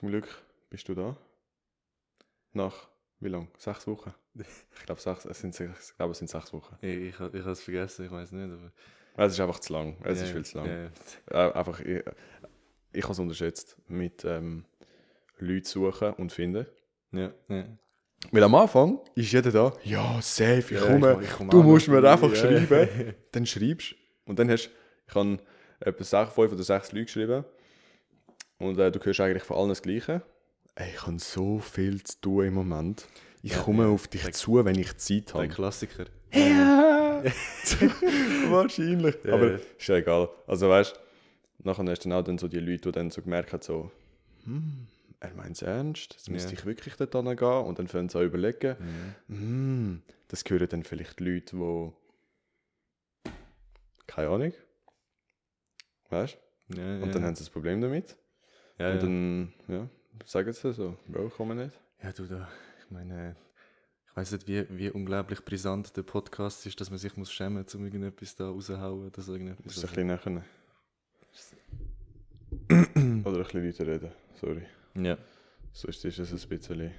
Zum Glück bist du da. Nach wie lang? Sechs Wochen? Ich glaube, sechs, es sind, sechs- ich glaube, es sind sechs Wochen. Ich, ich, ich habe es vergessen, ich weiß nicht. Aber Es ist einfach zu lang. Es Ja, ist viel zu lang. ja, Äh, einfach, ich, ich habe es unterschätzt mit ähm, Leute suchen und finden. Ja, ja. Weil am Anfang ist jeder da, ja, safe, ich komme. ich- ich komme du musst mir einfach schreiben. Dann schreibst Und dann hast ich habe etwa sechs, fünf oder sechs Leute geschrieben. Und äh, du hörst eigentlich von allen das Gleiche. Ey, ich habe so viel zu tun im Moment. Ich Ja, komme ja. auf dich zu, wenn ich Zeit Der habe. Klassiker. Ja! Wahrscheinlich. Ja, Aber ist ja egal. Also weißt du, nachher hast du dann auch dann so die Leute, die dann so gemerkt haben, so, hm, er meint es ernst, jetzt müsste ich wirklich dort hingehen. Und dann fangen sie an überlegen, hm, das gehören dann vielleicht Leute, die. Keine Ahnung. Weißt du? Und dann haben sie ein Problem damit. Ja, und dann, ja, sagen sie so, Bro, komm nicht. ja, du da, ich meine, ich weiß nicht, wie, wie unglaublich brisant der Podcast ist, dass man sich muss schämen muss, um irgendetwas da rauszuhauen oder so irgendetwas. Du ein bisschen nachher. Oder ein bisschen weiter reden. Sorry. ja, Sonst ist es ein bisschen.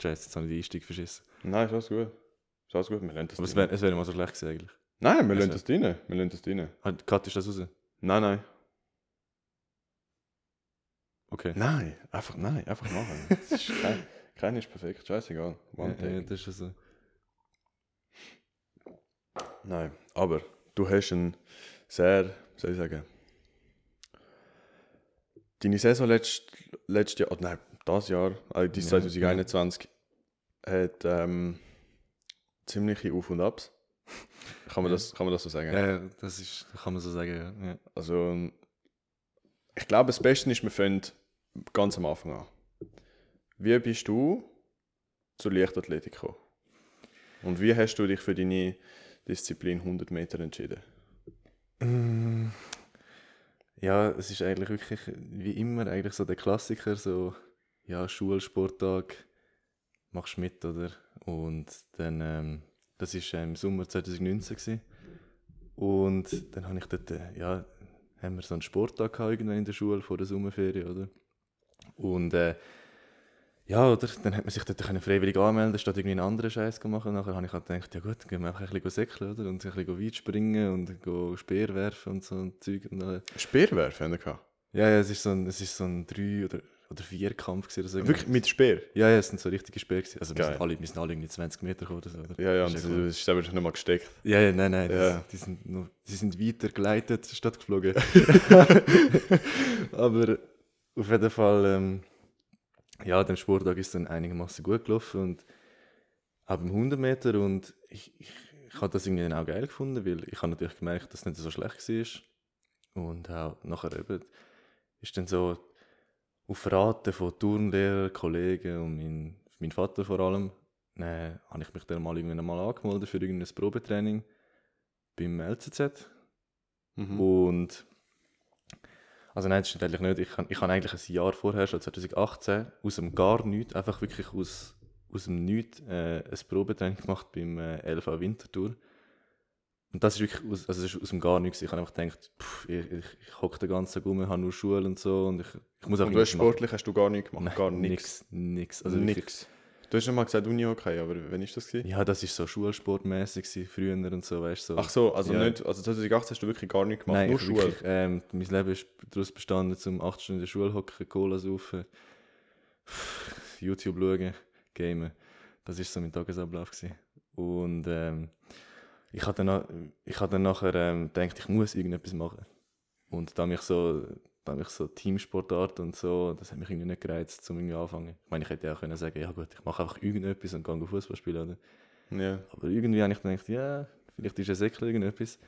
scheiße, jetzt habe ich den Einstieg verschissen. Nein, ist alles gut. Ist alles gut, wir lernen das Aber es wäre wär mal so schlecht gewesen eigentlich. Nein, wir lernen das drin. Wir lernen das drin. Hat Kat ist das raus? Nein, nein. Okay. Nein, einfach nein, einfach machen. Es ist kein, keiner ist perfekt, scheißegal. One Ja, ja, das ist so. Nein, aber du hast einen sehr, soll ich sagen, deine Saison letzt, letztes Jahr, oh nein, das Jahr, also die Ja, 2021, hat ähm, ziemliche Auf- und Abs. Kann man, Ja. das, kann man das so sagen? Ja, ja, das ist, kann man so sagen, ja. ja. Also, ich glaube, das Beste ist, wir fangen ganz am Anfang an. Wie bist du zur Leichtathletik gekommen? Und wie hast du dich für deine Disziplin 100 Meter entschieden? Mm, Ja, es ist eigentlich wirklich wie immer eigentlich so der Klassiker, so ja, Schulsporttag, machst mit, oder? Und dann, ähm, das war im Sommer 2019 gewesen. Und dann habe ich dort, äh, ja, haben wir so einen Sporttag gehabt, irgendwann in der Schule vor der Sommerferien, oder? Und äh, ja, oder? Dann hat man sich dort können freiwillig anmelden, statt irgendwie einen anderen Scheiß zu machen. Nachher habe ich halt gedacht, ja gut, gehen wir einfach ein bisschen säckeln, oder? Und ein bisschen weit springen und go Speer werfen und so ein Zeug. Und dann, haben wir gehabt. ja, ja, es ist so ein, es ist so ein drei oder, oder vier Kampf gewesen oder so. Wirklich mit Speer? Ja, ja, es sind so richtige Speer gewesen. Also wir sind, alle, wir sind alle irgendwie 20 Meter gekommen oder so, oder? Ja, ja, und Ist das klar. ist aber nicht mal gesteckt. Ja, ja, nein, nein, Ja. Das, die, sind noch, die sind weiter geleitet statt geflogen. Aber auf jeden Fall, ähm, ja, der Sporttag ist dann einigermaßen gut gelaufen und auch beim 100 Meter und ich, ich, ich habe das irgendwie dann auch geil gefunden, weil ich habe natürlich gemerkt, dass es nicht so schlecht war. Und auch nachher eben ist dann so auf Raten von Turnlehrern, Kollegen und mein, mein Vater vor allem, äh, habe ich mich dann mal irgendwann mal angemeldet für irgendein Probetraining beim LCZ. Mhm. Und also nein, das stimmt eigentlich nicht. Ich habe ich hab eigentlich ein Jahr vorher, schon 2018, aus dem gar nichts, einfach wirklich aus, aus dem Nichts, äh, ein Probetraining gemacht beim äh, LV Winterthur. Und das ist wirklich aus, also ist aus dem gar nichts. Ich habe einfach gedacht, pff, ich, ich, ich hocke den ganzen Tag rum, habe nur Schule und so und ich, ich muss Und du hast irgendwas machen. sportlich hast du gar nichts gemacht? Nein, gar nichts? Nix, nix. Also wirklich- nix. Du hast schon mal gesagt Uni-Hockey, aber wann ist das? Gewesen? Ja, das war so schulsportmäßig gewesen, früher und so, weißt du. So. Ach so, also Ja. nicht, also 2018 hast du wirklich gar nichts gemacht, Nein, nur Schule. Wirklich, ähm, mein Leben ist daraus bestanden, zum 8 Stunden in der Schule hocken, Cola saufen, YouTube schauen, gamen. Das war so mein Tagesablauf. Gewesen. Und ähm, ich habe dann, ich hab dann nachher ähm, gedacht, ich muss irgendetwas machen. Und da mich so, da mich so Teamsportart und so, das hat mich irgendwie nicht gereizt, um irgendwie anfangen. Ich meine, ich hätte ja auch können sagen, ja gut, ich mache einfach irgendetwas und gehe Fußball spielen. Oder? Ja. Aber irgendwie habe ich gedacht, ja, vielleicht ist es Säckchen irgendetwas.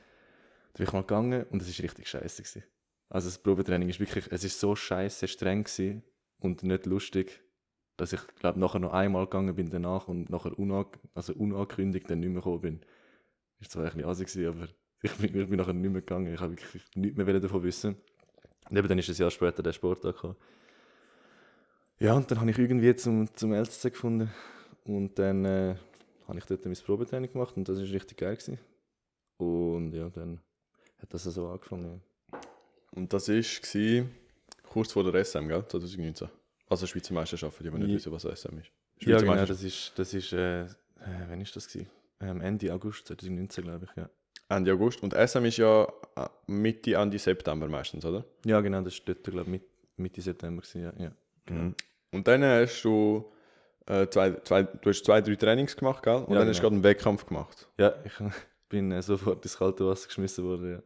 Da bin ich mal gegangen und es war richtig scheiße. Gewesen. Also das Probetraining ist wirklich, es ist so scheiße streng gewesen und nicht lustig, dass ich glaube nachher noch einmal gegangen bin danach und nachher unang also unangekündigt dann nicht mehr gekommen bin. Ist zwar ein bisschen gewesen, aber ich bin, ich bin nachher nicht mehr gegangen. Ich habe wirklich nichts mehr davon wissen. Und eben dann ist ein Jahr später der Sporttag gekommen. Ja, und dann habe ich irgendwie zum, zum LCC gefunden und dann äh, habe ich dort mein Probetraining gemacht und das war richtig geil. Gewesen. Und ja, dann hat das so angefangen. Und das war Kurz vor der SM, gell? 2019. Also Schweizer Meisterschaft, die, die nicht Ja. wissen, was SM ist. Ja, Schweizer genau, Meisterschaft. das ist, das ist äh, äh, wann ist das gewesen? Ähm, Ende August 2019, glaube ich, ja. Ende August. Und SM ist ja äh, Mitte, Ende September meistens, oder? Ja, genau, das war dort, glaube ich, mit, Mitte September gewesen, ja. ja. Mhm. Und dann hast du, äh, zwei, zwei, du hast zwei, drei Trainings gemacht, gell? Und Ja, dann hast du genau. gerade einen Wettkampf gemacht. Ja, ich bin äh, sofort ins kalte Wasser geschmissen worden, ja.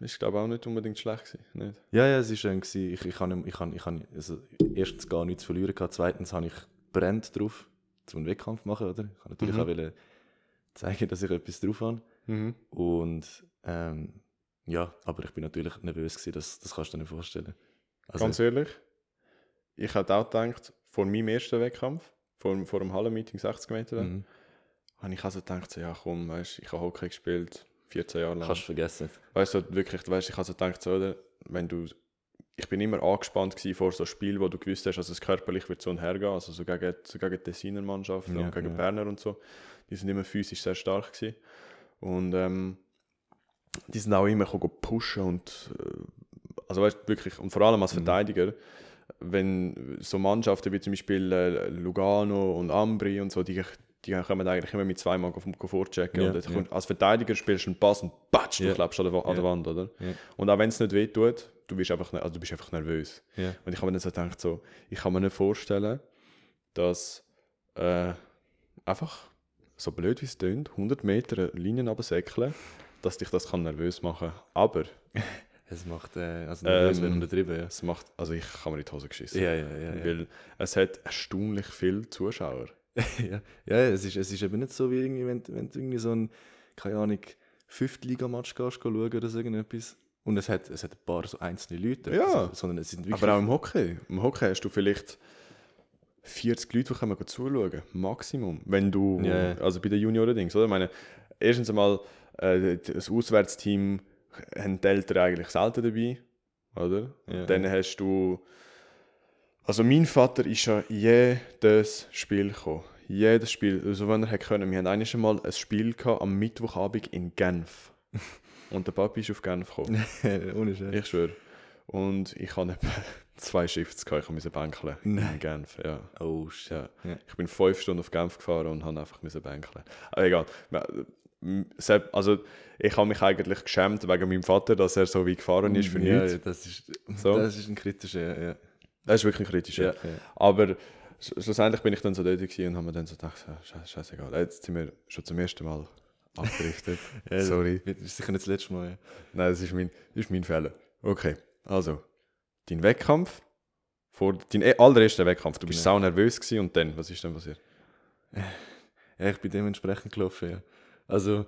Ist, glaube ich, auch nicht unbedingt schlecht gewesen, nicht? Ja, ja, es war schön. Gewesen. Ich, ich habe ich kann, ich kann, also, erstens gar nichts zu verlieren gehabt, zweitens habe ich brennt drauf, zum einen Wettkampf machen, oder? Ich habe natürlich Mhm. auch wollen zeigen, dass ich etwas drauf habe. Mhm. Und ähm, ja, aber ich bin natürlich nervös gewesen, das, das kannst du dir nicht vorstellen. Also, Ganz ehrlich, ich hätte auch gedacht, vor meinem ersten Wettkampf, vor, vor dem Hallenmeeting 60 Meter, mhm. habe ich also gedacht, so, ja komm, weißt, ich habe Hockey gespielt, 14 Jahre lang. kannst du vergessen. Weißt du, wirklich, weißt, ich habe so gedacht, so, oder, wenn du, ich bin immer angespannt vor so Spiel, wo du gewusst hast, dass es körperlich wird so und her gehen, also so gegen, so gegen die Tessiner Mannschaften Ja, und gegen ja. Berner und so, die sind immer physisch sehr stark gewesen. und ähm, die sind auch immer pushen und äh, also weißt, wirklich, und vor allem als Mhm. Verteidiger, wenn so Mannschaften wie zum Beispiel äh, Lugano und Ambri und so, die, die kommen eigentlich immer mit zweimal auf dem vorchecken. Ja, und dann ja. kommt- als Verteidiger spielst du einen Pass und patsch, du Ja. klebst an der, an der Ja. Wand, oder? Ja. Und auch wenn es nicht weh tut, du bist einfach, also du bist einfach nervös. Ja. Und ich habe mir dann so gedacht, so, ich kann mir nicht vorstellen, dass äh, einfach, so blöd wie es tönt, 100 Meter Linien absäckeln, dass dich das kann nervös machen Aber Es macht, äh, also nervös Ähm, wäre untertrieben, ja. es macht, also ich kann mir in die Hose geschissen. Ja, ja, ja. ja. Weil es hat erstaunlich viele Zuschauer. ja, ja es, ist, es ist eben nicht so wie irgendwie, wenn, wenn du irgendwie so ein, keine Ahnung, Fünftliga-Match gehst schauen oder so irgendetwas. Und es hat, es hat ein paar so einzelne Leute. Ja. Also, sondern es sind wirklich. Aber auch im Hockey. Im Hockey hast du vielleicht 40 Leute, die kommen zuschauen. Maximum. Wenn du, ja. also bei den Junioren-Dings, oder? Ich meine, erstens einmal, äh, das Auswärtsteam haben die Eltern eigentlich selten dabei, oder? Ja. Dann hast du, also mein Vater ist ja jedes Spiel gekommen. Jedes Spiel, also wenn er hätte können. Wir hatten eines Mal ein Spiel gehabt, am Mittwochabend in Genf. Und der Papi ist auf Genf gekommen. Ohne Scheiß. Ich schwöre. Und ich hatte etwa zwei Shifts, gehabt. ich musste bänkeln in Nein. Genf. Ja. Oh, shit. Ja. Ja. Ich bin fünf Stunden auf Genf gefahren und habe einfach bänkeln. Aber egal. Also, ich habe mich eigentlich geschämt wegen meinem Vater, dass er so weit gefahren ist für ja, nichts. ja, das ist, So. das ist ein kritischer, ja. Das ist wirklich kritisch. Ja. Aber sch- schlussendlich bin ich dann so dort und habe mir dann so gedacht, scheißegal. Jetzt sind wir schon zum ersten Mal abgerichtet. ja. Sorry. Das ist sicher nicht das letzte Mal. Ja. Nein, das ist mein, das ist mein Fehler. Okay, also, dein Wettkampf, vor, dein e- allererster Wettkampf, du bist Genau. sau nervös gewesen und dann, was ist denn passiert? Ja, ich bin dementsprechend gelaufen, ja. Also,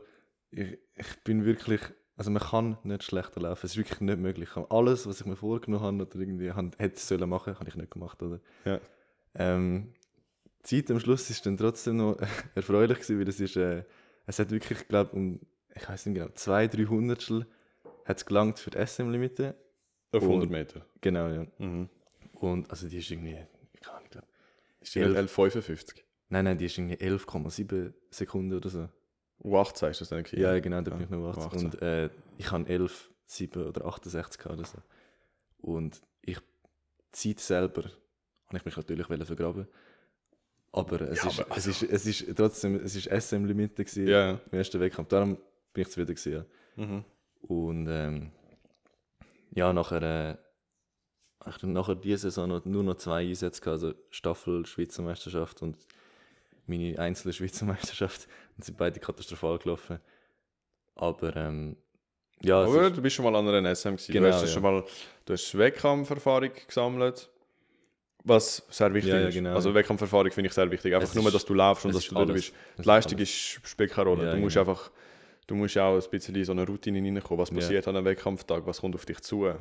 ich, ich bin wirklich, also man kann nicht schlechter laufen, es ist wirklich nicht möglich. Alles, was ich mir vorgenommen habe oder irgendwie hätte sollen machen, habe ich nicht gemacht, oder? Ja. Ähm, die Zeit am Schluss ist dann trotzdem noch erfreulich gewesen, weil es ist, äh, es hat wirklich, ich glaube, um, ich weiß nicht genau, zwei, drei Hundertstel hat es gelangt für die SM-Limite. Auf Und- 100 Meter. Genau, ja. Mhm. Und also die ist irgendwie, ich kann nicht, glaub, Ist die nicht Elf. 11,55? nein, nein, die ist irgendwie 11,7 Sekunden oder so. U18 ist das dann gewesen? Ja, genau, da bin ich noch 18. 18. Und äh, ich habe 11, 7 oder 68 gehabt oder so. Und ich, die Zeit selber, habe ich mich natürlich vergraben. Aber es, Ja, ist, aber es, ist, es ist trotzdem, es ist SM-Limite gewesen Ja, im ersten Wettkampf. Darum bin ich zufrieden gewesen, ja. Mhm. Und ähm, ja, nachher, äh, ich nachher diese Saison nur noch zwei Einsätze gehabt, also Staffel Schweizer Meisterschaft und meine einzelne Schweizer Meisterschaft. Und sind beide katastrophal gelaufen. Aber ähm, ja, Aber ist, du bist schon mal an einer SM gewesen. Genau, du hast ja. schon mal, du hast Wettkampferfahrung gesammelt. Was sehr wichtig Ja, ja, ist. genau. Also Wettkampferfahrung finde ich sehr wichtig. Einfach Es nur, ist- dass du laufst und dass ist du dort alles. bist. Es Die Leistung ist, spielt keine Rolle. Du musst genau. einfach, du musst auch ein bisschen in so eine Routine reinkommen. Was passiert an einem Wettkampftag? Was kommt auf dich zu? Oder?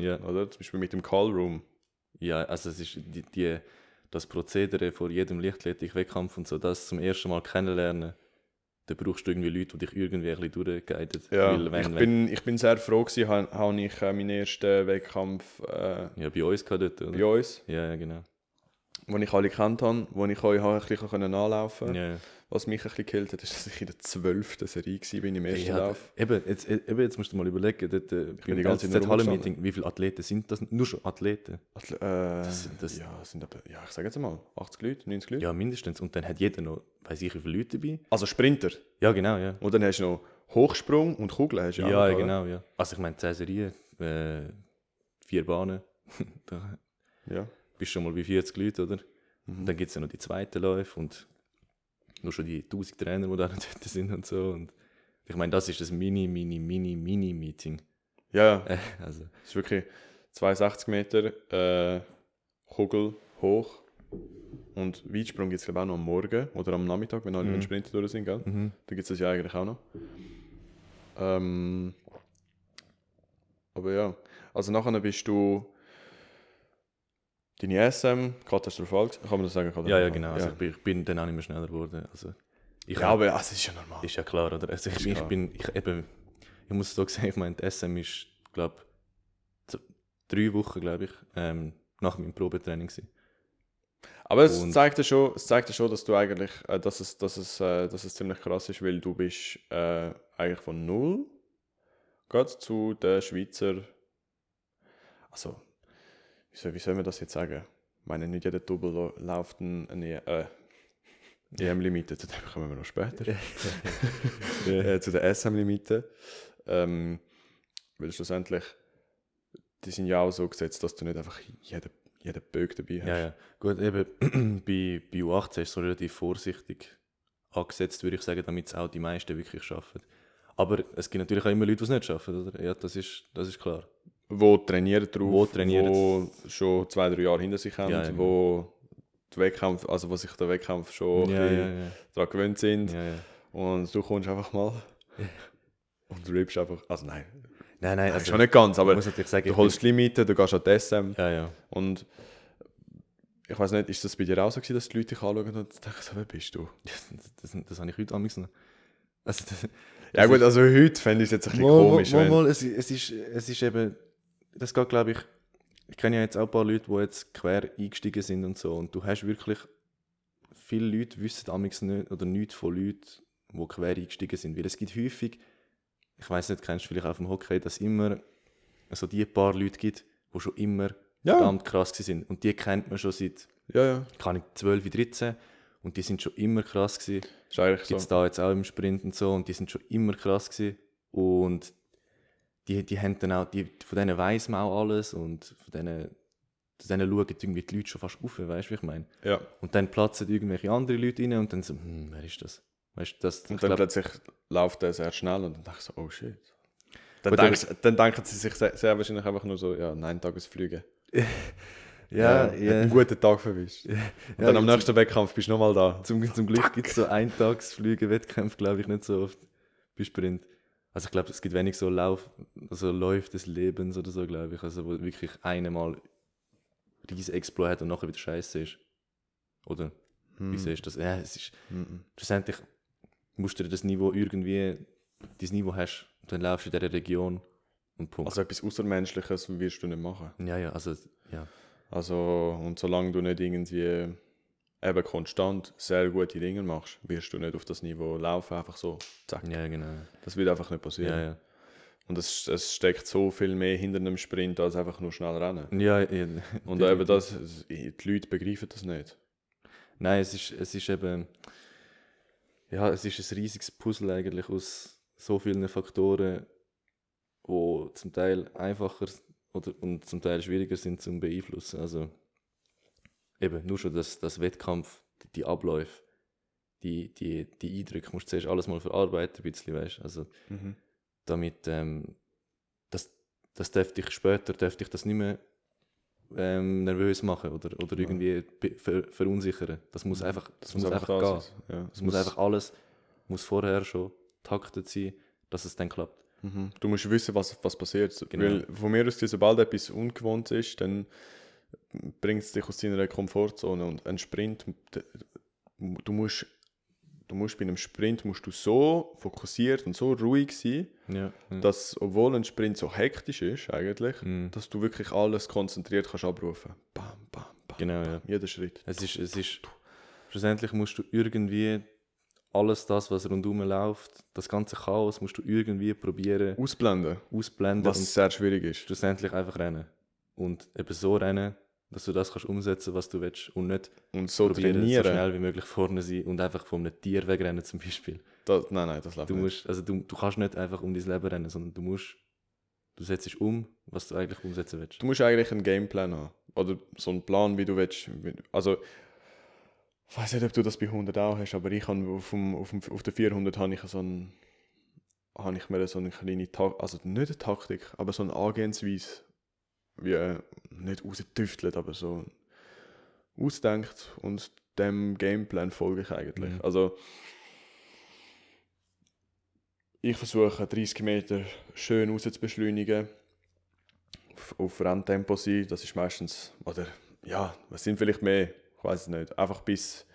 Zum Beispiel mit dem Callroom. ja, also es ist die, die, das Prozedere vor jedem Leichtathletik-Wettkampf und so, das zum ersten Mal kennenlernen, da brauchst du irgendwie Leute, die dich irgendwie ein bisschen durchguiden. Ja, Weil wenn, ich, wenn, bin, ich bin sehr froh gewesen, habe hab ich äh, meinen ersten Wettkampf äh, ja, bei uns dort, oder? bei uns. Ja, ja, genau. die ich alle kennt habe, wo ich euch ein bisschen anlaufen konnte. Ja. Was mich ein bisschen gekillt hat, ist, dass ich in der zwölften Serie war im ersten Ja, Lauf. eben, jetzt, eben, jetzt musst du mal überlegen, dort, äh, bin die ganze Zeit nur Halle-Meeting, wie viele Athleten sind das? Nur schon Athleten? Atle äh, Das sind- das- ja, sind aber, ja, ich sage jetzt mal, 80 Leute, 90 Leute. Ja, mindestens. Und dann hat jeder noch, weiß ich, wie viele Leute dabei. Also Sprinter. Ja, genau, ja. Und dann hast du noch Hochsprung und Kugeln. Hast du Ja, oder? genau, ja. Also ich meine, 10 Serien, äh, vier Bahnen, da Ja. bist du schon mal bei 40 Leuten, oder? Mhm. Dann gibt es ja noch die zweiten Läufe und nur schon die 1000 Trainer, die da dort sind und so. Und ich meine, das ist ein mini, mini, mini, mini Meeting. ja. Äh, also, Es ist wirklich 62 Meter, äh, Kugel hoch. Und Weitsprung gibt es glaube ich auch noch am Morgen oder am Nachmittag, wenn alle Mhm. mhm. Sprinter durch sind, gell? mhm. Da gibt es das ja eigentlich auch noch. Ähm, aber ja, also nachher bist du deine SM katastrophal, gewesen. kann man das sagen? Ja, ja, genau. Also ich, bin, ich bin dann auch nicht mehr schneller geworden. Also, ich ja aber also, es ist ja normal. Ist ja klar, oder? Also ich, ich klar. bin, ich eben, ich muss so sagen, ich meine, die SM ist, glaube drei Wochen, glaube ich, ähm, nach meinem Probetraining gewesen. Aber es Und- zeigt, ja schon, es zeigt ja schon, dass du eigentlich, äh, dass, es, dass, es, äh, dass es ziemlich krass ist, weil du bist äh, eigentlich von null gerade zu der Schweizer, also wie soll, wie soll man das jetzt sagen? Ich meine, nicht jeder Double läuft ein, ein äh, EM-Limite, zu dem kommen wir noch später. äh, zu der SM-Limite. Ähm, weil schlussendlich, die sind ja auch so gesetzt, dass du nicht einfach jeden, jeden Böck dabei hast. Ja, ja. Gut, eben bei, bei U18 ist es so relativ vorsichtig angesetzt, würde ich sagen, damit es auch die meisten wirklich schaffen. Aber es gibt natürlich auch immer Leute, die es nicht schaffen, oder? Ja, das ist, das ist klar. Wo trainieren drauf, Wo trainieren. wo schon zwei, drei Jahre hinter sich haben, Ja, ja. wo die Wettkampf, also wo sich der Wettkampf schon ja, daran gewöhnt sind. Und du kommst einfach mal und du rippst einfach, also nein, Nein, nein, also also, schon nicht ganz, ich aber muss natürlich sagen, du ich holst die Limite, du gehst an die SM und ich weiß nicht, ist das bei dir auch so gewesen, dass die Leute dich anschauen und denken, so, wer bist du? Das, das, das habe ich heute noch. Also, das, Ja gut, also heute fände ich es jetzt ein bisschen Mal, komisch, Mal, mal, es, es, ist, es ist eben, das geht glaube ich, ich kenne ja jetzt auch ein paar Leute, die jetzt quer eingestiegen sind und so. Und du hast wirklich, viele Leute wissen amigs nicht oder nichts von Leuten, die quer eingestiegen sind, weil es gibt häufig, ich weiß nicht, kennst du vielleicht auch vom Hockey, dass es immer so die paar Leute gibt, die schon immer Ja. verdammt krass sind. Und die kennt man schon seit, Ja, ja, kann ich 12, 13 und die sind schon immer krass gewesen. Ist eigentlich so. gibt es da jetzt auch im Sprint und so. Und die sind schon immer krass gewesen. und die, die haben dann auch, die, von denen weiß man auch alles und von denen, zu denen schauen irgendwie die Leute schon fast auf, weißt du, wie ich meine? Ja. Und dann platzen irgendwelche andere Leute rein und dann so, hm, wer ist das? Weißt du, das, Und dann glaub, plötzlich läuft er sehr schnell und dann denke ich so, oh shit. Dann, denkst, dann denken sie sich sehr, sehr wahrscheinlich einfach nur so, ja, nein, Tagesflüge. ja, hat ja, einen guten Tag verwischt. Und Ja, dann am zum- nächsten Wettkampf bist du nochmal da. Zum, zum Glück gibt es so Eintagsflüge, Wettkämpfe, glaube ich, nicht so oft bei Sprint. Also ich glaube, es gibt wenig so Lauf, also Läufe des Lebens oder so, glaube ich. Also wo wirklich einmal riesen Exploit hat und nachher wieder scheiße ist. Oder wie siehst du das? Ja, es ist Mhm. schlussendlich musst du dir das Niveau irgendwie, dieses Niveau hast, und dann laufst du in dieser Region und Punkt. Also etwas Außermenschliches wirst du nicht machen. ja, ja, also ja. Also, und solange du nicht irgendwie eben konstant sehr gute Dinge machst, wirst du nicht auf das Niveau laufen, einfach so, zack. Ja, genau. Das wird einfach nicht passieren. Ja, ja. Und es, es steckt so viel mehr hinter einem Sprint, als einfach nur schnell rennen. Ja, ja, Und eben das, die Leute begreifen das nicht. Nein, es ist, es ist eben. Ja, es ist ein riesiges Puzzle eigentlich aus so vielen Faktoren, die zum Teil einfacher oder, und zum Teil schwieriger sind zu beeinflussen. Also eben nur schon das, das Wettkampf, die, die Abläufe, die, die, die Eindrücke, musst du zuerst alles mal verarbeiten, ein bisschen, weißt Also damit, ähm, das, das dürfte ich später, dürfte ich das nicht mehr ähm, nervös machen oder, oder Ja. irgendwie ver, verunsichern. Das muss einfach, das muss einfach gehen. Ja, Es muss einfach alles, muss vorher schon taktet sein, dass es dann klappt. Mhm. Du musst wissen, was, was passiert. Genau. Weil von mir aus, sobald etwas ungewohnt ist, dann bringt es dich aus deiner Komfortzone. Und ein Sprint, du musst, du musst bei einem Sprint musst du so fokussiert und so ruhig sein, Ja. dass, obwohl ein Sprint so hektisch ist, eigentlich, Mhm. dass du wirklich alles konzentriert kannst abrufen. Bam, bam, bam. Genau, ja. Jeder Schritt. Es ist, es ist, schlussendlich musst du irgendwie alles das, was rundherum läuft, das ganze Chaos, musst du irgendwie probieren Ausblenden, ausblenden was sehr schwierig ist. schlussendlich einfach rennen. Und eben so rennen, dass du das kannst umsetzen, was du willst und nicht Und so probieren, so trainieren. schnell wie möglich vorne sein und einfach von einem Tier wegrennen zum Beispiel. Das, nein, nein, das läuft Du nicht. musst, also du, du kannst nicht einfach um dein Leben rennen, sondern du musst, du setzt dich um, was du eigentlich umsetzen willst. Du musst eigentlich einen Gameplan haben. Oder so einen Plan, wie du willst. Also, ich weiß nicht, ob du das bei 100 auch hast, aber ich habe auf, dem, auf, dem, auf der 400 habe ich so ein, habe ich mir so eine kleine Taktik, also nicht eine Taktik, aber so eine Angehensweise, wie, äh, nicht rausgetüftelt, aber so ausdenkt und dem Gameplan folge ich eigentlich. Mhm. Also, ich versuche 30 Meter schön raus zu beschleunigen, auf, auf Renntempo sein, das ist meistens, oder ja, was sind vielleicht mehr, ich weiß es nicht, einfach bis,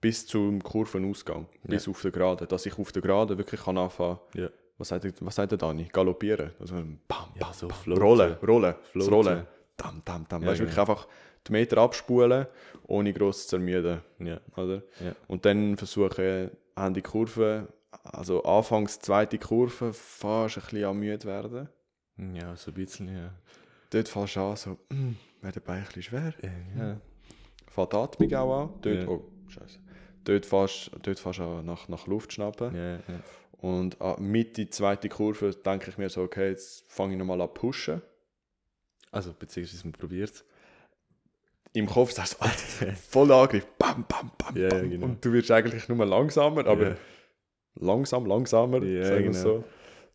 bis zum Kurvenausgang, bis auf der Gerade, dass ich auf der Gerade wirklich kann anfangen Ja. Was sagt, was sagt der Dani? Galoppieren. Also bam, bam, Ja, so bam. floaten. Rollen, rollen, Floaten. Rollen. Dam, dam, dam. Ja, weißt du, genau. wirklich einfach die Meter abspulen, ohne gross zu ermüden. Ja. Oder? Ja. Und dann versuchen, an die Kurve, also anfangs zweite Kurve, fast ein bisschen am müde werden. Ja, so ein bisschen, ja. Dort fällst du an, so, mm, wäre der Bein ein bisschen schwer. ja. Fängt die Atmung auch an. Dort, Ja. oh, scheiße. Dort fährst dort fährst du nach, nach Luft schnappen. Ja, ja. Und an Mitte, zweite Kurve denke ich mir so, okay, jetzt fange ich nochmal an pushen. Also, beziehungsweise man probiert Im Kopf sagst du, Alter, voll Angriff, bam, bam, bam, ja, bam. genau. Und du wirst eigentlich nur langsamer, aber Ja. langsam, langsamer, Ja, sagen wir genau. so,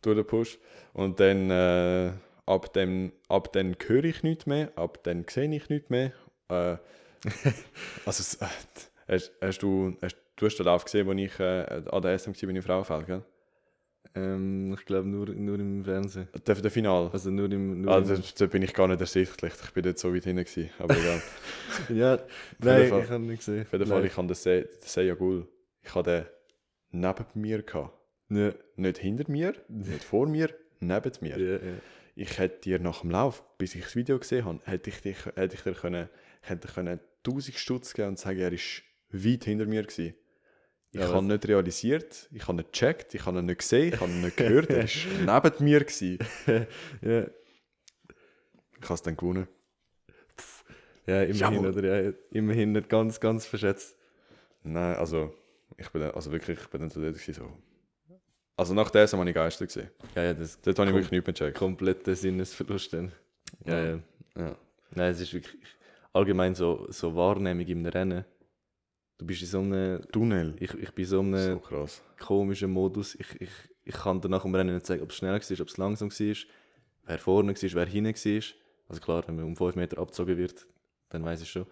durch den Push. Und dann, äh, ab dem, ab dann höre ich nichts mehr, ab dann sehe ich nichts mehr. Äh, also, es- äh, hast, hast du, hast, du hast den Lauf gesehen, wo ich äh, an der SM war, bei der Frauenfeld, gell? Ähm, ich glaube nur, nur im Fernsehen. Der, der Final. Also nur im. Nur Ah, da, da bin ich gar nicht ersichtlich. Ich bin dort so weit hinten gewesen. Aber egal. ja, jeden nein, Fall- ich habe nicht gesehen. Auf jeden Fall, ich habe den Se- den Seiya Gul. Ich hatte den neben mir. Gehabt. Ja, Nicht hinter mir, nicht vor mir, neben mir. ja, ja. Ich hätte dir nach dem Lauf, bis ich das Video gesehen habe, hätte ich, dich, hätte ich dir können, hätte dir können 1000 Stutz geben und sagen, er ist weit hinter mir gewesen. Ich Ja, habe was- nicht realisiert, ich habe nicht gecheckt, ich habe ihn nicht gesehen, ich habe ihn nicht gehört, er ist neben mir gewesen. ja. Ich habe es dann gewonnen. Ja, immerhin, Jawohl. oder? Ja, immerhin nicht ganz, ganz verschätzt. Nein, also ich bin dann, also wirklich, ich bin dann so dort so. Also nach der habe ich Geister gesehen. Ja, ja, das Dort habe ich wirklich nichts mehr gecheckt. kompletter Sinnesverlust dann. Ja, ja. Ja. Nein, es ist wirklich allgemein so, so Wahrnehmung im Rennen. Du bist in so einem, Tunnel. ich, ich bin in so So einem krass. komischen Modus. Ich, ich, ich kann dir nach dem Rennen nicht sagen, ob es schnell war, ob es langsam war, wer vorne war, wer hinten war. Also klar, wenn man um 5 Meter abgezogen wird, dann weiß ich schon.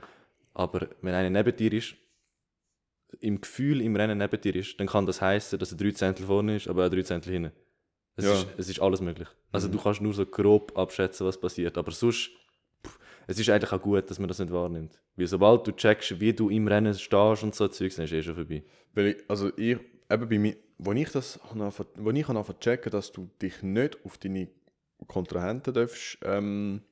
Aber wenn einer neben dir ist, im Gefühl im Rennen neben dir ist, dann kann das heißen, dass er drei Zehntel vorne ist, aber auch drei Zehntel hinten. Es, Ja. ist, es ist alles möglich. Also Mhm. du kannst nur so grob abschätzen, was passiert. Aber sonst, es ist eigentlich auch gut, dass man das nicht wahrnimmt. Weil sobald du checkst, wie du im Rennen stehst und so Zeugs, dann ist eh schon vorbei. Weil ich, also ich, eben bei mir, wo ich das, wo ich zu checken, dass du dich nicht auf deine Kontrahenten darfst, ähm,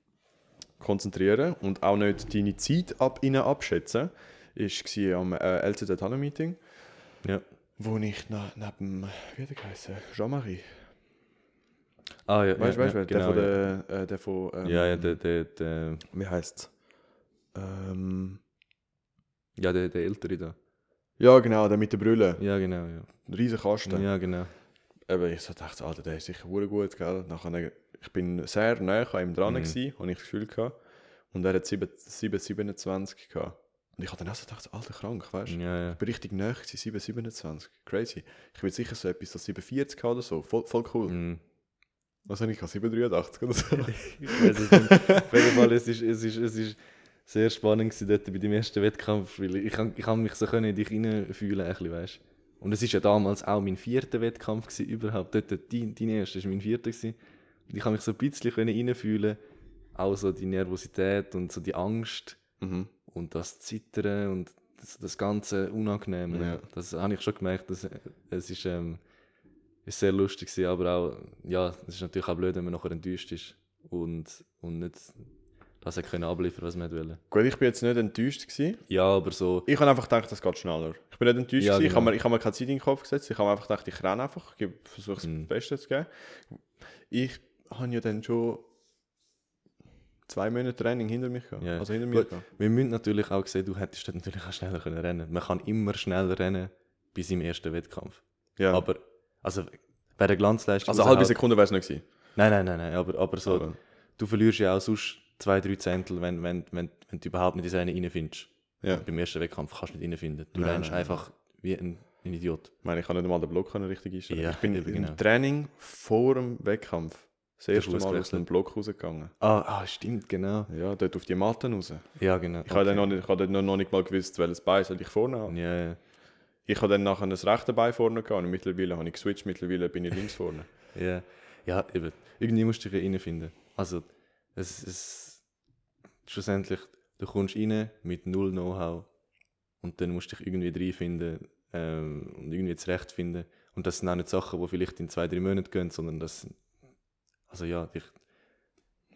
konzentrieren und auch nicht deine Zeit ab, ihnen abschätzen, war am äh, LCD Tunnel Meeting, Ja. wo ich na, neben, wie hat er geheißen? Jean-Marie. Ah, ja, Weißt du, ja, weißt, ja, genau, der ja. von der, äh, der von, ähm, Ja, ja, der, der, der, wie heißt es? Ähm, ja, der, der Ältere da. ja, genau, der mit der Brille. Ja, genau, ja. Ein riesen Kasten. Ja, genau. Eben, ich so dachte, Alter, der ist sicher hure gut, gell? Nachher, ich bin sehr nah an ihm dran, Mhm. gewesen, habe ich das Gefühl gehabt. Und er hat 7, 7, 27 gehabt. Und ich habe dann auch so gedacht, Alter, krank, weißt du? Ja, ja. Ich bin richtig nah gewesen, 7, 27. Crazy. Ich will sicher so etwas, so 740 haben oder so. Voll, voll cool. Mhm. Was habe ich gehabt? 783 oder so. Ich weiß es nicht. Auf jeden Fall, es ist, es ist, es ist sehr spannend gewesen dort bei dem ersten Wettkampf, weil ich, ich kann mich so können in dich hineinfühlen, ein bisschen, weißt Und es ist ja damals auch mein vierter Wettkampf gewesen, überhaupt. Dort, dein, dein erster war mein vierter gewesen. Und ich kann mich so ein bisschen können hineinfühlen, auch so die Nervosität und so die Angst mhm. und das Zittern und das, das ganze Unangenehme. Ja. Das habe ich schon gemerkt, dass, es ist, ähm, ist sehr lustig gewesen, aber auch, ja, es ist natürlich auch blöd, wenn man nachher enttäuscht ist und, und nicht, das er können abliefern, was wir wollen. Gut, ich bin jetzt nicht enttäuscht gewesen. Ja, aber so, Ich habe einfach gedacht, das geht schneller. Ich bin nicht enttäuscht Ja, gewesen. Ich genau. habe mir, ich habe mir keine Zeit in den Kopf gesetzt. Ich habe mir einfach gedacht, ich renne einfach, ich versuche das Mhm. Beste zu geben. Ich habe ja dann schon zwei Monate Training hinter mich gehabt. Ja. Also hinter mir Gut. wir müssen natürlich auch sehen, du hättest dort natürlich auch schneller können rennen Man kann immer schneller rennen bis im ersten Wettkampf. Ja. Aber, also, bei der Glanzleistung... also eine halbe Sekunde wäre es nicht gewesen. Nein, nein, nein, nein, aber, aber so, Aber- du verlierst ja auch sonst zwei, drei Zehntel, wenn, wenn, wenn, wenn du überhaupt nicht in seine reinfindest. Ja. Beim ersten Wettkampf kannst du nicht reinfinden. Du Nein, rennst nein, einfach wie ein, ein Idiot. Ich meine, ich kann nicht einmal den Block richtig einstellen. Ja, ich bin eben im genau. Training vor dem Wettkampf das erste Mal aus dem Block rausgegangen. Ah, ah, stimmt, genau. Ja, dort auf die Matte raus. Ja, genau. Ich habe dann noch nicht, ich habe dann noch nicht mal gewusst, welches Bein soll ich vorne haben. Ja, ja. Ich habe dann nachher das rechte Bein vorne gehabt und mittlerweile habe ich geswitcht, mittlerweile bin ich links vorne. Ja, ja eben. Irgendwie musst du dich reinfinden. Also, es ist schlussendlich, du kommst rein mit null Know-how und dann musst du dich irgendwie reinfinden ähm, und irgendwie zurechtfinden. Und das sind auch nicht Sachen, die vielleicht in zwei, drei Monaten gehen, sondern das also ja, ich,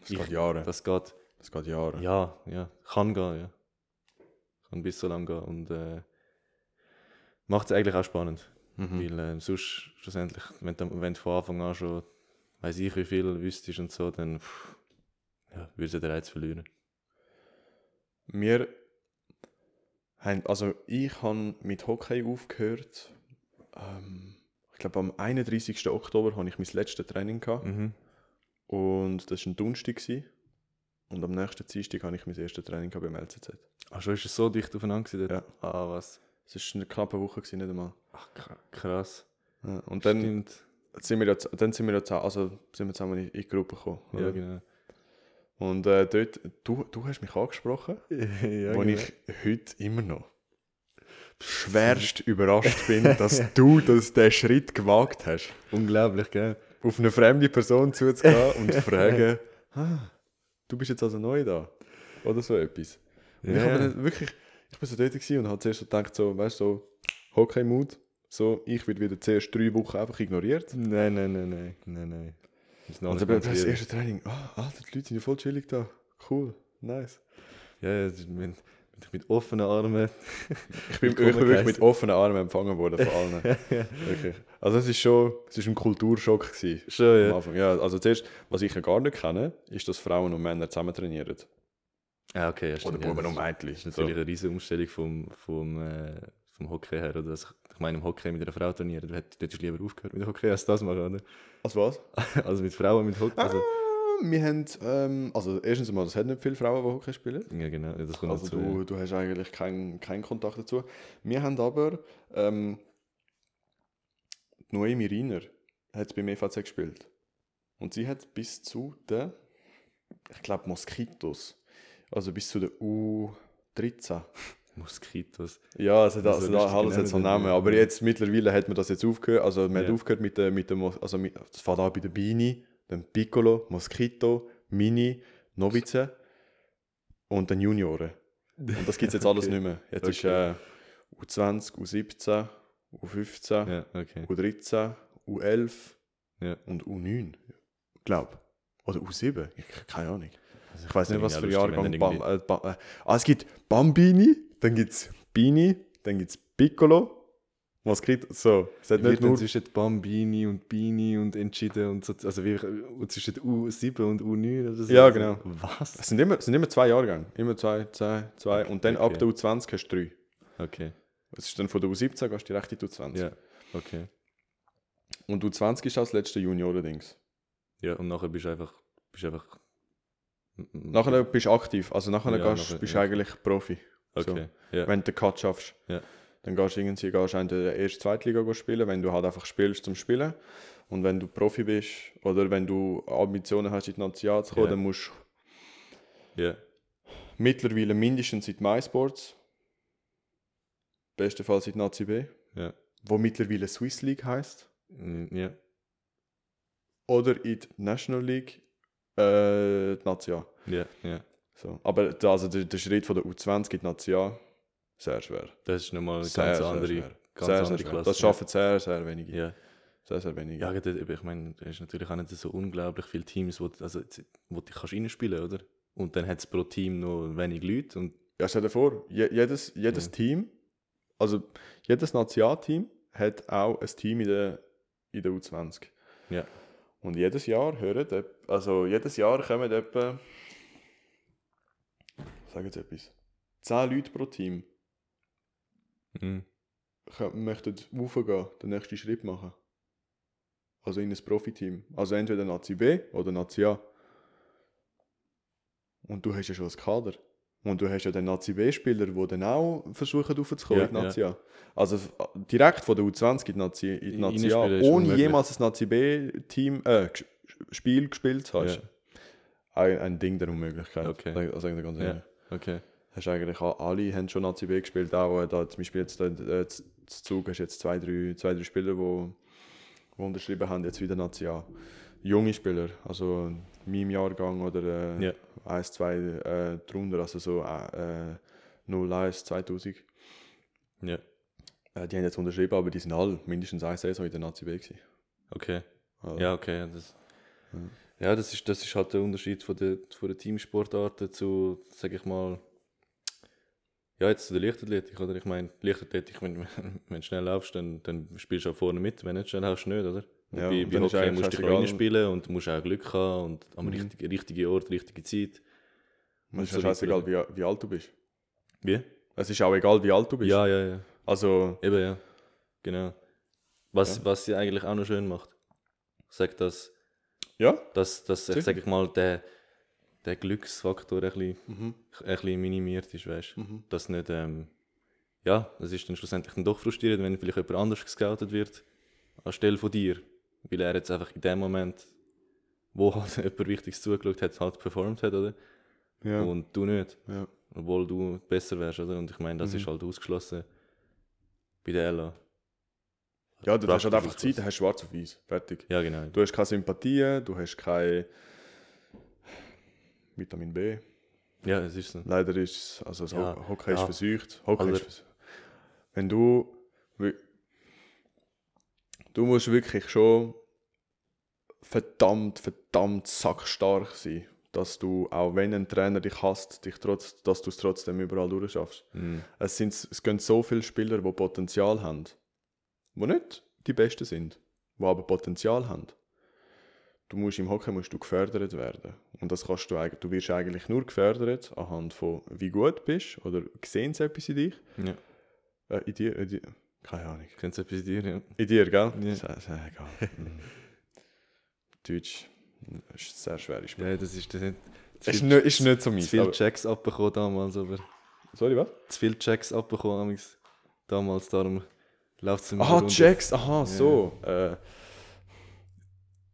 Das geht Jahre. das geht, Das geht Jahre. ja, ja, kann gehen, ja. Kann bis so lang gehen und äh, macht es eigentlich auch spannend. Mhm. Weil äh, sonst, schlussendlich, wenn du, wenn du von Anfang an schon, weiß ich wie viel wüsstest und so, dann pff, ja, würdest du den Reiz verlieren. Wir haben, also ich habe mit Hockey aufgehört. Ähm, ich glaube am 31. Oktober habe ich mein letztes Training gehabt. Mhm. Und das war ein Donnerstag. gewesen. Und am nächsten Dienstag habe ich mein erstes Training beim LCZ. Ach, schon ist es so dicht aufeinander dort? Ja. Ah, was? Es war eine knappe Woche, gewesen, nicht einmal. Ach, kra- krass. Ja, und dann Stimmt. sind wir ja, dann sind wir zusammen, also sind wir zusammen in, die Gruppe gekommen. Ja, genau. Und äh, dort, du, du hast mich angesprochen, ja, wo genau. ich heute immer noch schwerst überrascht bin, dass du das, den Schritt gewagt hast, Unglaublich, gell? auf eine fremde Person zuzugehen und zu fragen, ah, du bist jetzt also neu da. Oder so etwas. Und ich, Ja. habe dann wirklich, ich bin so dort und habe zuerst so gedacht, so, weißt du, so Hockey-Mood, so, ich werde wieder zuerst drei Wochen einfach ignoriert. Nein, nein, nein, nein, nein, nein. Das Und dann das erste Training, ah, Alter, die Leute sind ja voll chillig da. Cool, nice. Ja, ja, mit, mit, mit offenen Armen. Ich bin, ich Willkommen bin wirklich mit offenen Armen empfangen worden von allen. wirklich. Also es ist schon, es ist ein Kulturschock gewesen. Schon, Am ja. Anfang. Ja, also zuerst, was ich ja gar nicht kenne, ist, dass Frauen und Männer zusammen trainieren. Ah, okay, ja, Oder stimmt. ja, Buben das und Mädchen. Das ist natürlich eine riesige Umstellung vom, vom, äh, vom Hockey her. Oder? Also, ich meine, im Hockey mit einer Frau trainieren, du hättest lieber aufgehört mit dem Hockey als das machen, oder? Also was? Also mit Frauen mit Hockey. Also, Ah, wir haben, ähm, also erstens mal, es hat nicht viele Frauen, die Hockey spielen. ja, genau, ja, das kommt Also dazu. du, du hast eigentlich keinen keinen Kontakt dazu. Wir haben aber, ähm, Noemi Riner hat beim EVC gespielt. Und sie hat bis zu den, ich glaube, Moskitos, also bis zu der U13. ja. Moskitos. Ja, es hat, Also also, da, alles hat so einen Namen. Aber jetzt mittlerweile hat man das jetzt aufgehört. Also man hat Ja. aufgehört mit der, mit der Mos- also mit, das fängt an bei der Bini, dann Piccolo, Moskito, Mini, Novice und dann Junioren. Und das gibt es jetzt alles Okay. nicht mehr. Jetzt ist Okay. äh, U20, U17, U15, Ja, okay. U13, U11 Ja. und U9. Glaub. Oder U7. Ich, keine Ahnung. Also Ich weiß nicht, was für Jahrgang. Bam, äh, ba, äh, ah, es gibt Bambini, dann gibt es Bini, dann gibt es Piccolo. Was kriegt so? Es hat nicht nur. zwischen Bambini und Bini und entschieden und so, also wie, und zwischen U7 und U9 oder so. Ja, genau. Was? Es sind immer, es sind immer zwei Jahrgänge. Immer zwei, zwei, zwei. Und dann ab Okay. der U20 hast du drei. Okay, Es ist dann von der U17 gehst du direkt in die U20. ja, okay. Und U20 ist auch das letzte Junioren-Dings. Ja, und nachher bist du einfach, bist du einfach... Nachher bist du aktiv. Also nachher, Ja, gehst, nachher- bist du ja. eigentlich Profi. Okay, ja. Wenn du den Cut schaffst. Ja. Dann gehst du irgendwie gehst du in der ersten Zweitliga spielen, wenn du halt einfach spielst zum Spielen. Und wenn du Profi bist oder wenn du Ambitionen hast, in die National zu kommen, Ja. dann musst du Ja, mittlerweile mindestens in die MySports. Bestenfalls in die Nazi B. ja. Wo mittlerweile Swiss League heißt. Mm, Ja, Oder in die National League. Äh, die Nazi A. ja, ja. So. Aber da- also der, der Schritt von der U20 in die Nazi A, sehr schwer. Das ist nochmal eine Sehr, ganz sehr andere, schwer. ganz sehr, sehr andere schwer. Klasse. Das schaffen sehr, sehr wenige. Ja, Sehr, sehr wenige. ja ich meine, es ist natürlich auch nicht so unglaublich viele Teams, wo, also, wo du kannst reinspielen oder? und dann hat es pro Team noch wenig Leute und Ja, stell dir vor, je, jedes, jedes Ja. Team, also jedes Nationalteam hat auch ein Team in der, in der U20. Ja. Und jedes Jahr hören, also jedes Jahr kommen etwa, sagen Sie etwas, 10 Leute pro Team Mhm. möchten raufgehen, den nächsten Schritt machen. Also in ein Profiteam. Also entweder Nazi B oder Nazi A. Und du hast ja schon ein Kader. Und du hast ja den Nazi B-Spieler, die dann auch versuchen raufzukommen Ja, in die Nazi A. Also direkt von der U20 in die Nazi, in die Nazi A, ohne jemals ein Nazi B-Team, äh, Spiel gespielt zu haben. Ja. Ein, ein Ding der Unmöglichkeit. Okay. Dir ganz Ja. Okay. Hast eigentlich alle haben schon Nazi B gespielt, auch äh, da zum Beispiel jetzt äh, äh, Zug hast jetzt zwei, drei, zwei, drei Spieler, die unterschrieben haben, jetzt wieder Nazi A. Junge Spieler, also in meinem Jahrgang oder äh, Ja. 1, 2 äh, drunter, also so äh, 01, 2000. Ja. Äh, die haben jetzt unterschrieben, aber die sind alle mindestens eine Saison in der Nazi B gewesen. Okay. Also, Ja, okay. ja, Das, Ja. ja, das ist, das ist halt der Unterschied von den, von den Teamsportarten zu, sag ich mal, ja, jetzt zu der Leichtathletik, oder? Ich meine, Leichtathletik, wenn, wenn du schnell laufst, dann, dann spielst du auch vorne mit, wenn du nicht schnell laufst, nicht, oder? Ja, bei bei Hockey musst du dich reinspielen und musst auch Glück haben und am Mhm. richtigen, richtigen Ort, richtige Zeit. Es ist so scheißegal, wie, wie alt du bist. Wie? Es ist auch egal, wie alt du bist. Ja, ja, ja. Also, Eben, ja. Genau. Was, Ja. was sie eigentlich auch noch schön macht. Sagt, dass, ja. dass, dass ich Sicher. sag ich mal, der, der Glücksfaktor ein bisschen, Mhm. ein bisschen minimiert ist, weißt du? Mhm. Dass nicht, ähm, ja, es ist dann schlussendlich dann doch frustrierend, wenn vielleicht jemand anders gescoutet wird, anstelle von dir. Weil er jetzt einfach in dem Moment, wo halt jemand Wichtiges zugeschaut hat, halt performt hat, oder? Ja. Und du nicht. ja. Obwohl du besser wärst, oder? Und ich meine, das Mhm. ist halt ausgeschlossen bei der Ella. Ja, du hast halt einfach Zeit, du hast schwarz auf weiß. Fertig. Ja, genau. Du hast keine Sympathie, du hast kein Vitamin B. Ja, es ist so. Leider ist also das Ja, Ho- Hockey ist ja. versucht. Hockey Aber- ist versucht. Wenn du du musst wirklich schon verdammt, verdammt sackstark sein, dass du, auch wenn ein Trainer dich hasst, dich trotz, dass du es trotzdem überall durchschaffst. Mhm. Es, sind, es gehen so viele Spieler, die Potenzial haben, die nicht die Besten sind, die aber Potenzial haben. Du musst im Hockey musst du gefördert werden. Und das kannst du eigentlich, du wirst eigentlich nur gefördert anhand von wie gut du bist oder sehen sie etwas in dich. Ja. Äh, in dir, in dir. Keine Ahnung. Kennst du etwas in dir? Ja. In dir, gell? Ja. Ist, ist, egal. Mhm. Deutsch ist eine sehr schwere Sprache. ja, das ist das nicht. Zu Ist, viel- nicht, ist nicht so zu meins. viele aber- Checks abbekommen damals, aber Sorry, was? zu viele Checks abbekommen damals, darum läuft es immer Aha. Checks, aha, Ja. so. Äh,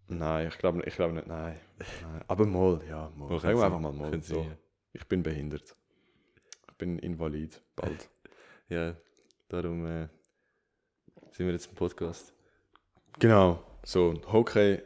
nein, ich glaube ich glaub nicht, nein. nein. Aber mal, ja, mal. Können einfach mal mal. So. Ich bin behindert. Ich bin invalid, bald. Ja, darum äh, sind wir jetzt im Podcast. genau, so, Hockey,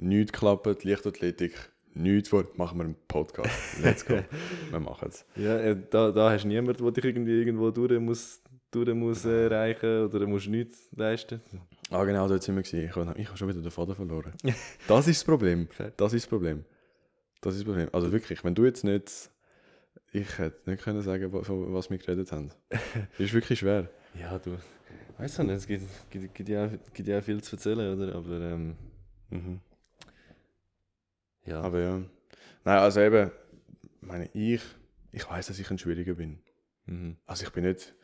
nichts klappt, Leichtathletik, nichts vor, machen wir einen Podcast. Let's go. wir machen es. Ja, äh, da, da hast du niemanden, der dich irgendwie irgendwo durch muss, durch muss äh, erreichen oder musst nichts leisten. Ah, genau, dort sind wir gewesen. Ich habe ich hab schon wieder den Faden verloren. Das ist das Problem. Das ist das Problem. Das ist das Problem. Also wirklich, wenn du jetzt nicht... Ich hätte nicht können sagen, was wir geredet haben. ist wirklich schwer. Ja, du. Weißt du nicht, es gibt, gibt, gibt, ja, gibt ja viel zu erzählen, oder? Aber ähm, Mhm. ja. Aber ja. Nein, also eben, meine ich, ich weiß, dass ich ein Schwieriger bin. Mhm. Also ich bin nicht.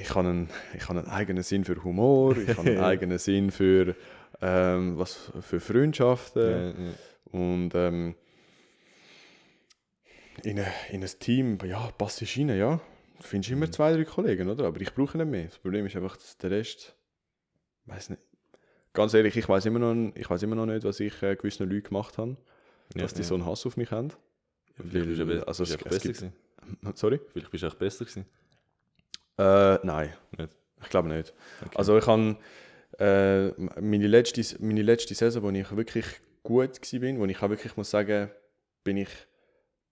Ich habe einen, ich habe einen eigenen Sinn für Humor, ich habe einen eigenen Sinn für, ähm, was, für Freundschaften. Ja, ja. Und ähm, in, ein, in ein Team, ja, passt du rein, ja. Findest immer zwei, drei Kollegen, oder? Aber ich brauche nicht mehr. Das Problem ist einfach, dass der Rest. weiß nicht. Ganz ehrlich, ich weiß immer, noch- ich weiß immer noch nicht, was ich äh, gewissen Leuten gemacht habe, Ja, dass die ja. so einen Hass auf mich haben. Vielleicht bist du aber- also bist es, es besser gewesen. Sorry? Vielleicht bist du auch besser gewesen. Äh, nein. Nicht? Ich glaube nicht. Okay. Also ich habe äh, meine, letzte, meine letzte Saison, wo ich wirklich gut war, wo ich auch wirklich muss sagen, bin ich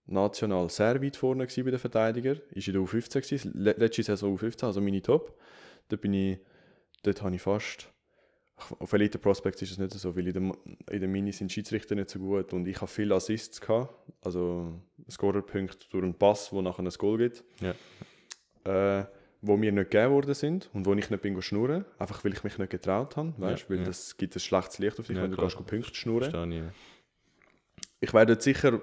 national sehr weit vorne bei den Verteidigern. Ist in der U15 gewesen, le- letzte Saison U15, also meine Top. Da bin ich, dort habe ich fast, Auf Elite Prospects ist es nicht so, weil in der, in der Mini sind Schiedsrichter nicht so gut und ich habe viele Assists gehabt, also Scorerpunkte durch einen Pass, wo nachher ein Goal gibt, Ja. äh, wo mir nicht gegeben worden sind und wo ich nicht bin schnurren, einfach weil ich mich nicht getraut habe, weißt, weil ja. das gibt ein schlechtes Licht auf dich, Ja, wenn du klar. gehst Punkte schnurren. Ich. Ich wäre dort sicher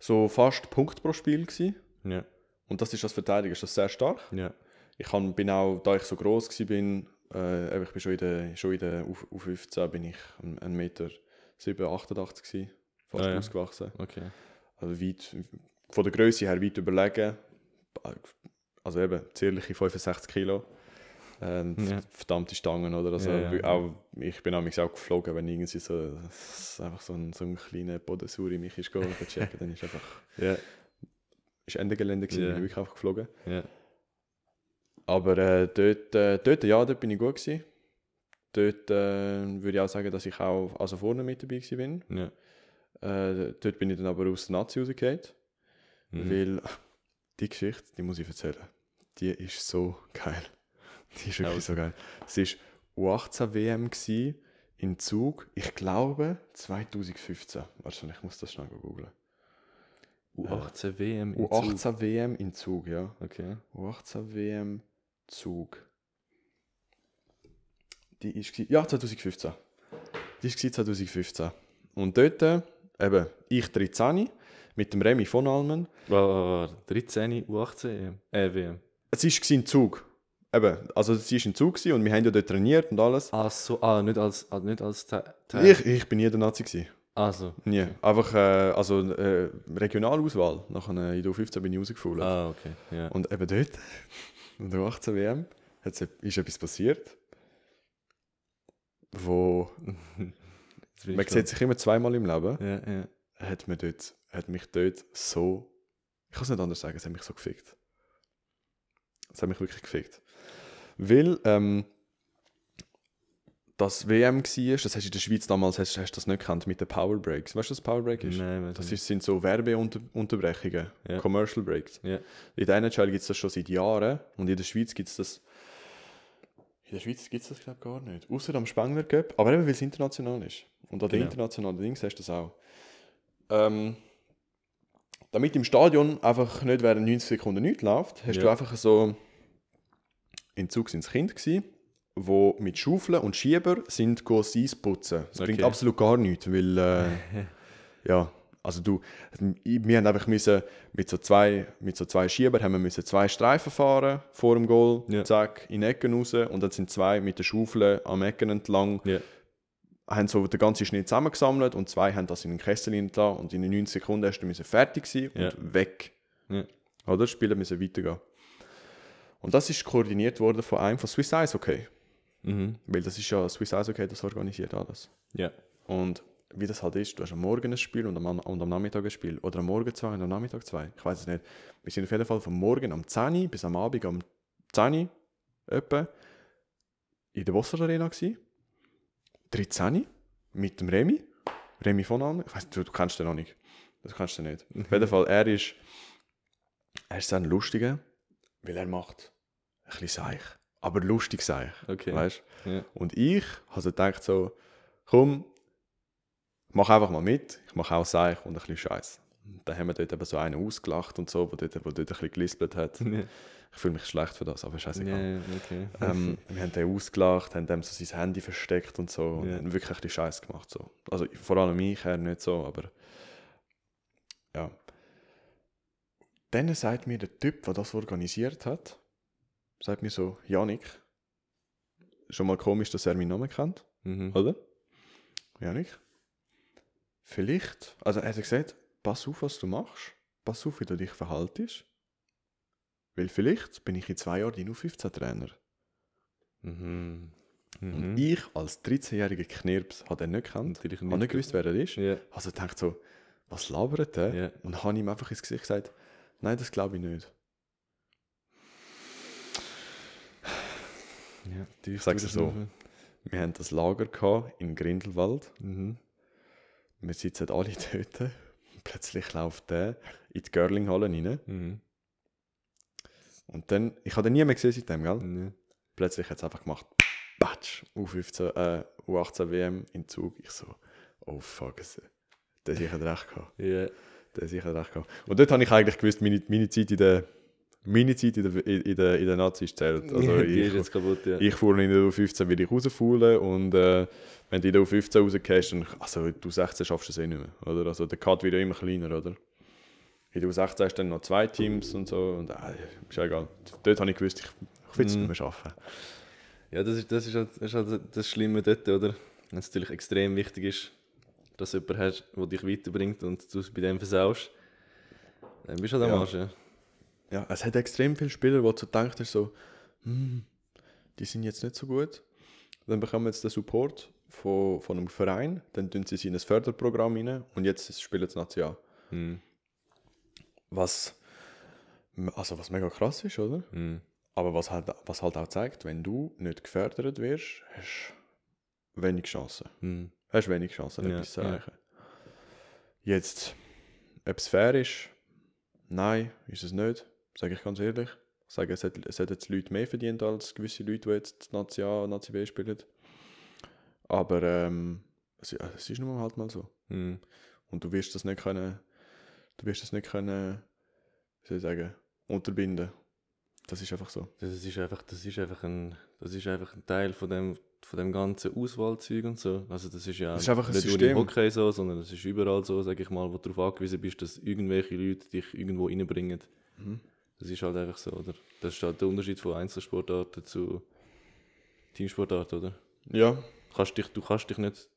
so fast Punkt pro Spiel gewesen. Ja. und das ist als Verteidiger ist das sehr stark. Ja. Ich han, bin auch, da ich so groß war, bin, äh, ich bin schon in der, schon in der U, U15 bin ich ein, ein Meter 7, 88 gewesen, fast Ah, ja. ausgewachsen. Okay. Also weit, von der Größe her weit überlegen. Also eben zierliche 65 Kilo. Ähm, Ja. Verdammte Stangen, oder? Also Ja, ja. Auch, ich bin auch geflogen, wenn irgendwie so, einfach so ein, so ein kleiner Bodensur in mich ist gegangen, checken, dann ist einfach Ja. ist Ende Gelände gewesen, Ja. bin ich wirklich einfach geflogen. Ja. Aber äh, dort, äh, dort, ja, dort bin ich gut gewesen. Dort äh, würde ich auch sagen, dass ich auch also vorne mit dabei gewesen bin. Ja. Äh, dort bin ich dann aber aus der Nazi rausgefallen, Mhm. weil die Geschichte, die muss ich erzählen. Die ist so geil. Die ist wirklich Also. so geil. Es war U18 WM gewesen, in Zug, ich glaube 2015. Warte, ich muss das schnell googeln. U18 WM in Zug. U18 WM in Zug, ja. Okay. U18 WM Zug. Die ist ja 2015. Die ist gsi 2015. Und dort eben ich 13 mit dem Remy von Almen. Warte. 13 U18 EM. Äh, WM. Es ist gsi in Zug. Eben, also sie ist in Zug und wir haben ja dort trainiert und alles. Ah, so. Ah, nicht als, ah, nicht als Te Teil. Ich, ich bin nie der Nazi gsi. Also. Nie. Einfach äh, also äh, Regionalauswahl. Nachher äh, in der U15 bin ich rausgefallen. Ah, okay. Ja. Und eben dort, in der 18 WM, hat's, ist etwas passiert, wo man sieht sich immer zweimal im Leben. Ja, ja. hat, mir dort, hat mich dort so, ich kann es nicht anders sagen, es hat mich so gefickt. Es hat mich wirklich gefickt. Weil ähm, das WM war, das hast du in der Schweiz damals, hast, hast du das nicht gekannt, mit den Power Breaks. Weißt du, was Power Break ist? Nein, Das ist, sind so Werbeunterbrechungen, Ja. Commercial Breaks. Ja. In der NHL gibt es das schon seit Jahren und in der Schweiz gibt es das. In der Schweiz gibt es das, glaube ich, gar nicht. Außer am Spengler Cup, aber eben weil es international ist. Und an den Genau. internationalen Dings hast du das auch. Ähm, damit im Stadion einfach nicht während 90 Sekunden nichts läuft, hast Ja. du einfach so. In Zug sind es Kinder, gewesen, die mit Schaufeln und Schieber sind das Eis putzen. Das bringt Okay. absolut gar nichts, weil. Äh, ja, also du, wir haben einfach müssen mit so zwei, mit so zwei Schiebern haben wir müssen zwei Streifen fahren vor dem Goal, Ja. zack, in Ecken raus und dann sind zwei mit der Schaufel am Ecken entlang, Ja. haben so den ganzen Schnee zusammengesammelt und zwei haben das in den Kessel entlang und in den 90 Sekunden hast du müssen fertig sein und Ja. weg. Ja. Oder? Das Spiel müssen weitergehen. Und das ist koordiniert worden von einem von Swiss Ice Hockey, Mhm. weil das ist ja Swiss Ice Hockey, das organisiert alles. Ja. Und wie das halt ist, du hast am Morgen ein Spiel und am, und am Nachmittag ein Spiel. Oder am Morgen zwei und am Nachmittag zwei. Ich weiß es nicht. Wir sind auf jeden Fall vom Morgen am 10 Uhr bis am Abend am 10 Uhr etwa in der Wasser Arena gsi. 13 Uhr mit dem Remy. Remy von Almen. Ich weiss, du, du kennst den noch nicht. Das kannst du nicht. Auf jeden Fall, er ist, er ist sehr ein lustiger, weil er macht ein bisschen Seich. Aber lustig Seich. Okay. Weißt Ja. und ich habe so gedacht so, komm, mach einfach mal mit, ich mache auch Seich und ein bisschen Scheiß. Dann haben wir dort eben so einen ausgelacht und so, wo dort, wo dort ein bisschen gelispelt hat. Ja. Ich fühle mich schlecht für das, aber scheißegal. Ja, okay. Ähm, wir haben den ausgelacht, haben dem so sein Handy versteckt und so und haben wirklich ein bisschen Scheiß gemacht. So. Also vor allem ich, er nicht so, aber Dann sagt mir der Typ, der das organisiert hat, sagt mir so, Janik, schon mal komisch, dass er meinen Namen kennt. Mhm. Oder? Janik? Vielleicht, also er hat gesagt, pass auf, was du machst, pass auf, wie du dich verhaltest. Weil vielleicht bin ich in zwei Jahren dein U15-Trainer. Mhm. Und Mhm. ich als 13-jähriger Knirps habe den nicht gekannt, habe nicht gewusst, wer er ist. Ja. Also dachte so, was labert der? Ja. Und habe ihm einfach ins Gesicht gesagt, nein, das glaube ich nicht. ja. Ich sage es so, wir haben das Lager gehabt in Grindelwald. Mhm. Wir sitzen alle dort. Plötzlich läuft der in die Girlinghalle rein. Mhm. Und dann, ich habe den nie mehr gesehen seitdem, gell? Ja. Plötzlich hat es einfach gemacht. Batsch, U15, äh, U18 WM in Zug. Ich so, oh fuck, es- der hat sicher recht gehabt. Ja. Der hat sicher recht gehabt. Und dort habe ich eigentlich gewusst, meine, meine Zeit in der meine Zeit in der, in der, in der Nazis zählt. Also die ich, jetzt kaputt, ja. ich fuhr in der U15 will ich rausfaulen und äh, wenn du in der U15 rausgehst, dann also du 16 schaffst du es eh nicht mehr, oder? Also der Cut wird ja immer kleiner, oder? In der U16 hast du dann noch zwei Teams und so und äh, ist ja egal. Dort habe ich gewusst, ich, ich will es Mhm. nicht mehr schaffen. Ja, das ist, das ist, halt, das, ist halt das Schlimme dort, oder? Wenn es natürlich extrem wichtig ist, dass du jemanden hast, der dich weiterbringt und du es bei dem versaust, dann bist du halt am Ja. Arsch, ja. Ja, es hat extrem viele Spieler, wo du denkst, so, hm, die sind jetzt nicht so gut. Dann bekommen jetzt den Support von, von einem Verein, dann tun sie sie in ein Förderprogramm rein und jetzt spielen sie National. Hm. Was, also was mega krass ist, oder? Hm. Aber was halt, was halt auch zeigt, wenn du nicht gefördert wirst, hast du wenig Chancen. Hm. Hast wenig Chancen, Ja, etwas zu ja. erreichen. Jetzt, ob es fair ist, nein, ist es nicht, sage ich ganz ehrlich. Ich sage, es hat, es hat jetzt Leute mehr verdient als gewisse Leute, die jetzt Nazi A, Nazi B spielen. Aber ähm, es, ja, es ist nun mal halt mal so. Hm. Und du wirst das nicht können, du wirst das nicht können, wie soll ich sagen, unterbinden. Das ist einfach so. Das ist einfach, das ist einfach ein, das ist einfach ein Teil von dem, von dem ganzen Auswahlzeug und so. Also das ist ja Das ist einfach ein nicht nur System. im Hockey so, sondern das ist überall so, sage ich mal, wo du darauf angewiesen bist, dass irgendwelche Leute dich irgendwo reinbringen. Mhm. Das ist halt einfach so, oder? Das ist halt der Unterschied von Einzelsportarten zu Teamsportarten, oder? Ja. Du kannst dich, du kannst dich nicht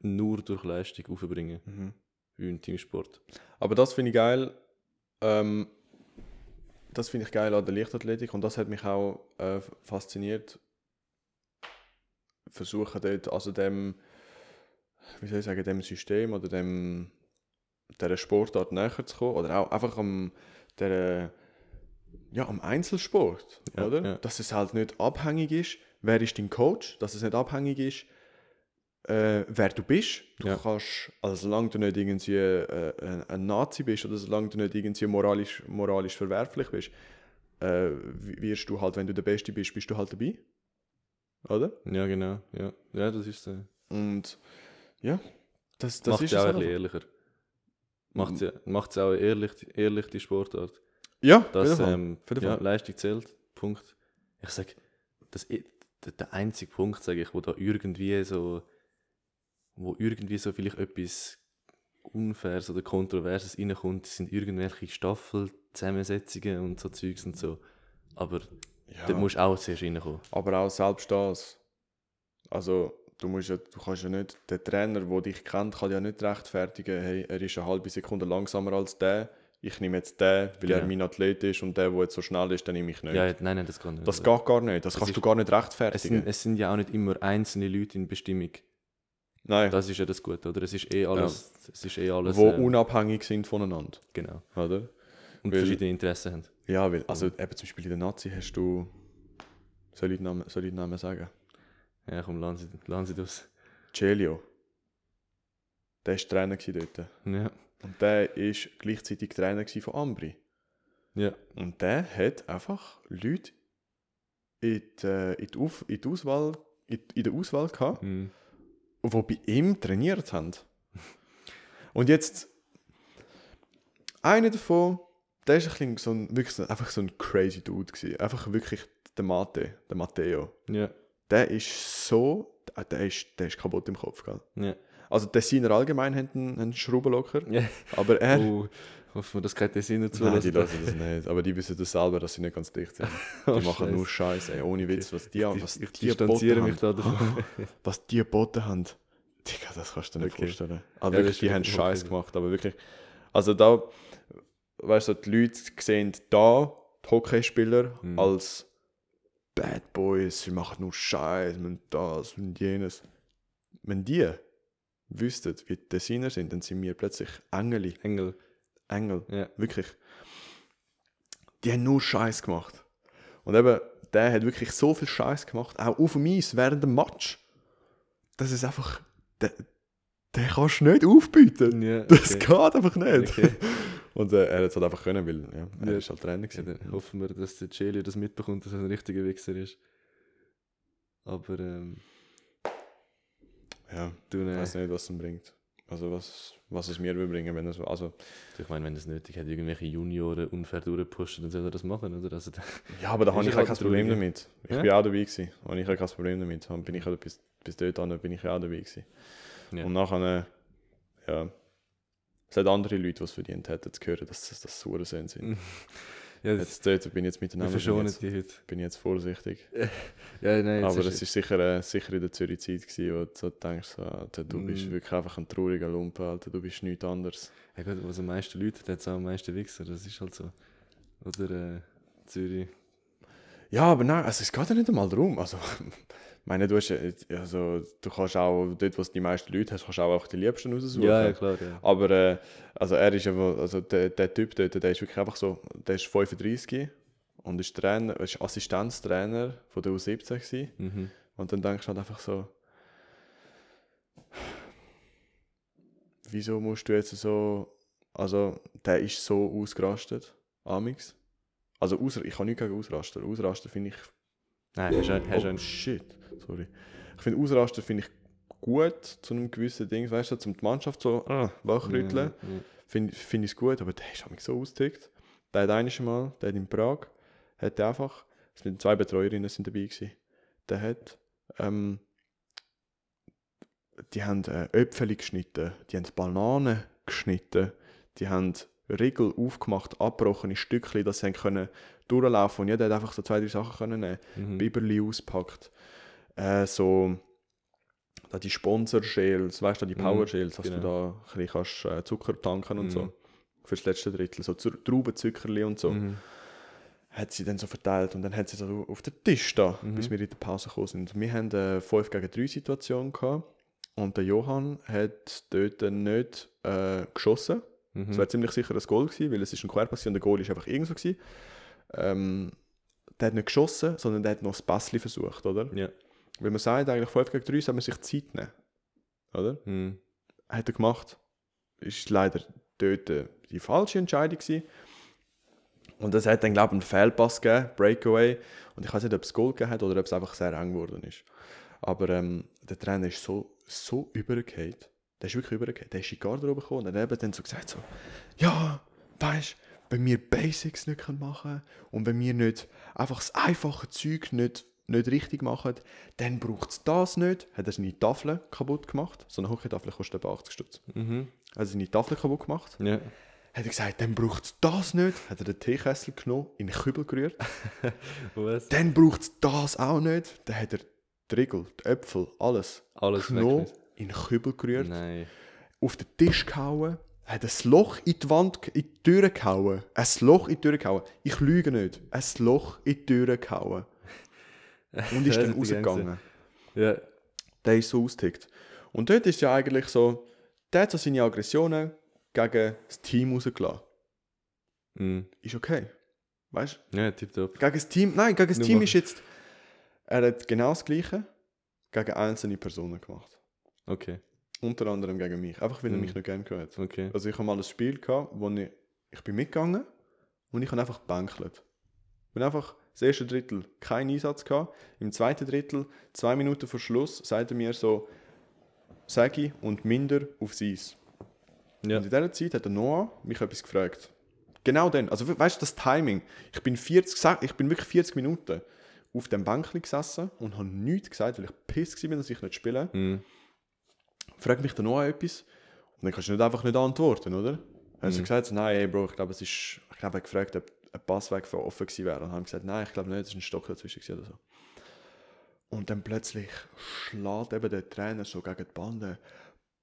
nur durch Leistung aufbringen, Mhm. wie im Teamsport. Aber das finde ich geil. Ähm, das finde ich geil an der Leichtathletik und das hat mich auch äh, fasziniert. Versuchen dort, also dem, wie soll ich sagen, dem System oder dem, der Sportart näher zu kommen oder auch einfach am, der, ja, am Einzelsport, Ja, oder? ja. Dass es halt nicht abhängig ist, wer ist dein Coach, dass es nicht abhängig ist, äh, wer du bist. Du Ja. kannst, also solange du nicht irgendwie äh, ein, ein Nazi bist oder solange du nicht irgendwie moralisch, moralisch verwerflich bist, äh, wirst du halt, wenn du der Beste bist, bist du halt dabei. Oder? Ja, genau. Ja, ja das ist so. Und ja, das, das Macht ist es auch ein bisschen ehrlicher. Macht es macht's auch ehrlich, ehrlich die Sportart. Ja, Dass ähm, ja. Leistung zählt. Punkt. Ich sage, das der einzige Punkt, sage ich, wo da irgendwie so, wo irgendwie so vielleicht etwas Unfaires oder Kontroverses reinkommt, sind irgendwelche Staffelzusammensetzungen und so Zeugs und so. Aber Ja. da musst du auch zuerst reinkommen. Aber auch selbst das. Also, du, musst ja, du kannst ja nicht, der Trainer, der dich kennt, kann ja nicht rechtfertigen, hey, er ist eine halbe Sekunde langsamer als der. Ich nehme jetzt den, weil er Genau. mein Athlet ist und der, der jetzt so schnell ist, den nehme ich nicht. Ja, ja, nein, nein, das kann nicht. Das geht gar nicht. Das, Das kannst ist- du gar nicht es, rechtfertigen. sind, es sind ja auch nicht immer einzelne Leute in Bestimmung. Nein, Das ist ja das Gute, oder? Es ist eh alles, es ist eh alles, wo ähm, unabhängig sind voneinander. genau. Oder? Und Weil- verschiedene Interessen haben. Ja, weil, also eben zum Beispiel in der Nazi hast du. Soll ich den Namen, soll ich den Namen sagen? Ja, komm, lassen Sie, lassen Sie das. Celio. Der war Trainer dort. Ja. Und der war gleichzeitig Trainer von Ambri. Ja. Und der hat einfach Leute in die, äh, in die, Auf, in die Auswahl, in, in der Auswahl gehabt, Mhm. die bei ihm trainiert haben. Und jetzt, einer davon, der ist ein so ein, wirklich so, einfach so ein crazy Dude gewesen. Einfach wirklich der Mate, der Matteo. Ja. Der ist so, der- der ist, der ist kaputt im Kopf, gell? Ja. Also der Tessiner allgemein haben einen, einen Schrauben locker, ja. aber er... Oh, hoffen wir, dass keine Tessiner Nein, zulassen. die lassen das nicht. Aber die wissen das selber, dass sie nicht ganz dicht sind. Die Oh, machen Scheiße. nur Scheiße, ey, ohne Witz. Was die, Ich, was ich die distanziere mich da davon. haben. Was die geboten haben. Digga, das kannst du dir nicht Okay. vorstellen. Also Ja, wirklich, die haben wirklich Scheiß okay. gemacht, aber wirklich. Also da, weißt du, die Leute sehen da die Hockeyspieler Mhm. als Bad Boys, sie machen nur Scheiß und das und jenes. Wenn die wüssten, wie die Tessiner sind, dann sind wir plötzlich Engel. Engel. Engel. Ja. Wirklich. Die haben nur Scheiß gemacht. Und eben, der hat wirklich so viel Scheiß gemacht, auch auf dem Eis während dem Match. Das ist einfach. Der, der kannst du nicht aufbieten. Ja, Das okay. geht einfach nicht. Okay. Und äh, er hat es halt einfach können, weil ja, er Ja. ist halt Trainer Ja, gewesen. dann hoffen wir, dass der Celio das mitbekommt, dass er ein richtiger Wichser ist. Aber ähm, Ja, du, ich ne, weiß nicht, was es bringt. Also was, was es mir will bringen, wenn es also ich meine, wenn es nötig hat, irgendwelche Junioren unfair durchpushen, dann soll er das machen, oder? Also, Ja, aber da Ist habe ich halt auch kein ein Problem damit. Ich Ja? bin auch dabei gewesen. Habe ich auch kein Problem damit. Und Bin ich auch bis, bis dort an, bin ich auch dabei gewesen. Ja. Und nachher, äh, ja, es hat andere Leute, die es verdient hätten, zu hören, dass das, das Sauerensöhne sind. ja, Jetzt dort bin ich jetzt miteinander, bin jetzt, die heute. bin jetzt vorsichtig. Ja, nein, aber es ist sicher, äh, sicher in der Zürich Zeit gewesen, wo du so denkst, so, Alter, du bist Mm. wirklich einfach ein trauriger Lumpen, Alter, du bist nichts anderes. Ja gut, was am meisten Leute hat, hat es auch am meisten Wichser, das ist halt so. Oder äh, Zürich. Ja, aber nein, also es geht ja nicht einmal darum. Also, meine, du, hast, also, du kannst auch, dort, wo du die meisten Leute hast, kannst auch, auch die Liebsten raussuchen. Ja, ja, klar, ja. Aber äh, also er ist wohl- also der, der Typ dort, der ist wirklich einfach so, der ist 35 und ist, Trainer, ist Assistenztrainer von der U17 gewesen. Mhm. Und dann denkst du halt einfach so, wieso musst du jetzt so, also der ist so ausgerastet, Amix. Also aus, ich kann nichts gegen Ausraster. Ausraster finde ich Nein, hast du oh, einen shit, sorry. Ich finde Ausraster finde ich gut zu einem gewissen Ding, weißt du, um die Mannschaft so ah, wachrütteln. Ja, ja. Finde find ich es gut, aber der ist mich so ausgetickt. Der hat eines Mal, der hat in Prag, hat einfach, es sind zwei Betreuerinnen sind dabei gewesen, der hat, ähm, die haben äh, Äpfel geschnitten, die haben Bananen geschnitten, die haben Riegel aufgemacht, abgebrochene Stückchen, dass sie können durchlaufen und jeder hat einfach so zwei, drei Sachen können nehmen. Mhm. Biberli auspackt. Äh, so da die Sponsor-Shales, weißt du, die Mhm, Power-Shales, dass genau. du da ein bisschen kannst, äh, Zucker tanken und Mhm. so. Fürs letzte Drittel, so Zu- Traubenzuckerli und so. Mhm. Hat sie dann so verteilt und dann hat sie so auf den Tisch da, Mhm. bis wir in der Pause gekommen sind. Wir haben eine 5 gegen 3 Situation gehabt und der Johann hat dort nicht äh, geschossen. Mhm. Es wäre ziemlich sicher ein Goal gewesen, weil es ist ein Querpass und der Goal ist einfach irgendwo gewesen. Ähm, der hat nicht geschossen, sondern der hat noch das Passli versucht, oder? Ja. Weil man sagt, eigentlich 5 gegen 3 soll man sich Zeit nehmen. Oder? Mhm. Hat er gemacht. Ist leider dort äh, die falsche Entscheidung gewesen. Und es hat dann, glaube ich, einen Fehlpass gegeben, Breakaway. Und ich weiß nicht, ob es Goal gegeben hat oder ob es einfach sehr eng geworden ist. Aber ähm, der Trainer ist so, so übergefallen. Der ist wirklich übergefallen. Der ist in die Garderobe gekommen und dann hat dann so gesagt so, ja, weißt wenn wir Basics nicht können machen und wenn wir nicht einfach das einfache Zeug nicht, nicht richtig machen, dann braucht es das nicht. Hat er seine Tafel kaputt gemacht. So eine Hockeytafel kostet etwa 80 Stutz. Mhm. Hat er seine Tafel kaputt gemacht. Ja. Hat er gesagt, dann braucht es das nicht. Hat er den Teekessel genommen, in den Kübel gerührt. Was? Dann braucht es das auch nicht. Dann hat er die Riegel, die Äpfel, alles Alles genommen, in den Kübel gerührt, Nein. auf den Tisch gehauen, hat ein Loch in die Wand, in die Tür gehauen. Ein Loch in die Tür gehauen. Ich lüge nicht. Ein Loch in die Tür gehauen. Und ist dann rausgegangen. Ja. Der ist so ausgetickt. Und dort ist ja eigentlich so, der hat so seine Aggressionen gegen das Team rausgelassen. Mhm. Ist okay. Weißt du? Ja, tipptopp. Gegen das Team, nein, gegen das Nur Team ist jetzt, er hat genau das Gleiche gegen einzelne Personen gemacht. Okay. Unter anderem gegen mich. Einfach, weil er Mhm. mich nicht gerne gehört hat. Okay. Also ich habe mal ein Spiel gehabt, wo ich, ich bin mitgegangen und ich habe einfach gebänkelt. Ich bin einfach das erste Drittel keinen Einsatz gehabt. Im zweiten Drittel, zwei Minuten vor Schluss, sagt er mir so, Sagi und minder aufs Eis. Ja. Und in dieser Zeit hat der Noah mich etwas gefragt. Genau dann. Also we- weißt du, das Timing. Ich bin, 40, sa- ich bin wirklich 40 Minuten auf dem Bänkchen gesessen und habe nichts gesagt, weil ich piss war, dass ich nicht spiele. Mhm. Fragt mich der Noah etwas und dann kannst du nicht einfach nicht antworten, oder? Dann hast du gesagt, nein, ey, Bro, ich glaube, es ist, ich glaube, er hat gefragt, ob ein Passweg für offen gewesen wäre. Und dann haben gesagt, nein, ich glaube nicht, es ist ein Stock dazwischen oder so. Und dann plötzlich schlägt eben der Trainer so gegen die Bande.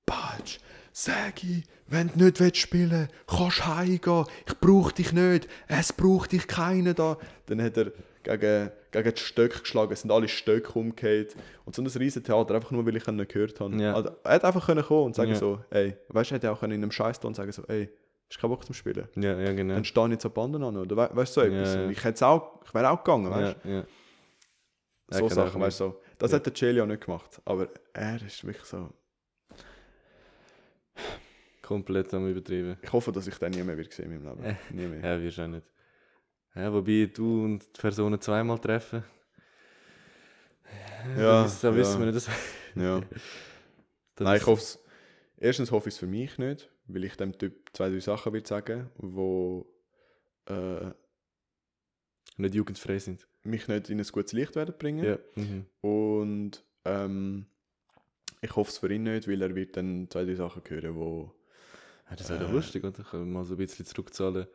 Patsch, Sagi, wenn du nicht willst spielen kannst du heimgehen. Ich brauche dich nicht. Es braucht dich keiner da. Dann hat er gegen, gegen die Stöcke geschlagen. Es sind alle Stöcke umgekehrt. Und so ein riesen Theater, einfach nur, weil ich ihn gehört habe. Ja. Also, er hätte einfach können kommen und sagen Ja. so, ey, weißt du, er hätte auch in einem Scheißton sagen so, ey, hast keinen Bock zum Spielen? Ja, ja, genau. Dann stehe ich jetzt an Banden an, oder we weißt du so Ja, etwas? ja. Und Ich, hätte auch, ich wäre auch gegangen, weißt Ja, ja. du? So kann Sachen, auch weißt du so. Das Ja. hat der Celio nicht gemacht. Aber er ist wirklich so. Komplett am Übertrieben. Ich hoffe, dass ich den nie mehr wieder sehe in meinem Leben. Nie mehr. Ja, wirst auch nicht. Ja, wobei du und die Personen zweimal treffen. Ja, da, wiss- da ja. wissen wir nicht, das, Ja. das Nein, ich hoffe es. Erstens hoffe ich es für mich nicht, weil ich dem Typ zwei, drei Sachen will sagen, wo äh, nicht jugendfrei sind. mich nicht in ein gutes Licht werden bringen. Ja. Mhm. Und ähm, ich hoffe es für ihn nicht, weil er wird dann zwei, drei Sachen hören, wo Ja, das wäre Äh. lustig, oder? Können wir mal so ein bisschen zurückzahlen.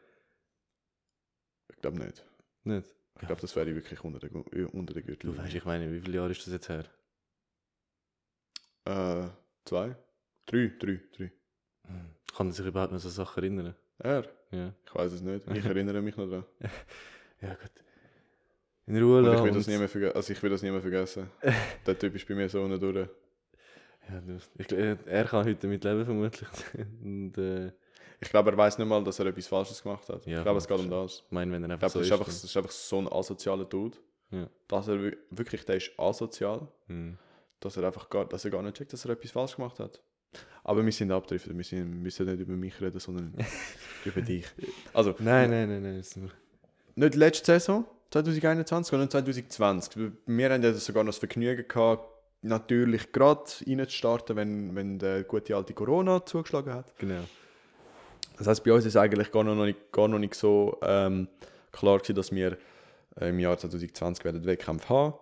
Ich glaube nicht. Nicht? Ich glaube, das wäre wirklich unter der, äh, unter der Gürtel. Du weißt, ich meine, wie viele Jahre ist das jetzt her? Äh, zwei? Drei, drei, drei. Hm. Kann er sich überhaupt noch so Sachen erinnern? Er? Ja. Ich weiß es nicht. Ich erinnere mich noch daran. Ja, gut. In Ruhe Und ich will das und- nie mehr vergessen. Also ich will das nie mehr vergessen. der Typ ist bei mir so unten durch. Ja, du, ich, er- er kann heute damit leben, vermutlich. und äh, Ich glaube, er weiß nicht mal, dass er etwas Falsches gemacht hat. Ja, ich glaube, es geht um das. ich meine, wenn er Ich einfach glaube, so ist. einfach, das ist einfach so ein asozialer Dude. Ja. Dass er wi- wirklich, der ist asozial, dann, hm. dass er einfach gar, dass er gar nicht checkt, dass er etwas falsch gemacht hat. Aber wir sind abdriftet, wir, sind, wir müssen nicht über mich reden, sondern über dich. Also, Nein, nein, nein, nein. Ist nur, nicht letzte Saison, 2021, sondern 2020. Wir haben ja sogar noch das Vergnügen gehabt, natürlich gerade reinzustarten, wenn, wenn der gute alte Corona zugeschlagen hat. genau. Das heißt, bei uns ist eigentlich gar noch nicht, gar noch nicht so ähm, klar gewesen, dass wir äh, im Jahr 2020 werden Wettkämpfe haben.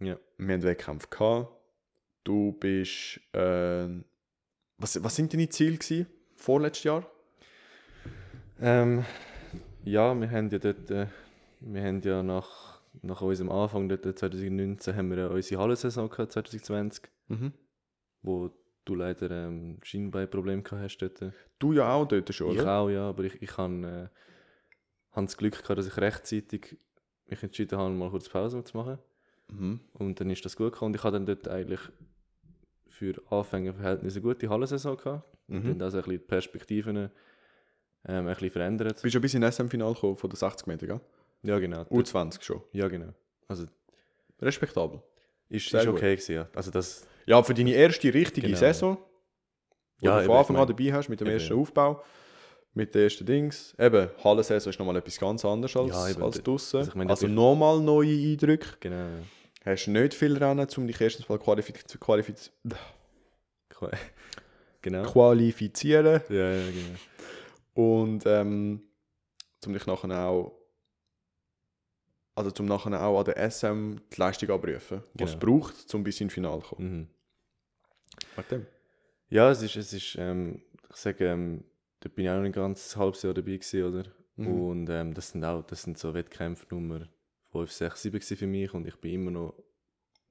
Ja. Wir haben Wettkämpfe gehabt. Du bist. Äh, was, was sind deine Ziele gewesen, vorletztes Jahr? Ähm, ja, wir haben ja dort, äh, wir haben ja nach, nach unserem Anfang, dort 2019, haben wir ja unsere Hallensaison gehabt, 2020, Mhm. wo du leider ähm, Schienbeinprobleme gehabt hast dort. Du ja auch dort schon, Ich oder? auch, ja, aber ich, ich habe äh, hab das Glück gehabt, dass ich rechtzeitig mich entschieden habe, mal kurz Pause zu machen. Mhm. Und dann ist das gut gekommen und ich hatte dann dort eigentlich für Anfängerverhältnisse eine gute Hallensaison gehabt. Und Mhm. dann also ein bisschen die Perspektiven ähm, ein bisschen verändert. Du bist schon bis in SM-Final gekommen von der 60 Meter, gell? Ja, genau. U20 schon. Ja, genau. Also, Respektabel. ist, ist okay gewesen, ja. Also das, Ja, für deine erste richtige Genau. Saison, wo Ja, du von Anfang an dabei hast, mit dem eben, ersten. Aufbau, mit den ersten Dings. Eben, Hallensaison ist nochmal etwas ganz anderes als, Ja, eben. als draussen. Also ich meine, also nochmal neue Eindrücke. genau. ja. Hast nicht viel Rennen, um dich erstens mal qualifiz qualifiz Qua- Genau. qualifizieren Ja, ja, genau. und ähm, um dich nachher auch also zum nachher auch an der SM die Leistung abrufen, was es Genau. braucht, um bis ins Finale zu kommen. Mhm. Dem. Ja, es ist, es ist ähm, ich sage, ähm, da bin ich auch noch ein ganzes halbes Jahr dabei gewesen, oder? Mhm. Und ähm, das sind auch, das sind so Wettkämpfe Nummer 5, 6, 7 gewesen für mich und ich bin immer noch,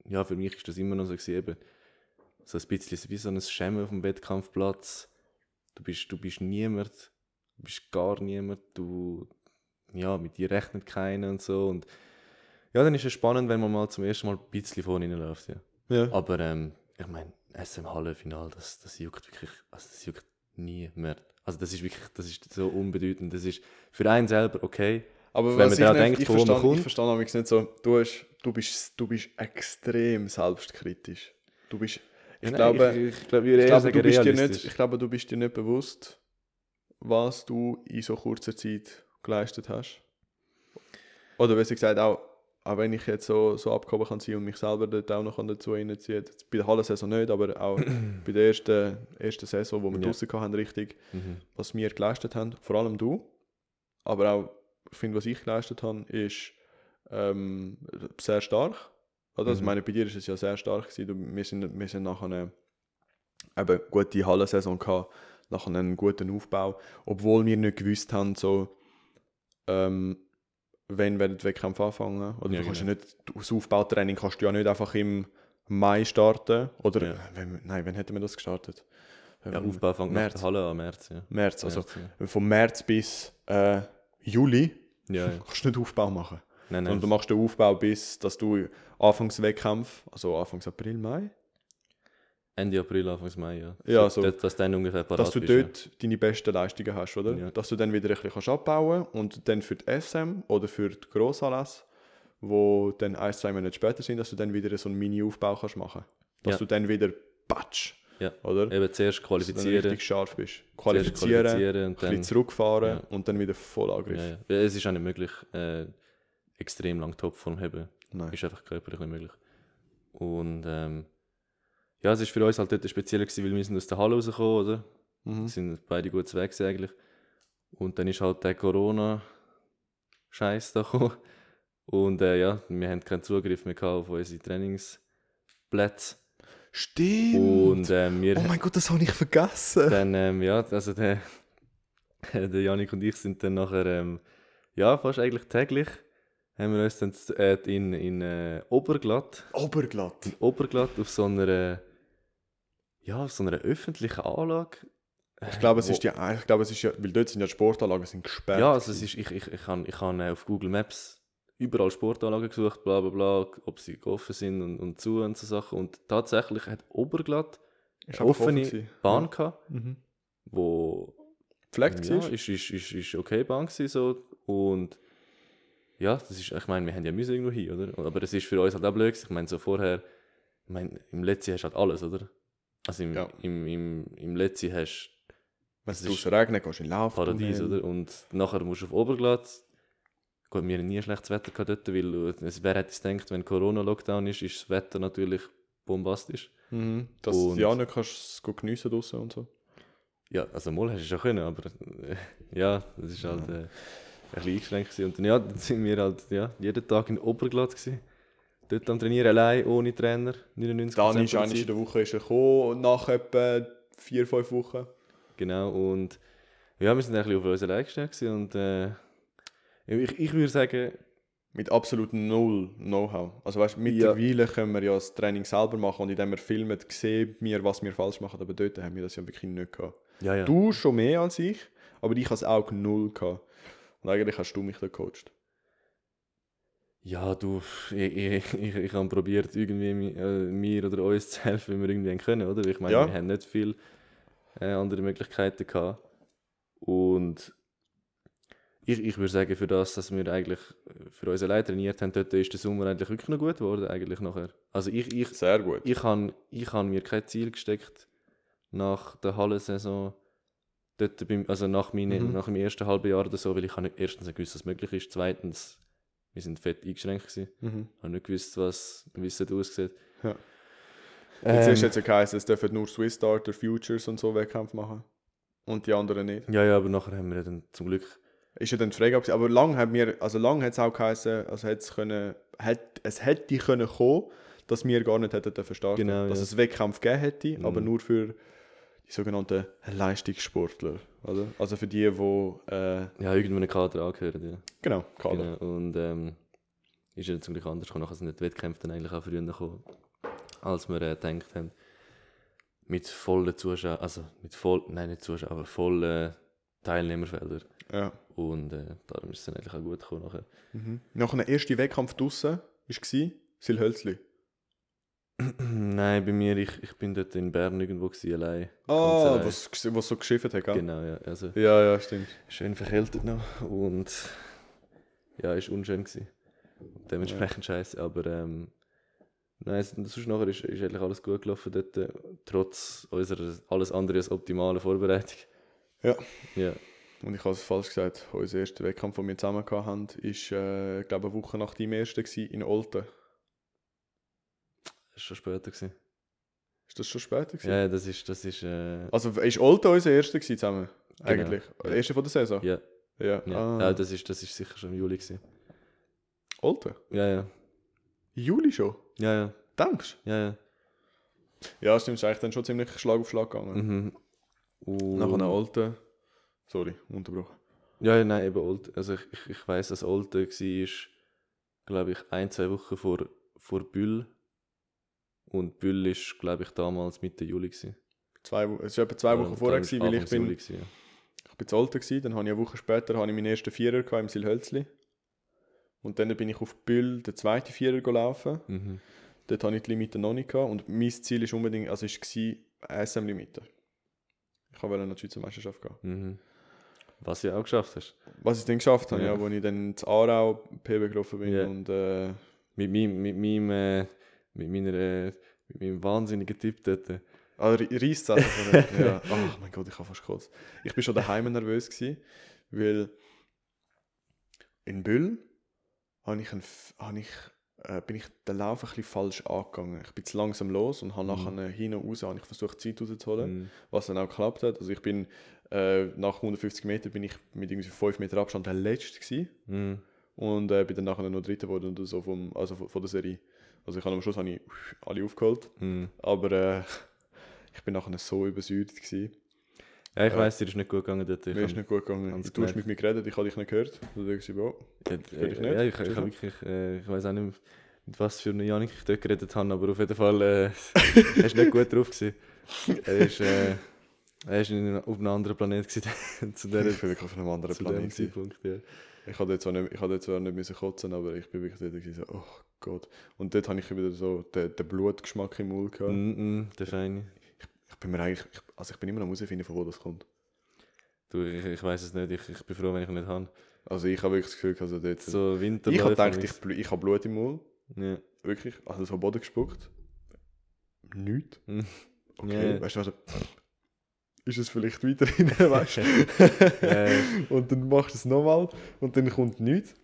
ja, für mich ist das immer noch so gewesen, eben, so ein bisschen wie so ein Schämen auf dem Wettkampfplatz. Du bist, du bist niemand, du bist gar niemand, du, ja, mit dir rechnet keiner und so und ja, dann ist es spannend, wenn man mal zum ersten Mal ein bisschen vorne reinläuft, ja. Ja. Aber ähm, ich meine, SM Hallenfinal, das, das juckt wirklich, also das juckt niemand. Also das ist wirklich, das ist so unbedeutend. Das ist für einen selber okay. Aber Wenn was man ich, da denkt, ich wo man verstehe, ich kommt. verstehe nämlich nicht so, du, hast, du, bist, du bist extrem selbstkritisch. Du bist, ich Ja, glaube, ich, ich, glaube, ich würde ich, glaube, du bist dir nicht, ich glaube, du bist dir nicht bewusst, was du in so kurzer Zeit geleistet hast. Oder besser gesagt, auch, auch wenn ich jetzt so, so abgehoben kann sein und mich selber dort auch noch dazu reinziehen Jetzt Bei der Hallensaison nicht, aber auch bei der ersten, ersten Saison, wo wir Ja. draussen hatten, richtig, Mhm. was wir geleistet haben, vor allem du, aber auch, ich finde, was ich geleistet habe, ist ähm, sehr stark. Also, Mhm. meine, bei dir ist es ja sehr stark gewesen. Wir, sind, wir sind nachher eine eben gute Hallensaison gehabt, nachher einen guten Aufbau, obwohl wir nicht gewusst haben, so, ähm, wenn werden die Wettkämpfe anfangen. Oder Ja, du kannst ja genau. nicht, das Aufbautraining kannst du ja nicht einfach im Mai starten. Oder, Ja. wenn, nein, wann hätten wir das gestartet? Ja, Ähm, Aufbau fängt nach März. der Halle an, März, ja. März, also März, ja. vom März bis äh, Juli Ja, ja. kannst du nicht Aufbau machen. Nein, nein. du machst den Aufbau bis, dass du Anfangswettkampf, also Anfangs April, Mai, Ende April, Anfang Mai, ja. Ja, so. so. Dass, dass du dann ungefähr parat dass du bist, ja. dort deine besten Leistungen hast, oder? Ja. Dass du dann wieder ein bisschen kannst abbauen und dann für die SM oder für die Grossanlässe, wo dann ein, zwei Monate später sind, dass du dann wieder so einen Mini-Aufbau kannst machen. Dass Ja. du dann wieder patsch, Ja. oder? Eben zuerst Dass du qualifizieren, richtig scharf bist. Qualifizieren, qualifizieren ein und bisschen dann... zurückfahren Ja. und dann wieder voll Angriff. Ja, ja. Ja, Es ist auch nicht möglich, äh, extrem lang Topform haben. Nein. Ist einfach körperlich nicht möglich. Und ähm, ja, es war für uns halt dort spezieller, gewesen, weil wir sind aus der Halle rausgekommen, oder? Mhm. Wir sind beide gut weg eigentlich. Und dann ist halt der Corona-Scheiß da gekommen. Und äh, ja, wir haben keinen Zugriff mehr auf unsere Trainingsplätze. Stimmt! Und wir oh mein Gott, das habe ich vergessen! dann, ähm, ja, also der, der Janik und ich sind dann nachher, ähm, ja, fast eigentlich täglich, haben wir uns dann äh, in, in äh, Oberglatt, Oberglatt. in Oberglatt auf so einer, ja, auf so einer öffentlichen Anlage. Ich glaube, es wo- ist ja, ich glaube, es ist ja, weil dort sind ja die Sportanlagen sind gesperrt. Ja, also es ist, ich, ich, ich habe ich han auf Google Maps überall Sportanlagen gesucht, bla bla bla, ob sie offen sind und, und zu und so Sachen. Und tatsächlich hat Oberglatt eine offen offene gewesen. Bahn gehabt, Mhm. wo Pflegt ja, ja, ist, ist, ist, ist okay Bahn gewesen, so. Und ja, das ist, ich meine, wir haben ja müssen irgendwo hin, oder? Aber es ist für uns halt auch blöd. Ich meine, so vorher, ich meine, im Letzten hast du halt alles, oder? Also im, Ja. im, im, im Letzten hast Wenn es draußen regnet, gehst du in Lauf. Paradies, oder? Und nachher musst du auf Oberglatt. Gut, wir haben nie schlechtes Wetter gehabt dort, weil es, wer hätte es gedacht, wenn Corona-Lockdown ist, ist das Wetter natürlich bombastisch. Mhm. Dass Und- du ja nicht kannst es gut geniessen draußen und so. Ja, also mal hast du schon können, aber ja, das ist halt äh, ein bisschen eingeschränkt gewesen. Und dann, ja, dann sind wir halt ja, jeden Tag in Oberglatt gewesen. Dort am Trainieren allein, ohne Trainer, 99% Dann ist Zeit. in der Woche ist er gekommen nach etwa vier, fünf Wochen. Genau, und ja, wir sind ein bisschen auf uns allein gestellt und äh, ich, ich würde sagen, Mit absolut null Know-how. Also weißt, mittlerweile können wir ja das Training selber machen und indem wir filmen, sehen wir, was wir falsch machen. Aber dort haben wir das ja wirklich nicht gehabt. ja, ja. Du schon mehr als ich, aber ich als auch null gehabt. Und eigentlich hast du mich da gecoacht. Ja, du, ich, ich, ich, ich habe probiert, irgendwie äh, mir oder uns zu helfen, wie wir irgendwie können, oder? Ich meine, Ja. wir haben nicht viele äh, andere Möglichkeiten gehabt. Und ich, ich würde sagen, für das, dass wir eigentlich für uns allein trainiert haben, dort ist der Sommer eigentlich wirklich noch gut geworden, eigentlich nachher. Also ich, ich, Sehr gut. ich habe ich mir kein Ziel gesteckt nach der Hallensaison, dort beim, also nach, meine, Mhm. nach dem ersten halben Jahr oder so, weil ich habe erstens gewusst, was möglich ist, zweitens, wir sind fett eingeschränkt gewesen, Mhm. habe nicht gewusst, was, wie es dort aussieht. Ja. Jetzt Ähm, ist jetzt ja geheißen, es dürfen nur Swiss Starter, Futures und so Wettkämpfe machen. Und die anderen nicht. ja, ja, aber nachher haben wir dann zum Glück, Ist ja dann die Frage, gewesen. aber lang hat mir, also lang hat es auch geheißen, also hätte es können, hat, es hätte können kommen, dass wir gar nicht hätten dürfen starten. Genau, dass ja. es Wettkampf gegeben hätte, Mhm. aber nur für die sogenannten Leistungssportler, oder? Also für die, die, äh, ja, irgendwo einen Kader angehören, ja. genau, Kader. Genau. Und ähm, ist ja zum Glück anders gekommen. Nachher sind die Wettkämpfe dann eigentlich auch früher gekommen, als wir äh, gedacht haben. Mit vollen Zuschauern, also mit voll, nein nicht Zuschauern, aber vollen Teilnehmerfeldern. Ja. Und äh, darum ist es dann eigentlich auch gut gekommen nachher. Mhm. Nach einem ersten Wettkampf draussen war Silhölzli. nein, bei mir, ich, ich bin dort in Bern irgendwo gewesen, allein. Ah, allein. was, was so geschifft hat, gell? Genau, ja. Also Ja, ja, stimmt. schön verkältet noch und ja, ist unschön gewesen. Dementsprechend scheiße, aber ähm, nein, sonst nachher ist, ist eigentlich alles gut gelaufen dort, äh, trotz unserer alles andere als optimalen Vorbereitung. Ja. Ja, Und ich habe es falsch gesagt. Unser erster Wettkampf, den wir zusammen hatten, war, äh, ich glaube, eine Woche nach deinem ersten gewesen, in Olten. Das war schon später. Gewesen. Ist das schon später? Gewesen? Ja, das ist, das ist, äh, Also ist Olten unser erster gewesen, zusammen? Eigentlich. Der Ja. erste von der Saison? ja, Ja. ja. Ah. ja das, ist, das ist sicher schon im Juli gewesen. Olten? Ja, ja, Juli schon? ja, ja, Denkst ja, ja. Ja, stimmt. Es ist eigentlich dann schon ziemlich Schlag auf Schlag gegangen. Mhm. Und, Nach einer Olten... Sorry, unterbrochen. Ja, ja, nein, eben Old. Also ich, ich, ich weiss, dass Olten war, glaube ich, ein, zwei Wochen vor, vor Büll. Und Büll ist, glaube ich, damals Mitte Juli. Gewesen. Zwei, es war etwa zwei Wochen vorher, gewesen, weil ich bin, Juli gewesen, ja. ich bin zu Olten gewesen, dann habe ich eine Woche später habe ich meinen ersten Vierer gehabt im Silhölzli. Und dann bin ich auf Büll den zweiten Vierer gelaufen. Mhm. Dort hatte ich die Limite noch nicht gehabt. und mein Ziel ist unbedingt, also war SM-Limite. Ich wollte die Schweizer Meisterschaft gehen. Mhm. Was ja auch geschafft hast. Was ich dann geschafft habe, ja. Ja. wo ich dann zu Aarau PB gelaufen bin Ja. und äh, Mit meinem, mit meinem, äh, mit meiner, mit meinem wahnsinnigen Tipp dort. ah, Reisszettel von ja. Ach mein Gott, ich habe fast gekotzt. Ich bin schon daheim nervös gewesen, weil in Büll habe ich, ein, F- habe ich äh, bin ich den Lauf ein bisschen falsch angegangen. Ich bin zu langsam los und habe nachher hinten raus habe ich versucht, Zeit rauszuholen, Mhm. was dann auch geklappt hat. Also ich bin äh, nach 150 Metern bin ich mit irgendwie 5 Meter Abstand der Letzte gewesen Mhm. und äh, bin dann nachher noch Dritter geworden oder so vom, also von, von der Serie. Also ich habe am Schluss habe ich alle aufgeholt, Mhm. aber äh, ich bin nachher so übersäuert gewesen. Ja, ich Äh, weiss, dir ist nicht gut gegangen dort. Ich Mir ist nicht gut gegangen. Du hast mit mir geredet, ich habe dich nicht gehört. Dann dachte ich, oh, Ja, dich nicht? ja, ich, ich, du? wirklich, äh, ich weiß auch nicht, mit was für einer Janik ich dort geredet habe, aber auf jeden Fall, äh, er ist nicht gut drauf gewesen. Er ist, äh, er ist in, auf einem anderen Planet gewesen, zu, der, ich bin wirklich auf einem anderen Planeten. gewesen. Zeitpunkt. Ja. Ich hatte zwar nicht, ich hatte zwar nicht müssen kotzen, aber ich bin wirklich dort gewesen, so, oh Gott. Und dort habe ich wieder so den, den Blutgeschmack im Mund gehabt. Mm -mm, der Feine. Ich bin mir eigentlich, ich, also ich bin immer noch herausfinden, von wo das kommt. Du, ich, ich weiß es nicht, ich, ich bin froh, wenn ich ihn nicht habe. Also ich habe wirklich das Gefühl, also dort, So Winter. ich habe gedacht, ich, ich habe Blut im Mund, Ja. wirklich, also so Boden gespuckt. Nichts. Mhm. Okay, Ja. weißt du was? Ist es vielleicht weiterhin, weißt du? Und dann machst du es nochmal und dann kommt nichts.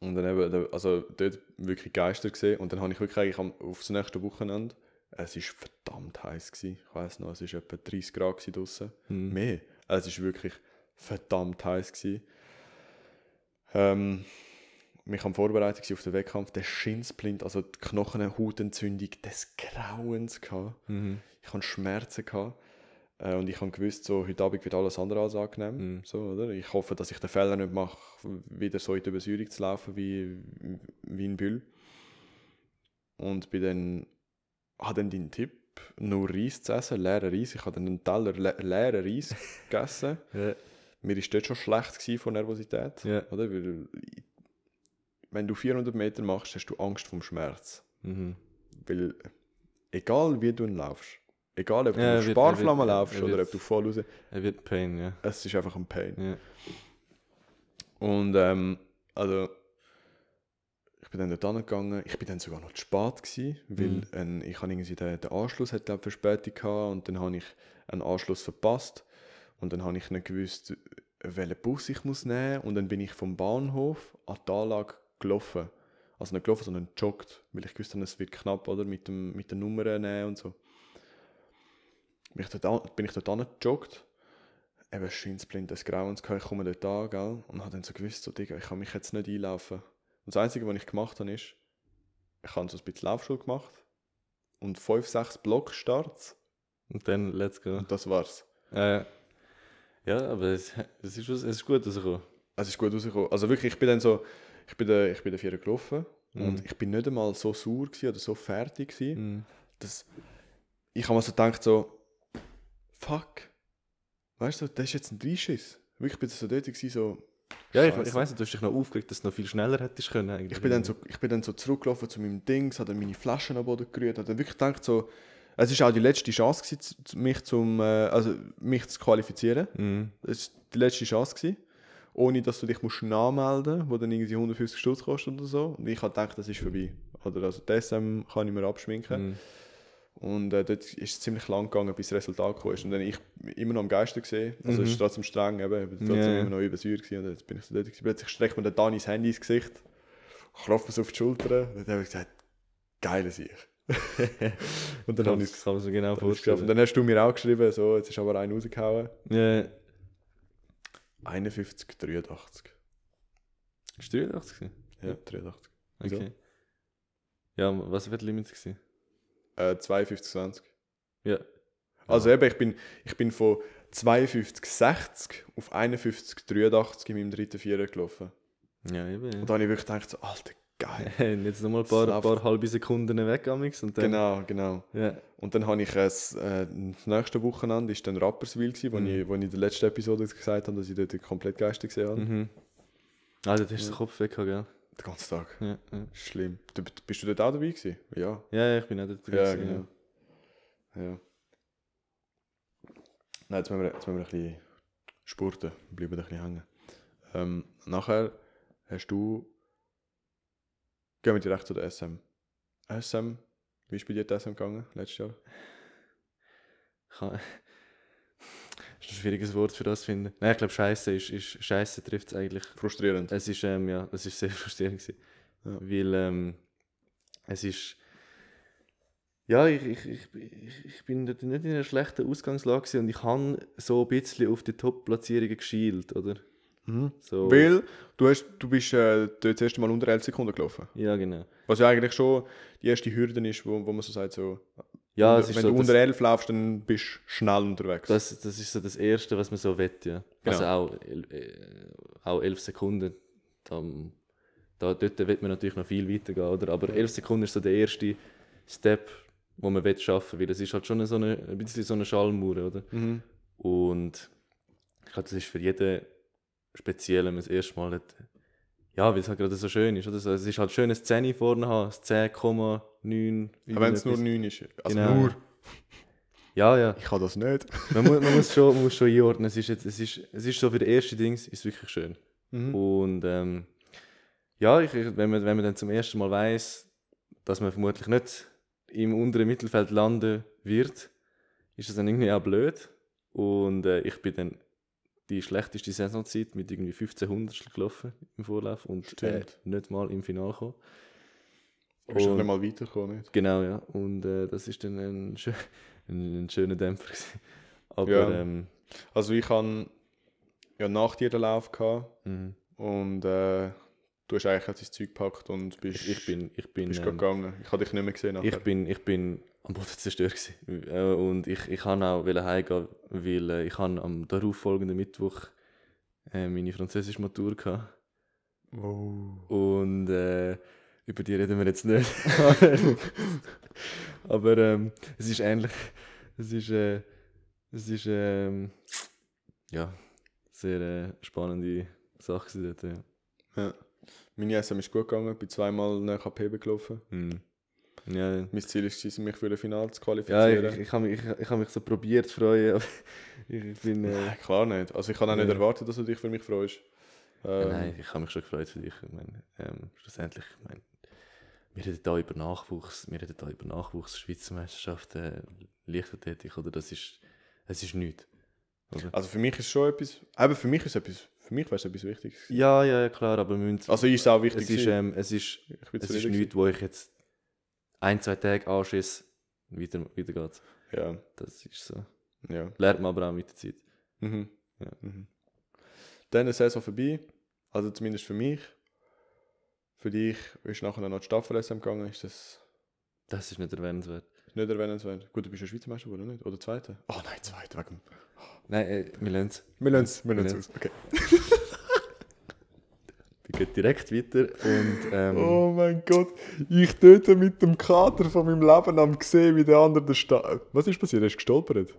Und dann eben, also dort wirklich Geister gesehen und dann habe ich wirklich eigentlich am, aufs nächste Wochenende, es war verdammt heiß gewesen. Ich weiß noch, es war etwa 30 Grad gewesen draussen. Mhm. Mehr. Es war wirklich verdammt heiß gewesen. Ähm, mich am Vorbereitung gewesen auf den Wettkampf, der Schinsblind, also die Knochenhautentzündung des Grauens gehabt. Mhm. Ich hatte Schmerzen gehabt. Äh, und ich habe gewusst, so, heute Abend wird alles andere als angenehm. Mhm. So, oder? Ich hoffe, dass ich den Fehler nicht mache, wieder so in die Übersäuerung zu laufen wie, wie ein Büll. Und bin dann, habe dann deinen Tipp, nur Reis zu essen, leeren Reis. Ich habe dann einen Teller le leeren Reis gegessen. Ja. Mir war dort schon schlecht von Nervosität. Ja. Oder? Weil, wenn du 400 Meter machst, hast du Angst vom Schmerz. Mhm. Weil, egal wie du ihn laufst, egal ob du Ja, Sparflamme laufst er oder wird- ob du voll raus, Er wird Pain, ja. es ist einfach ein Pain. ja. Und ähm, also, ich bin dann dort angegangen, ich bin dann sogar noch zu spät gewesen, weil Mhm. ähm, ich habe irgendwie den, den Anschluss hat glaub, Verspätung gehabt und dann habe ich einen Anschluss verpasst und dann habe ich nicht gewusst, welchen Bus ich muss nehmen und dann bin ich vom Bahnhof an die Anlage gelaufen. Also nicht gelaufen, sondern joggt, weil ich gewusst habe, es wird knapp, oder, mit, dem, mit den Nummern nehmen und so. Bin ich dort, bin ich dort angejoggt eben Schinsblind des Grauens gehabt, ich komme dort an, gell, und habe dann so gewusst, so, Digga, ich kann mich jetzt nicht einlaufen. Und das Einzige, was ich gemacht habe, ist, ich habe so ein bisschen Laufschule gemacht und fünf, sechs Blockstarts Und dann, let's go. und das war's. Äh, ja, aber es, es, ist, es ist gut rausgekommen. Es ist gut rausgekommen. Also wirklich, ich bin dann so, ich bin den, ich bin den Vierer gelaufen Mhm. und ich bin nicht einmal so sauer oder so fertig gewesen, Mhm. dass ich habe mir so gedacht, so, fuck, weißt du, das ist jetzt ein Dreischiss. Wirklich, ich bin so dort gewesen, so, Ja, ich, ich weiss nicht, du hast dich noch aufgeregt, dass du noch viel schneller hättest können eigentlich. Ich bin, dann so, ich bin dann so zurückgelaufen zu meinem Dings, habe dann meine Flaschen am Boden gerührt, habe dann wirklich gedacht, so, es war auch die letzte Chance, gewesen, mich, zum, äh, also mich zu qualifizieren. Mhm. Das war die letzte Chance, gewesen, ohne dass du dich musst nachmelden musst, wo dann irgendwie 150 Stutz kostet oder so. Und ich habe gedacht, das ist vorbei. Oder also das ähm, kann ich mir abschminken. Mhm. Und äh, dort ist es ziemlich lang gegangen, bis das Resultat kam. Und dann ich immer noch am Geiste gesehen. Also es ist trotzdem streng, eben, ich trotzdem Mhm. Ja. immer noch übersäuert gewesen. Und jetzt bin ich so dort gewesen. Plötzlich streckt mir der Dani das Handy ins Gesicht, klopft so auf die Schulter. Und dann habe ich gesagt, geile Sieg. und dann habe ich es so genau geschafft. Und vorstellen. dann hast du mir auch geschrieben, so, jetzt ist aber einer rausgehauen. Ja, 51, 83. ist 83 gewesen? Ja, 83. Wieso? Okay. Ja, was wird Limit gewesen? Äh, 52, 20. Ja. Also eben, ich bin, ich bin von 52, 60 auf 51, 83 in meinem dritten Vierer gelaufen. Ja, eben. Und da habe ich wirklich gedacht, so, Alter, geil. Jetzt nochmal ein paar, ein paar halbe Sekunden weg amix und dann... Genau, genau. Ja. Und dann habe ich es, äh, das nächste Wochenende ist dann Rapperswil gewesen, wo, Mhm. ich, wo ich in der letzten Episode gesagt habe, dass ich dort komplett geistig gesehen habe. Mhm. Ah, dort hast du den Kopf weg, gell? Den ganzen Tag. Ja, ja. Schlimm. Du, bist du dort auch dabei gewesen? Ja. ja, ich bin auch dort Ja, gewesen, genau. Ja. Nein, jetzt müssen wir, jetzt müssen wir ein bisschen spurten, wir bleiben ein bisschen hängen. Ähm, nachher hast du. Gehen wir direkt zu der SM. SM, wie ist bei dir die SM gegangen letztes Jahr? Das ist ein schwieriges Wort für das finden. Nein, ich glaube, Scheiße ist, ist Scheiße trifft es eigentlich. Frustrierend. Es ist, ähm, ja, es ist sehr frustrierend gewesen. Ja. Weil ähm, es ist. Ja, ich, ich, ich, ich, bin dort nicht in einer schlechten Ausgangslage und ich habe so ein bisschen auf die Top-Platzierungen geschielt, oder? So, Weil du, hast, du bist äh, das erste Mal unter 11 Sekunden gelaufen. Ja, genau. Was ja eigentlich schon die erste Hürde ist, wo, wo man so sagt, so, ja, es wenn, ist wenn so, du unter 11 laufst, dann bist du schnell unterwegs. Das, das ist so das Erste, was man so will. ja. Also genau. Also auch, äh, auch 11 Sekunden. Da, da, dort wird man natürlich noch viel weitergehen, oder? Aber 11 Sekunden ist so der erste Step, wo man will schaffen will. Es ist halt schon so eine, ein bisschen so eine Schallmauer, oder? Mhm. Und ich glaube, das ist für jeden speziell, wenn man das erste Mal hat. Ja, weil es halt gerade so schön ist, oder? Es ist halt schön, eine Szene vorne haben, das 10, 9. Aber wenn es nur 9 ist. Also genau. nur. Ja, ja. Ich kann das nicht. man, muss, man, muss, schon, man muss schon einordnen. Es ist, jetzt, es ist, es ist so für die ersten Dings ist wirklich schön. Mhm. Und ähm, ja, ich, wenn, man, wenn man dann zum ersten Mal weiß, dass man vermutlich nicht im unteren Mittelfeld landen wird, ist das dann irgendwie auch blöd. Und äh, ich bin dann die schlechteste Saisonzeit mit irgendwie 15 Hundertstel gelaufen im Vorlauf und äh, nicht mal im Finale gekommen. Du bist nicht mal weitergekommen. Nicht? Genau, ja. Und äh, das ist dann ein, schö ein, ein schöner Dämpfer. gewesen. Aber Ja. ähm, Also ich hatte ja nach dir den Lauf gehabt mhm. und äh, du hast eigentlich dein Zeug gepackt und bist, ich, bin, ich bin, bist ähm, gegangen. Ich habe dich nicht mehr gesehen nachher. Ich bin, ich bin am Boden zerstört gewesen. Äh, und ich, ich kann auch heimgehen, weil äh, ich habe am darauffolgenden Mittwoch äh, meine französische Matur gehabt. Oh. Und äh, über die reden wir jetzt nicht. Aber ähm, es ist ähnlich. Es ist, äh, es ist ähm, ja, sehr äh, spannende Sache dort. Ja. Ja. Meine SM ist gut gegangen, bin zweimal nach HPB gelaufen. Hm. Ja, Mein Ziel war, mich für das Finale zu ja qualifizieren. ich, ich habe mich, ich, ich hab mich so probiert zu freuen, aber ich bin... Äh, Nein, klar nicht. Also ich habe auch nicht Ja. erwartet, dass du dich für mich freust. Ja, Ähm, nein, ich habe mich schon gefreut für dich. Ich meine, ähm, schlussendlich, ich meine, wir reden hier über Nachwuchs, wir reden hier über Nachwuchs, Schweizer Meisterschaft, äh, Leichtathletik, oder? Das ist, es ist nichts. Oder? Also für mich ist schon etwas, eben für mich ist etwas, für mich wäre es etwas Wichtiges. Ja, ja, ja, klar, aber müssen, Also ist es auch wichtig. es, ist, ähm, es ist, es ist nichts, wo ich jetzt ein, zwei Tage anschieße, weiter, weiter geht's. gewesen. Das ist so. Ja, ja. Lernt man aber auch mit der Zeit. Mhm. Ja. Mhm. Dann ist die Saison vorbei, also zumindest für mich. Für dich ist nachher noch die Staffel SM gegangen, ist das Das ist nicht erwähnenswert. nicht erwähnenswert. Gut, du bist ja Schweizer Meister geworden, nicht? Oder Zweiter? Oh nein, Zweiter, wegen... Nein, äh, wir lernen es. Wir lassen es wir Wir lassen's aus, okay. Wir gehen direkt weiter und ähm, Oh mein Gott, ich dort mit dem Kater von meinem Leben am gesehen, wie der andere steht. Was ist passiert? Er ist gestolpert.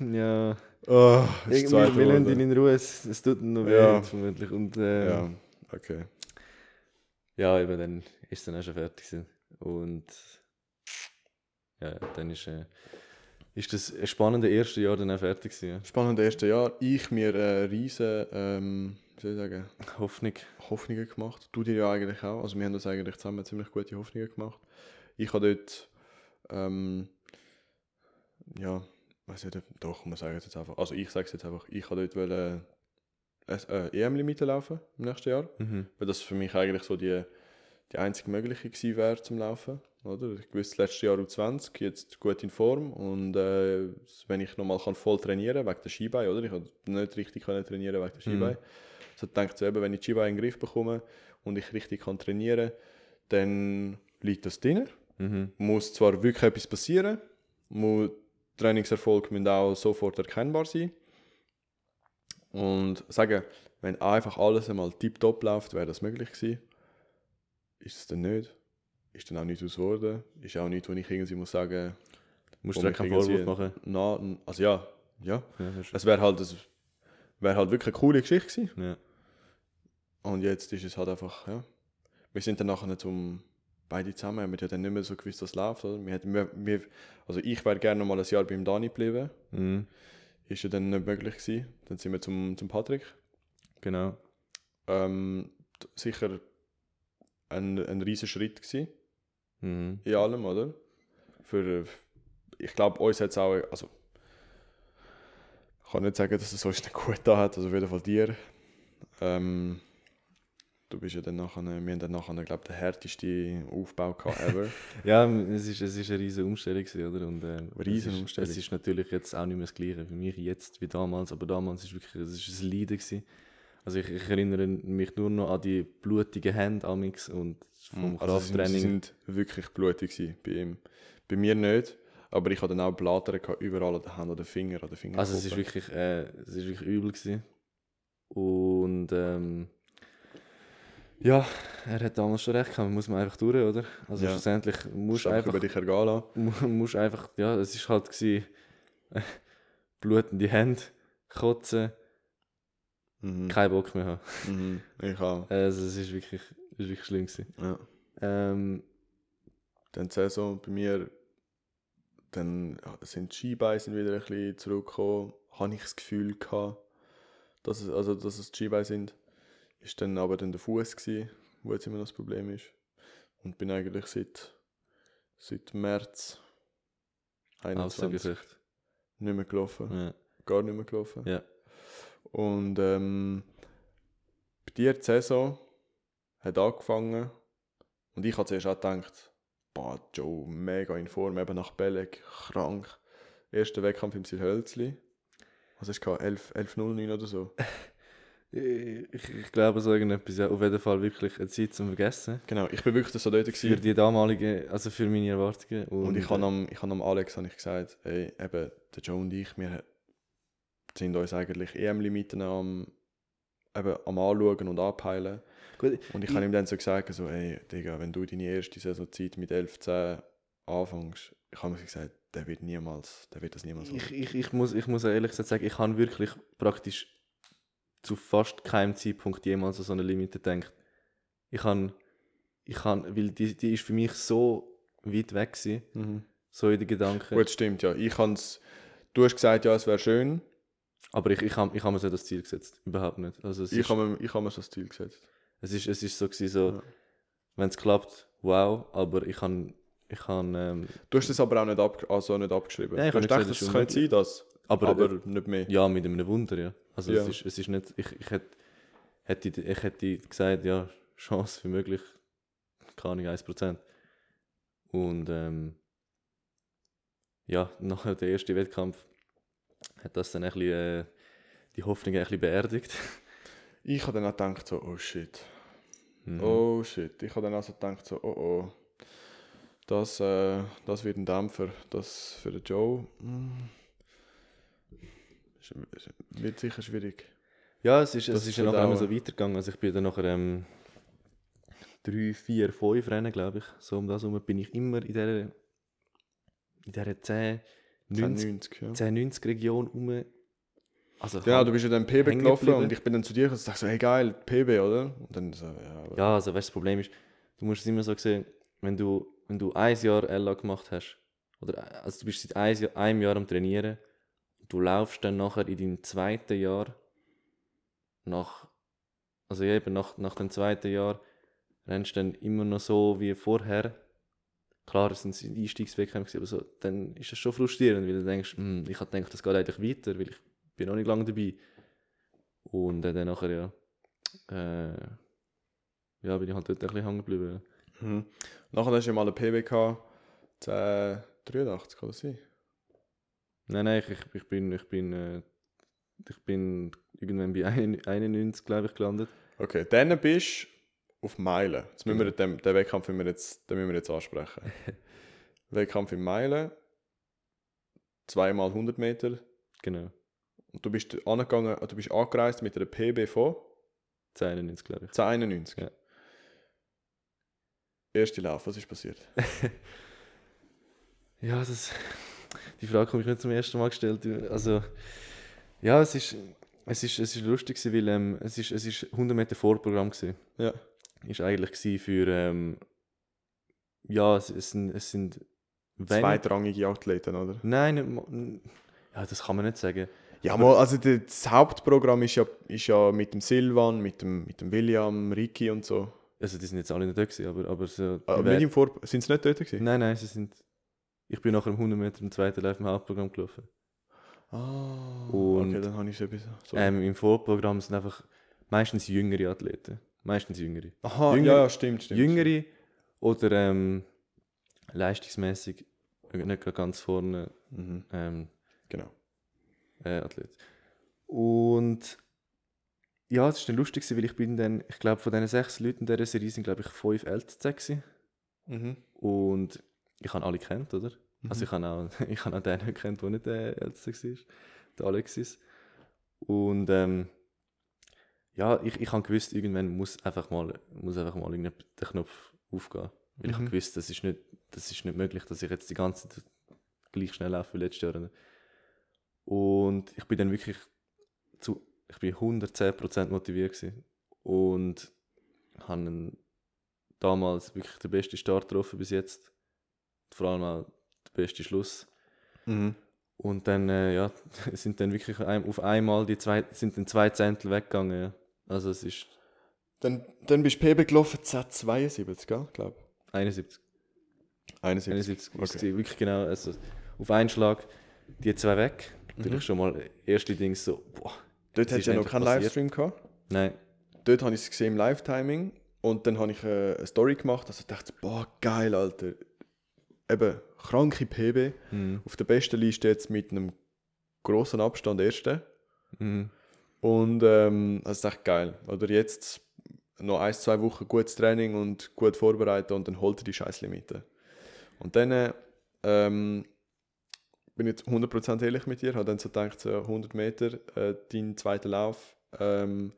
ja... Oh, ist Zweiter wir lassen ihn in Ruhe, es, es tut noch weh, Ja. vermutlich. Und äh, Ja, ja. eben, dann ist es dann auch schon fertig. gewesen. Und ja, dann ist, äh, ist das ein spannende erste Jahr dann auch fertig gewesen. Ja. Spannend erste Jahr. Ich mir äh, riesen, ähm, wie soll ich sagen, Hoffnung. Hoffnungen gemacht. Du dir ja eigentlich auch. Also wir haben das eigentlich zusammen ziemlich gute Hoffnungen gemacht. Ich habe dort, ähm, ja, weiß nicht, doch, wir sagen es jetzt einfach. Also ich sage es jetzt einfach. Ich habe dort wollen, äh, EM-Limite laufen im nächsten Jahr. Mhm. Weil das für mich eigentlich so die, die einzige Mögliche gewesen wäre zum Laufen. Oder? Ich wusste, letztes Jahr U20, jetzt gut in Form. Und äh, wenn ich nochmal kann voll trainieren wegen der Skibein, oder? Ich konnte nicht richtig können trainieren wegen der Skibein. So denke ich so, eben, wenn ich die Skibein in den Griff bekomme und ich richtig kann trainieren dann liegt das drin. Mhm. Muss zwar wirklich etwas passieren, muss, Trainingserfolg müssen auch sofort erkennbar sein. Und sagen, wenn einfach alles einmal tiptop läuft, wäre das möglich gewesen. Ist es dann nicht. Ist dann auch nicht aus geworden. Ist auch nicht, wo ich irgendwie muss sagen, Musst du keinen Vorwurf machen. na, also ja, ja. Ja, Es wäre halt, es wäre halt wirklich eine coole Geschichte gewesen. ja. Und jetzt ist es halt einfach, ja. Wir sind dann nachher zum beide zusammen, haben wir ja dann nicht mehr so gewusst, was läuft. Oder? Wir hätten, wir, wir, also ich wäre gerne noch mal ein Jahr beim Dani geblieben. Mhm. Ist ja dann nicht möglich gewesen. Dann sind wir zum, zum Patrick. Genau. Ähm, sicher ein, ein riesen Schritt gewesen, Mhm. in allem, oder? Für, ich glaube, uns hat es auch, also ich kann nicht sagen, dass es uns nicht gut da hat, also auf jeden Fall dir. Ähm, du bist ja dann nachher, wir haben dann nachher, glaube den härtesten Aufbau gehabt ever. Ja, es ist, es ist eine riesige Umstellung, gewesen, oder? Und, äh, Riesen es ist- Umstellung. Es ist natürlich jetzt auch nicht mehr das Gleiche für mich jetzt wie damals, aber damals ist wirklich es ist ein Leiden gewesen. Also ich, ich erinnere mich nur noch an die blutigen Hände amix und vom Also sie, sind- sie Krafttraining. sind wirklich blutig gewesen bei ihm. Bei mir nicht, aber ich hatte dann auch gehabt, überall an den Händen, an den Fingern, an den Fingern. Also es ist wirklich, äh, es ist wirklich übel gewesen. Und ähm, ja, er hat damals schon recht gehabt, muss man einfach durch, oder? Also Ja. schlussendlich musst du einfach über dich ergehen lassen. mu- musst einfach, ja, es ist halt gewesen, äh, blutende Hände, kotzen, Mhm. keinen Bock mehr haben. Mhm. Ich auch. Also es ist wirklich, ist wirklich schlimm gewesen. Ja. Ähm, Dann die Saison bei mir, dann sind die Skibeine sind wieder ein bisschen zurückgekommen. Habe ich das Gefühl gehabt, dass es, also, dass es die Skibeine sind. Ist dann aber dann der Fuß wo jetzt immer noch das Problem ist. Und bin eigentlich seit, seit März 21 Außergesicht. nicht mehr gelaufen. Ja. Gar nicht mehr gelaufen. Ja. Und ähm, bei dir die Saison hat angefangen und ich habe zuerst auch gedacht, boah, Joe, mega in Form, eben nach Belek, krank. Erster Wettkampf im Silhölzli. Was hast du gehabt? 11 11.09 oder so? Ich, ich glaube so irgendetwas, ja, auf jeden Fall wirklich eine Zeit zum Vergessen. Genau, ich bin wirklich so dort Für gewesen. die damalige, also für meine Erwartungen. Und, Und ich habe äh, am, ich habe am Alex habe ich gesagt, ey, eben, der Joe und ich, wir sind uns eigentlich EM-Limiten am, eben, am Anschauen und Abheilen. Gut, Und ich habe ihm dann so gesagt, so, ey, Digga, wenn du deine erste Saisonzeit mit 11, 10 anfängst, ich habe mir gesagt, der wird niemals, der wird das niemals Ich, machen. ich, ich, muss, ich muss ehrlich gesagt sagen, ich habe wirklich praktisch zu fast keinem Zeitpunkt jemals an so eine Limite gedacht. Ich habe, ich habe, weil die, die ist für mich so weit weg gewesen, Mhm. so in den Gedanken. Gut, stimmt, ja. Ich hab's, du hast gesagt, ja, es wäre schön. Aber ich, ich habe ich hab mir so das Ziel gesetzt, überhaupt nicht. Also Ich habe mir, ich hab mir so das Ziel gesetzt. es, ist, es ist so gewesen, so, Ja. wenn es klappt, wow, aber ich habe, ich habe, ähm, Du hast es aber auch nicht, ab, also nicht abgeschrieben. Ja, ich du hast gedacht, es könnte sein, das. Aber, Aber, äh, nicht mehr. ja, mit einem Wunder, ja. Also Ja. es, ist, es ist nicht, ich, ich hätte, hätte, ich hätte gesagt, ja, Chance für möglich, keine Ahnung, 1%. Und ähm, ja, nach dem ersten Wettkampf hat das dann ein bisschen, äh, die Hoffnung ein bisschen beerdigt. Ich habe dann auch gedacht, so, oh shit. Mhm. Oh shit. Ich habe dann also gedacht, so, oh oh. Das, äh, das wird ein Dämpfer. Das für den Joe. mm, wird sicher schwierig. Ja, es ist, Das es ist ja nachher verdauen. immer so weitergegangen. Also ich bin dann nachher ähm, drei, vier, fünf Rennen, glaube ich. So um das herum bin ich immer in dieser, in dieser 10, 90, 90, ja. 10, 90 Region rum. Also Genau, du bist ja dann PB gelaufen und ich bin dann zu dir und dachte so, hey geil, PB, oder? Und dann so, ja, Ja, also weißt, du, das Problem ist, du musst es immer so sehen, wenn du, wenn du ein Jahr LA gemacht hast, oder also du bist seit ein Jahr, einem Jahr am Trainieren, du laufst dann nachher in deinem zweiten Jahr nach, also eben nach, nach dem zweiten Jahr rennst du dann immer noch so wie vorher. Klar, es sind Einstiegswettkämpfe, aber so, dann ist das schon frustrierend, weil du denkst, hm, ich gedacht, das geht eigentlich weiter, weil ich bin noch nicht lange dabei. Und äh, dann nachher, ja, äh, ja, bin ich halt dort ein bisschen hängen geblieben. Mhm. Nachher hast du mal eine PB gehabt, 10, 83, kann das sein? Nein, nein, ich, ich, bin, ich bin, äh, ich bin irgendwann bei 91, glaube ich, gelandet. Okay, dann bist du auf Meilen. Jetzt müssen wir Genau. den, den Wettkampf müssen wir jetzt, den müssen wir jetzt ansprechen. Wettkampf in Meilen, zweimal 100 Meter. Genau, Und du bist angegangen, du bist angereist mit einer PB von 91, glaube ich. 1091. Ja. Erste Lauf, was ist passiert? Ja, das, die Frage habe ich nicht zum ersten Mal gestellt. Also, ja, es ist, es ist, es ist lustig, gewesen, weil ähm, es ist, es ist 100 Meter Vorprogramm gewesen. Ja. Ist eigentlich für, ähm, ja, es, es sind, es sind wenig- Zweitrangige Athleten, oder? Nein, ja, das kann man nicht sagen. Ja, mal, also das Hauptprogramm ist ja, ist ja mit dem Silvan, mit dem, mit dem William, Ricky und so. Also, die sind jetzt alle nicht da gewesen, aber, aber so. Vor, sind sie nicht dort gewesen? Nein, nein, sie sind. Ich bin nach einem 100 Meter im zweiten Lauf im Hauptprogramm gelaufen. Ah, Und- okay, dann habe ich es etwas. Ähm, Im Vorprogramm sind einfach meistens jüngere Athleten. Meistens Jüngere. Aha, Jüngere- ja, stimmt, stimmt. Jüngere oder ähm, leistungsmäßig nicht gerade ganz vorne Mhm. ähm, Genau. äh, Athlet. Und ja, es war dann lustig, weil ich bin dann, ich glaube, von diesen sechs Leuten in dieser Serie sind, glaube ich, fünf LTZ gewesen. Mhm. Und ich habe alle kennt, oder? Mhm. Also ich habe auch, ich habe auch den gekannt, der nicht der LTZ war, der Alexis. Und ähm, ja, ich, ich habe gewusst, irgendwann muss einfach mal, muss einfach mal der Knopf aufgehen. Weil ich habe Mhm. gewusst, das ist, nicht, das ist nicht möglich, dass ich jetzt die ganze Zeit gleich schnell laufe wie letztes Jahr. Und ich bin dann wirklich zu, ich bin 110% motiviert gewesen. Und habe damals wirklich den besten Start getroffen bis jetzt. Vor allem auch der beste Schluss. Mhm. Und dann, äh, ja, sind dann wirklich auf einmal die zwei, sind dann zwei Zehntel weggegangen. Ja. Also es ist Dann, dann bist du PB gelaufen, Z72, gell? Glaub. 71. 71. 71 Okay. wirklich genau, also auf einen Schlag die zwei weg. Mhm. ich schon mal erste Dings so, boah, Dort hat ist ja noch keinen passiert. Livestream gehabt. nein, Dort habe ich es gesehen im Live-Timing. Und dann habe ich äh, eine Story gemacht. Also dachte ich, boah, geil, Alter. Eben, kranke PB. mhm. Auf der besten Liste jetzt mit einem großen Abstand erste. Mhm. Und ähm, das ist echt geil. Oder jetzt noch ein, zwei Wochen gutes Training und gut vorbereitet und dann holt er die scheiß Limite. Und dann ähm, bin ich jetzt 100% ehrlich mit dir, habe dann so gedacht, so 100 Meter, äh, dein zweiter Lauf ähm,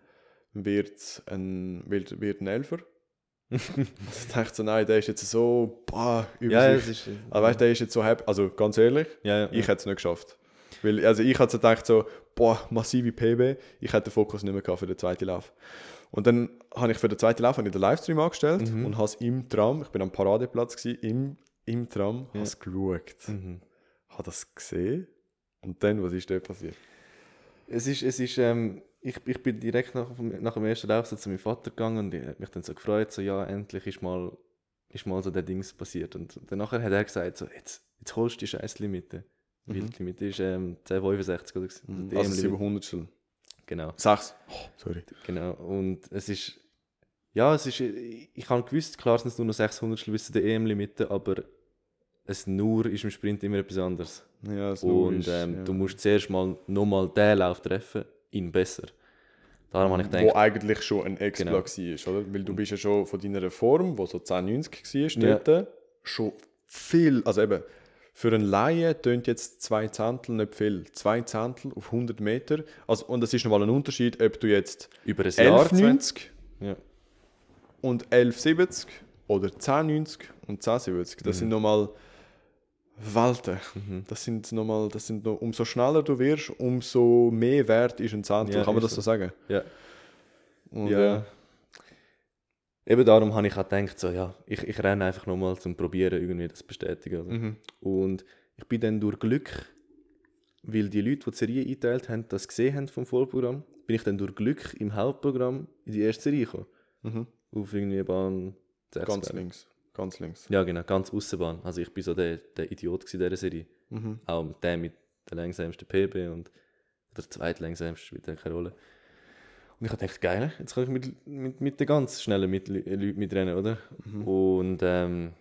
wird ein, wird, wird ein Elfer. Also ich dachte so, nein, der ist jetzt so, boah, über Ja, sich. ist, Aber weißt der ist jetzt so happy, also ganz ehrlich, ja, ja, ich hätte es nicht geschafft. Weil, also ich hatte so gedacht, so, boah, massive PB, ich hätte den Fokus nicht mehr gehabt für den zweiten Lauf. Und dann habe ich für den zweiten Lauf den Livestream angestellt Mhm. und habe es im Tram, ich bin am Paradeplatz, gewesen, im, im Tram, Ja. habe es geschaut. Mhm. Habe das gesehen und dann, was ist dort passiert? Es ist, es ist, ähm, ich, ich bin direkt nach, dem- nach dem ersten Lauf so zu meinem Vater gegangen und er hat mich dann so gefreut, so ja, endlich ist mal, ist mal so der Dings passiert. Und dann nachher hat er gesagt, so, jetzt, jetzt holst du die scheiß Limite. Mhm. Weil die Limite ist ähm, 1065 oder so. Mhm. Die Also EM-Limite. 700 Genau, Sechs. Oh, sorry. genau. Und es ist, ja, es ist, ich, ich habe gewusst, klar sind es nur noch 600 bis zu der EM-Limite, aber es nur ist im Sprint immer etwas anderes. Ja, das Und ist, ähm, ja. du musst zuerst mal nochmal den Lauf treffen, ihn besser. Darum habe ich Wo gedacht, eigentlich schon ein Expla Genau. war, oder? Weil du bist ja schon von deiner Form, wo so 1090 Ja. war, dort, schon viel, also eben, für einen Laien tönt jetzt zwei Zehntel nicht viel. Zwei Zehntel auf 100 Meter. Also, und es ist nochmal ein Unterschied, ob du jetzt über ein Jahr 1190 Ja. und 1170 oder 1090 und 1070. Das sind nochmal Welten. Mhm. Das sind nochmal, das sind noch, umso schneller du wirst, umso mehr wert ist ein Zehntel. Ja, Kann man das so sagen? Ja. Und, ja. äh, Eben darum habe ich auch gedacht, so, ja, ich, ich renne einfach nochmal zum Probieren, irgendwie das zu bestätigen. Oder? mhm. Und ich bin dann durch Glück, weil die Leute, die die Serie eingeteilt haben, das gesehen haben vom Vollprogramm, bin ich dann durch Glück im Hauptprogramm in die erste Serie gekommen. Mhm. Auf irgendwie Bahn 6. Ganz links. Ganz links. Ja, genau, ganz Aussenbahn. Also ich bin so der, der Idiot in dieser Serie. Mhm. Auch der mit der langsamsten PB und der zweitlangsamste spielt ja keine Rolle. Und ich habe gedacht, geil, jetzt kann ich mit, mit, mit den ganz schnellen mit, Leuten mitrennen, oder? Mhm. Und ähm,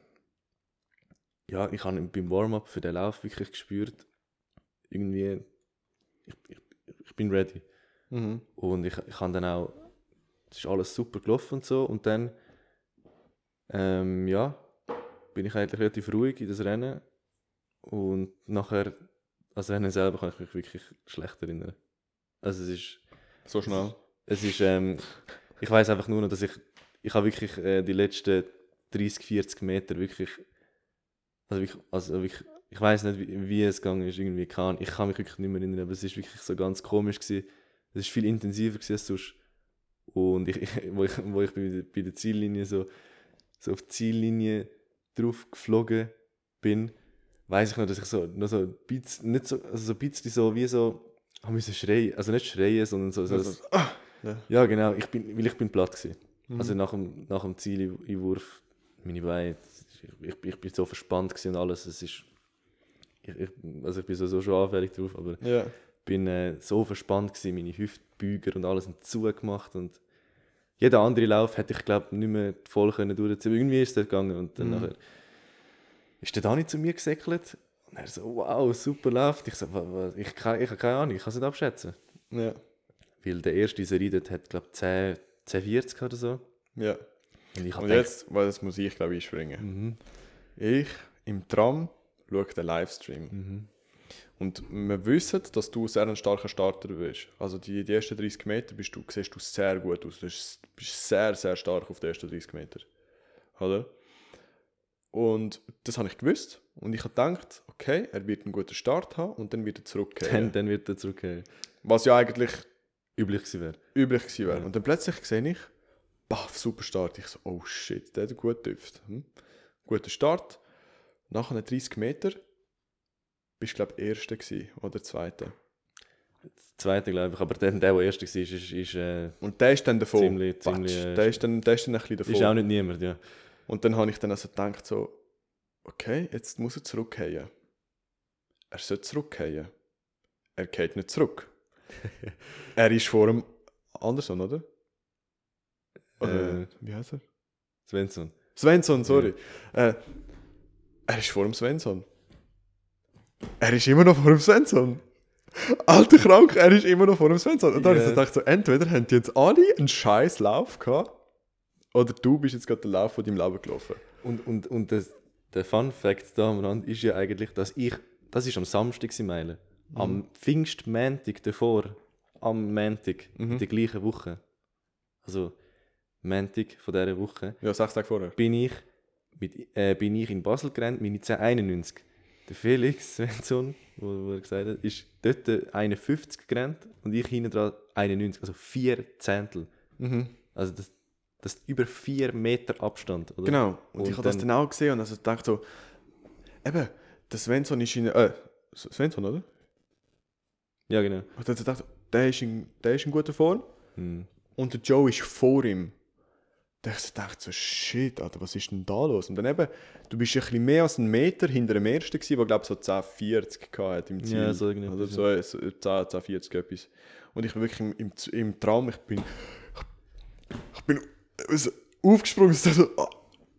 ja, ich habe beim Warm-up für den Lauf wirklich gespürt, irgendwie, ich, ich, ich bin ready. Mhm. Und ich, ich habe dann auch, es ist alles super gelaufen und so. Und dann, ähm, ja, bin ich eigentlich relativ ruhig in das Rennen. Und nachher, das Rennen selber kann ich mich wirklich schlecht erinnern. Also es ist, So schnell. es ist, ähm, ich weiß einfach nur noch, dass ich, ich habe wirklich äh, die letzten 30, 40 Meter wirklich, also wirklich, also wirklich ich weiß nicht, wie, wie es gegangen ist, irgendwie kann. Ich kann mich wirklich nicht mehr erinnern, aber es ist wirklich so ganz komisch gewesen. Es ist viel intensiver gewesen als sonst. Und ich, wo ich, wo ich bei, der- bei der Ziellinie so, so auf die Ziellinie drauf geflogen bin, weiß ich noch, dass ich so, noch so ein bisschen, nicht so, also so ein bisschen so, wie so, haben müssen schreien, also nicht schreien, sondern so, so Also, ah, ja. ja, genau, ich bin, weil ich bin platt gewesen. Mhm. Also nach dem, nach dem Zieleinwurf, meine Beine, ich, ich, ich bin so verspannt gewesen und alles, es ist, ich, ich, also ich bin so, so schon anfällig drauf, aber ja. bin äh, so verspannt gewesen, meine Hüftbeuger und alles sind zugemacht und jeder andere Lauf hätte ich glaube nicht mehr voll können durchziehen. Irgendwie ist es gegangen und dann Mhm. nachher ist der Dani zu mir gesäckelt und er so, wow, super läuft. Ich so, ich, kann- ich habe keine Ahnung, ich kann es nicht abschätzen. Ja. Weil der erste Serie dort hat glaube ich 10, 1040 oder so. ja. Und ich Und gedacht, jetzt, weil das muss ich glaube ich einspringen. mhm, Ich im Tram schaue den Livestream. mhm. Und wir wissen, dass du sehr ein starker Starter bist. Also die, die ersten 30 Meter bist du, siehst du sehr gut aus. Du bist sehr, sehr stark auf den ersten 30 Meter. Oder? Und das habe ich gewusst. Und ich habe gedacht, okay, er wird einen guten Start haben und dann wird er Dann, zurückkehren. dann wird er zurückkehren. Was ja eigentlich Üblich gewesen wäre. üblich gewesen wäre. Ja. Und dann plötzlich sehe ich, baff, super Start. Ich so, oh shit, der hat gut getüpft. Hm? Guter Start. Nach einer 30 Meter bist glaube ich, Erster gewesen, oder Zweiter. Zweite, glaube ich. Aber dann, der, der erste war, ist, ist, ist, äh, Und der ist dann davon. Ziemlich- ziemlich, äh, der, ist dann, der ist dann ein bisschen davon. ist auch nicht niemand, ja. Und dann habe ich dann also gedacht, so, okay, jetzt muss er zurückkehren. Er soll zurückkehren. Er geht nicht zurück. er ist vor dem Anderson, oder? Oder Äh. wie heißt er? Svensson. Svensson, sorry. Äh, er ist vor dem Svensson. Er ist immer noch vor dem Svensson. Alter krank, er ist immer noch vor dem Svensson. Und dann habe ich so gedacht, so, entweder haben die jetzt alle einen scheiß Lauf gehabt, oder du bist jetzt gerade den Lauf von deinem Leben gelaufen. Und, und, und das, der Fun Fact da am Rand ist ja eigentlich, dass ich, das ist am Samstag gewesen, Meile. Am Pfingstmäntig davor, am Montag, in der gleichen Woche, also Montag von dieser Woche, Ja, sechs Tage vorher. bin ich, mit, äh, bin ich in Basel gerannt, meine 1091. Der Felix Svensson, wo, wo er gesagt hat, ist dort 51 gerannt und ich hinten dran 91, also vier Zehntel. Mhm. Also das, das ist über vier Meter Abstand. Oder? Genau. Und, Und ich habe das dann- auch gesehen und also gedacht so, eben, der Svensson ist in, äh, Svensson, oder? Ja, genau. Und dann habe ich der ist in, der ist in guter Form Hm. und der Joe ist vor ihm. Ich gedacht, so, shit, Alter, was ist denn da los? Und dann eben, du bist ein bisschen mehr als einen Meter hinter dem Ersten gewesen, der glaube ich so 1040 hatte im Ziel. Ja, so irgendwie Oder so, äh, so 10, 1040 etwas. Und ich bin wirklich im, im, im Traum, ich bin, ich bin aufgesprungen und so, ah,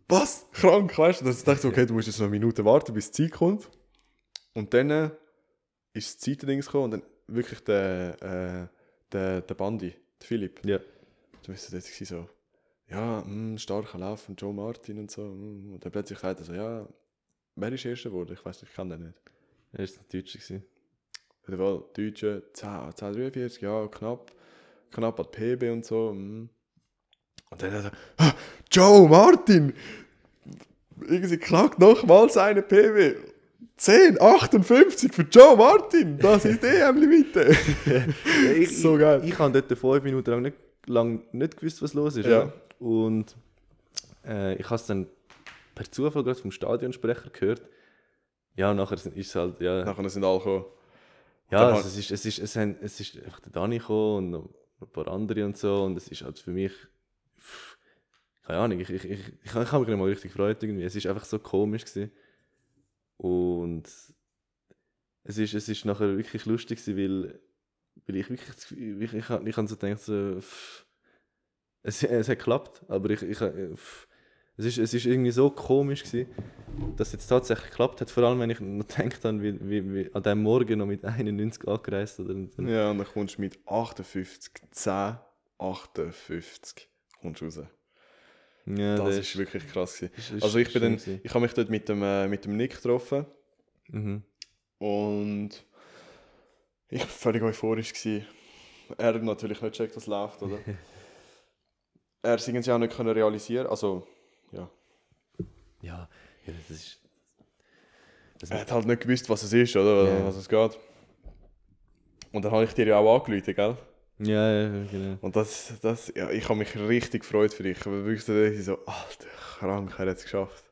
was? Krank, weißt du? Ich dachte, okay, du musst jetzt noch eine Minute warten, bis die Zeit kommt. Und dann äh, ist das Zeitendings gekommen und dann wirklich der, äh, der, der Bandi, der Philipp. Ja. Du bist gewesen, so, ja, mh, starker Lauf von Joe Martin und so. mh. Und dann plötzlich sagt er so, ja, wer ist Erster geworden? Ich weiß nicht, ich kann den nicht. Er war ein Deutscher. gewesen. Auf jeden Fall, Deutsche, 10, 10, 43, ja, knapp, knapp an die PB und so. mh. Und dann hat er, ah, Joe Martin! Irgendwie knackt nochmals eine PB. 10, 58 für Joe Martin! Das ist eh am Limite! ich, So geil. Ich, ich habe dort fünf Minuten lang nicht, lang nicht gewusst, was los ist. Ja. oder? Und äh, ich habe es dann per Zufall gerade vom Stadionsprecher gehört. Ja, und nachher ist es halt, ja, Nachher sind alle gekommen. ja also es, ist, es, ist, es, haben, es ist einfach der Dani gekommen und ein paar andere und so. Und es ist halt für mich, pff, keine Ahnung, ich, ich, ich, ich, ich habe mich nicht mal richtig gefreut irgendwie. Es ist einfach so komisch gewesen. Und es ist, es ist nachher wirklich lustig gewesen, weil, weil ich wirklich, ich, ich, ich, ich habe so gedacht, so, pff, es, es hat geklappt, aber ich, ich, äh, es, ist, es ist irgendwie so komisch gewesen, dass es jetzt tatsächlich geklappt hat, vor allem wenn ich noch gedacht habe, wie, wie, wie an diesem Morgen noch mit 91 angereist oder dann, Ja, und dann kommst du mit 58, 10, 58 kommst raus. ja, Das ist wirklich krass. Gewesen. ist- ist Also ich bin dann, gewesen. ich habe mich dort mit dem, äh, mit dem Nick getroffen Mhm. und ich war völlig euphorisch. Gewesen. Er hat natürlich nicht checkt, was läuft, oder? er es irgendwie auch nicht können realisieren also ja. Ja, ja, das ist. Das Er hat halt nicht gewusst, was es ist, oder? Ja. Was es geht. Und dann habe ich dir ja auch angerufen, gell? ja, ja, genau. Und das, das, ja, ich habe mich richtig gefreut für dich. Ich habe wirklich so Alter, krank, er hat es geschafft.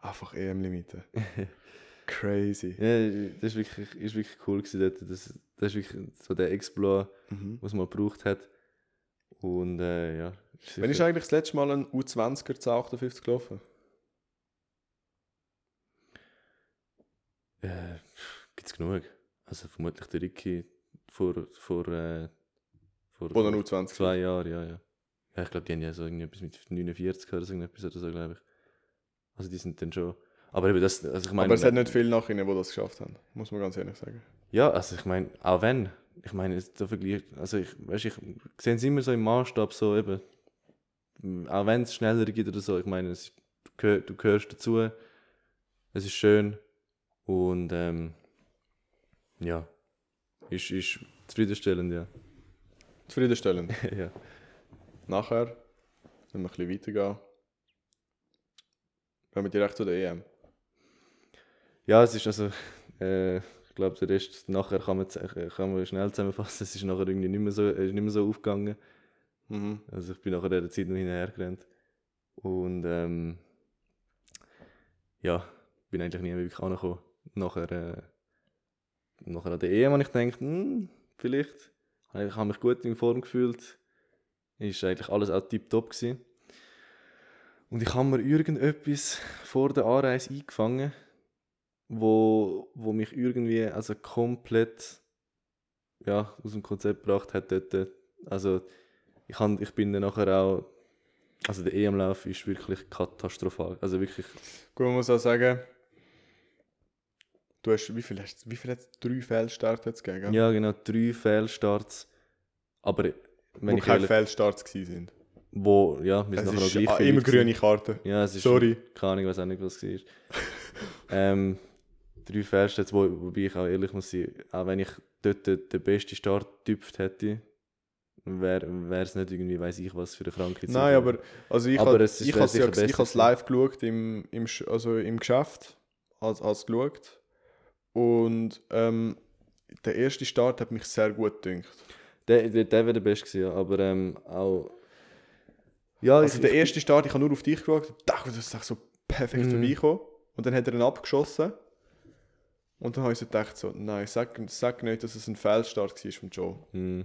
Einfach EM-Limite. Crazy. Ja, das ist wirklich, ist wirklich cool gewesen dort. Das, das ist wirklich so der Exploit, Mhm. was man gebraucht hat. Und äh, ja. Wann ist eigentlich das letzte Mal ein U20er zu 58 gelaufen? Äh, Gibt es genug. Also vermutlich der Ricky vor, vor, äh, vor ein U20? zwei Jahren, ja, ja. Ja, ich glaube, die haben ja so irgendwie etwas mit 49 oder so, irgendetwas oder so, glaube ich. Also die sind dann schon. Aber eben das, also ich meine. Aber es hat nicht viele nach ihnen, die das geschafft haben, muss man ganz ehrlich sagen. Ja, also ich meine, auch wenn, ich meine, jetzt der Vergleich, also ich, weißt, ich sehe es immer so im Maßstab so eben, auch wenn es schneller geht oder so, ich meine, es, du, du gehörst dazu, es ist schön und ähm, ja, ist, ist zufriedenstellend, ja. Zufriedenstellend. ja. Nachher, wenn wir ein bisschen weitergehen, gehen wir direkt zu der EM. Ja, es ist also, äh, ich glaube, der Rest nachher kann man, äh, kann man schnell zusammenfassen, es ist nachher irgendwie nicht mehr so, äh, ist nicht mehr so aufgegangen. Mhm. Also ich bin nachher der Zeit noch hinterher gerannt. Und ähm, ja, bin eigentlich nie wirklich angekommen. Nachher, äh, nachher an der EM habe ich gedacht, hm, vielleicht. Ich habe mich gut in Form gefühlt. Ist eigentlich alles auch tipptopp gewesen. Und ich habe mir irgendetwas vor der Anreise eingefangen, wo, wo mich irgendwie also komplett ja, aus dem Konzept gebracht hat dort. Also ich, han, ich bin dann nachher auch, also der EM-Lauf ist wirklich katastrophal. Also wirklich, Gut, man muss auch sagen, du hast, wie viel hast wie viel hat drei Fehlstarts jetzt gegeben? ja genau, drei Fehlstarts. Aber wenn wo ich keine ehrlich, Fehlstarts gewesen sind. wo, ja, wir sind nachher ist gleich ah, viele immer grüne Karte. gewesen. Ja, es ist, Sorry. keine Ahnung, ich weiß auch nicht, was es war. ähm, drei Fehlstarts, wo, wobei ich auch ehrlich muss sein, auch wenn ich dort den, den besten Start getüpft hätte, wäre es nicht irgendwie, weiß ich was für eine Krankheit. Nein, aber also ich habe es ich has ja, ich has live geschaut im, im, also im Geschäft, als, als geschaut. Und ähm, der erste Start hat mich sehr gut gedünkt. Der, der, der wäre der beste gewesen, ja, aber ähm, auch... Ja, Also ich, der ich- erste Start, ich habe nur auf dich geschaut, dachte, das ist so perfekt Mhm. vorbeigekommen. Und dann hat er ihn abgeschossen. Und dann habe ich so gedacht, so, nein, sag, sag nicht, dass es ein Fehlstart war von Joe. Hm.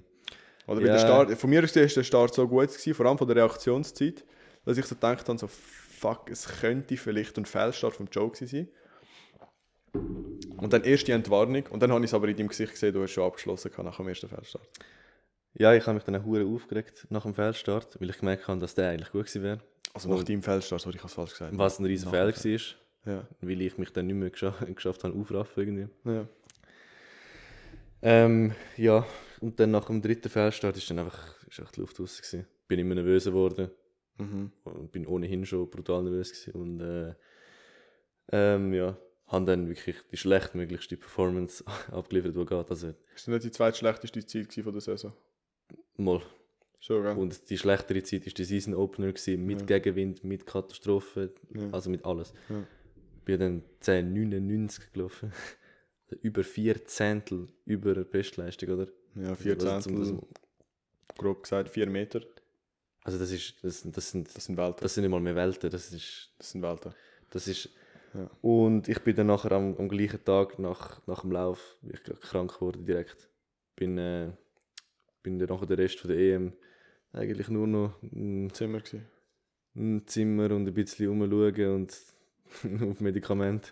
Oder weil der Start, von mir aus ist der Start so gut gewesen, vor allem von der Reaktionszeit, dass ich so gedacht habe, so, fuck, es könnte vielleicht ein Fehlstart vom Joe sein. Und dann erst die Entwarnung und dann habe ich es aber in deinem Gesicht gesehen, du hast schon abgeschlossen nach dem ersten Fehlstart. Ja, ich habe mich dann auch hure aufgeregt nach dem Fehlstart, weil ich gemerkt habe, dass der eigentlich gut gewesen wäre. Also nach Und- deinem Fehlstart, sorry, ich habe es falsch gesagt. Was ein riesen Fehler war, Ja, weil ich mich dann nicht mehr gescha geschafft habe, aufraffen irgendwie. ja. Ähm, ja, und dann nach dem dritten Fehlstart ist dann einfach, ist echt die Luft raus gewesen. Bin immer nervöser geworden Mhm. und bin ohnehin schon brutal nervös gewesen und äh, ähm, ja, habe dann wirklich die schlechtmöglichste Performance abgeliefert, die geht. Also Ist das nicht die zweitschlechteste Zeit von der Saison? mal. Schon, gell? Und die schlechtere Zeit war der Season Opener gewesen, mit Ja. Gegenwind, mit Katastrophen, Ja. also mit alles. Ja. Bin dann 10,99 gelaufen. Also über vier Zehntel über der Bestleistung, oder? Ja, vier Also, Zehntel, zum- grob gesagt, vier Meter. Also das ist, das, das sind, Das sind Welten. das sind nicht mal mehr Welten, das ist, Das sind Welten. das ist. Ja. Und ich bin dann nachher am, am gleichen Tag nach, nach dem Lauf, ich krank geworden direkt. Bin, äh, bin dann nachher den Rest von der EM eigentlich nur noch mm, Zimmer gewesen. im Zimmer und ein bisschen rumschauen und auf Medikamente.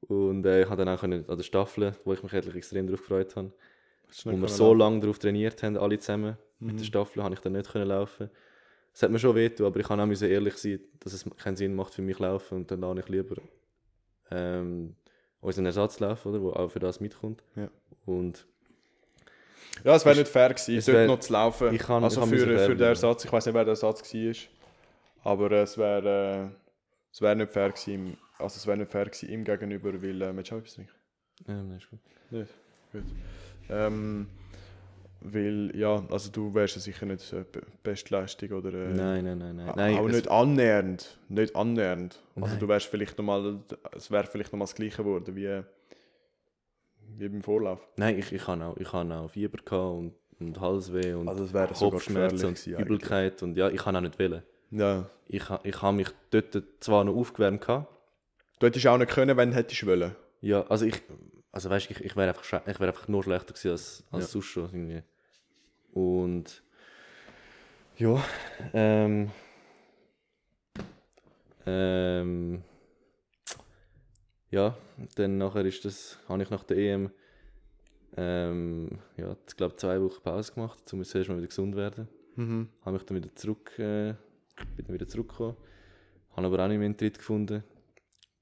Und äh, ich habe dann auch an der Staffel, wo ich mich eigentlich extrem darauf gefreut habe, wo wir so laufen? lange darauf trainiert haben, alle zusammen. Mit Mhm. der Staffel habe ich dann nicht können laufen. Es hat mir schon wehgetan, aber ich kann auch ehrlich sein, dass es keinen Sinn macht für mich laufen und dann lasse ich lieber ähm, unseren Ersatzlauf, oder, wo auch für das mitkommt. Ja. Und Ja, es wäre nicht fair gewesen, es dort wär- noch zu laufen. ich kann- also ich für, für den. Ersatz, ich weiß nicht, wer der Ersatz war. Aber äh, es wäre äh, es wär nicht fair gewesen, also es wäre nicht fair gewesen ihm gegenüber, weil, äh, willst du auch etwas trinken? ähm, ist gut. Nicht? Gut. Ähm, weil, ja, also du wärst ja sicher nicht äh, Be- Bestleistung oder... Äh, nein, nein, nein, nein. nein aber nicht annähernd. Nicht annähernd. Also Nein. du wärst vielleicht nochmal, es wäre vielleicht nochmal das gleiche geworden wie, wie beim Vorlauf. Nein, ich, ich habe auch, ich habe auch Fieber gehabt und, und Halsweh und Also es wäre sogar Kopfschmerzen und. Übelkeit und ja, ich kann auch nicht wählen. Ja. Ich, ich habe mich dort zwar noch aufgewärmt gehabt, Du hättest auch nicht können, wenn du hättest wollen. ja, also ich, also weißt, ich, ich wäre einfach, ich wäre einfach nur schlechter gewesen als, als Ja. sonst schon irgendwie. Und ja, ähm, ähm, ja, dann nachher ist das, habe ich nach der EM, ähm, ja, ich glaube zwei Wochen Pause gemacht, um zuerst mal wieder gesund zu werden. Mhm. Habe mich dann wieder zurück, äh, bin dann wieder zurückgekommen. Habe aber auch nicht mehr einen Tritt gefunden.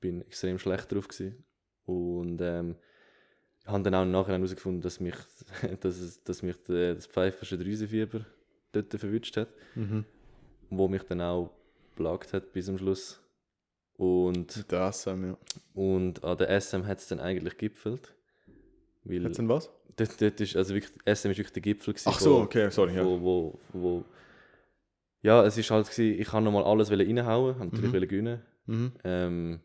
Bin extrem schlecht drauf gewesen. Und ähm, habe dann auch nachher herausgefunden, dass mich, dass es, dass mich der, das pfeifersche Drüsenfieber dort verwünscht hat. Mhm. Wo mich dann auch plagt hat bis zum Schluss. Und, Der SM, ja. und an der SM hat es dann eigentlich gipfelt. Weil Jetzt denn was? dort, dort ist, also wirklich, SM ist wirklich der Gipfel gewesen. Ach so, wo- okay, sorry, ja. wo, wo, wo, ja, es ist halt gewesen, ich kann nochmal alles reinhauen, natürlich Mhm. gewinnen. Mhm. Ähm,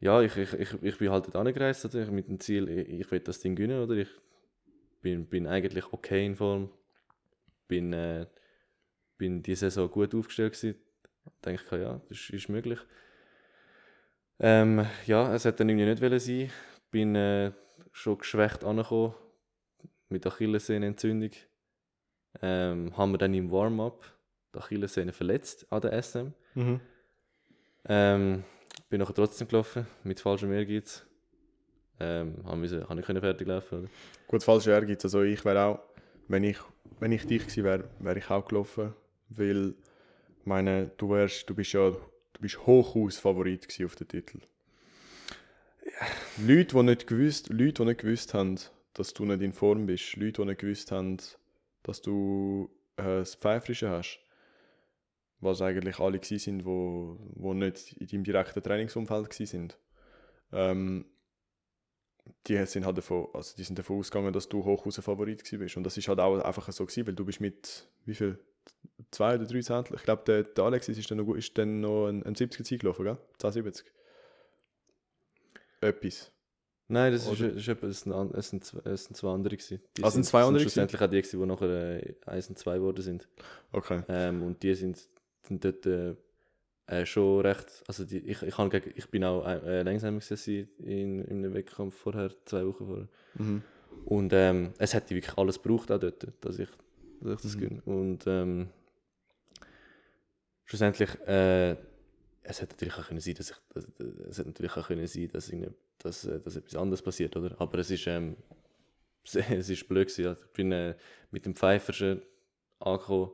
ja, ich, ich, ich, ich bin halt dort angereist oder? mit dem Ziel, ich, ich will das Ding gewinnen, oder? Ich bin, bin eigentlich okay in Form, bin, äh, bin die Saison gut aufgestellt gewesen. Denke ich, ja, das ist, möglich. Ähm, ja, es hat dann irgendwie nicht wollen sein. Bin äh, schon geschwächt angekommen mit Achillessehnenentzündung. Ähm, haben wir dann im Warm-up die Achillessehne verletzt an der SM. Mhm. Ähm, bin nachher trotzdem gelaufen, mit falschem Ehrgeiz. Ähm, haben müssen, habe ich können fertig laufen. Oder? Gut, falsche Ehrgeiz. Also ich wäre auch, wenn ich, wenn ich dich gewesen wäre, wäre ich auch gelaufen. Weil, meine, du wärst, du bist ja, du bist hochaus Favorit auf den Titel. Leute, die nicht gewusst, Leute, die nicht gewusst haben, dass du nicht in Form bist, Leute, die nicht gewusst haben, dass du äh, das Pfeifrische hast, was eigentlich alle gewesen sind, wo, wo nicht in deinem direkten Trainingsumfeld gewesen sind. Ähm, die sind halt davon, also die sind davon ausgegangen, dass du hochaus ein Favorit gewesen bist. Und das ist halt auch einfach so gewesen, weil du bist mit, wie viel? Zwei oder drei Zehntel? Ich glaube, der, der Alexis ist dann noch, gut- ist dann noch ein, ein 70er Zeit gelaufen, gell? 1070. Etwas. Nein, das, ist, das, ist, es, sind, zwei- sind zwei andere. Gewesen. Die Ah, sind zwei andere sind schlussendlich auch die, gewesen, die nachher äh, 1 und 2 geworden sind. Okay. Ähm, und die sind, sind dort äh, äh, schon recht. Also die, ich, ich, gegen, ich bin auch äh, langsamer gewesen in, in einem Wettkampf vorher, zwei Wochen vorher. Mhm. Und ähm, es hätte wirklich alles gebraucht auch dort, dass ich, dass ich das Mhm. gewinne. Und ähm, schlussendlich, äh, es hätte natürlich auch können sein, dass ich, dass, es hätte natürlich auch können sein, dass, irgendwie- dass, äh, dass etwas anderes passiert, oder? Aber es ist, ähm, es ist blöd gewesen. Also Ich bin äh, mit dem Pfeiferschen angekommen,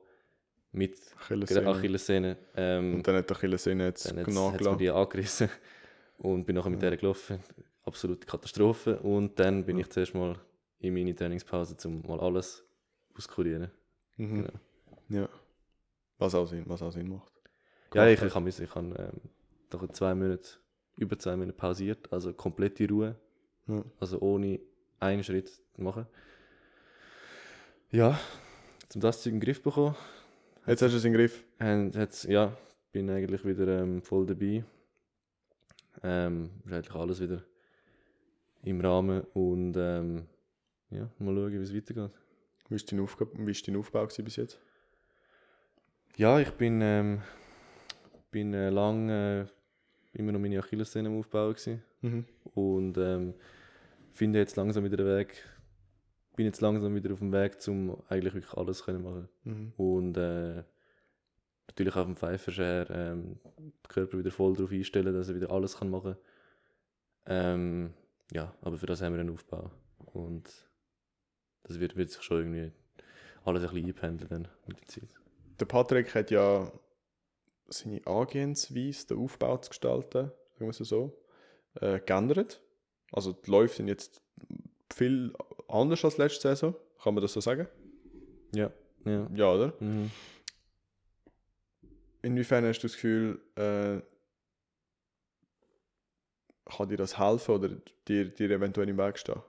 mit Achillessehne. Achillessehne. Ähm, Und dann hat die Achillessehne jetzt dann hat mir nachgelassen. die angerissen und bin nachher mit Ja. der gelaufen. Absolute Katastrophe. Und dann bin ich zuerst mal in meine Trainingspause, um mal alles auskurieren. Mhm. Genau. Ja. Was auch Sinn, was auch Sinn macht. Ja, ich, ich habe ich hab, ähm, nach zwei Monaten, über zwei Monate pausiert, also komplette Ruhe, Ja. also ohne einen Schritt zu machen. Ja, um das Zeug in den Griff bekommen, Jetzt hast du es in den Griff. Und jetzt, ja, bin eigentlich wieder ähm, voll dabei. Ähm, ist eigentlich alles wieder im Rahmen und ähm, ja, mal schauen, wie es weitergeht. Wie war dein, Aufgabe, wie ist dein Aufbau bis jetzt? Ja, ich bin, ähm, bin äh, lang äh, immer noch meine Achillessehne am Aufbauen gewesen. Mhm. und ähm, finde jetzt langsam wieder den Weg, bin jetzt langsam wieder auf dem Weg, um eigentlich wirklich alles zu können machen. Mhm. Und äh, natürlich auf dem Pfeiferschen her ähm, den Körper wieder voll darauf einstellen, dass er wieder alles kann machen kann. Ähm, ja, aber für das haben wir einen Aufbau. Und das wird, wird sich schon irgendwie alles ein bisschen einpendeln dann mit der Zeit. Der Patrick hat ja seine Angehensweise, den Aufbau zu gestalten, sagen wir es so, äh, geändert. Also die Läufe sind jetzt viel anders als letzte Saison, kann man das so sagen? Ja. Ja. Ja, oder? Mhm. Inwiefern hast du das Gefühl, äh, kann dir das helfen oder dir, dir eventuell im Weg stehen?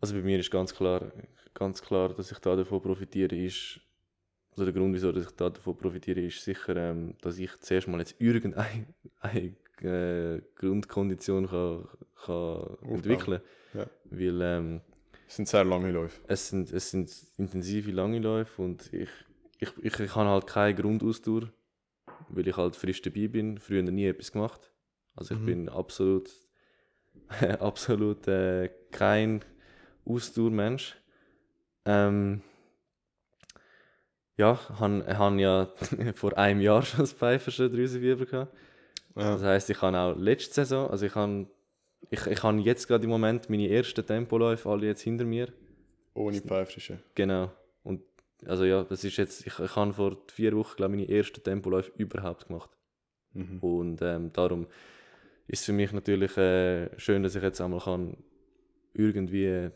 Also bei mir ist ganz klar, ganz klar, dass ich da davon profitiere, ist, also der Grund, wieso dass ich da davon profitiere, ist sicher, ähm, dass ich zuerst mal jetzt irgendeine eine, äh, Grundkondition kann, kann entwickeln Ja. Weil ähm, Es sind sehr lange Läufe. es, sind, es sind intensive, lange Läufe und ich, ich, ich, ich habe halt keine Grundausdauer, weil ich halt frisch dabei bin, früher noch nie etwas gemacht. Also ich Mhm. bin absolut, absolut äh, kein Ausdauermensch. Ähm, ja, ich habe ja vor einem Jahr schon das Pfeifersche Drüsenfieber gehabt. Ja. Das heisst, ich habe auch letzte Saison, also ich habe ich, ich habe jetzt gerade im Moment meine ersten Tempoläufe alle jetzt hinter mir. Ohne Pfeifrische. Genau. Und also ja, das ist jetzt, ich, ich habe vor vier Wochen, glaube ich, meine ersten Tempoläufe überhaupt gemacht. Mhm. Und ähm, darum ist es für mich natürlich äh, schön, dass ich jetzt einmal kann irgendwie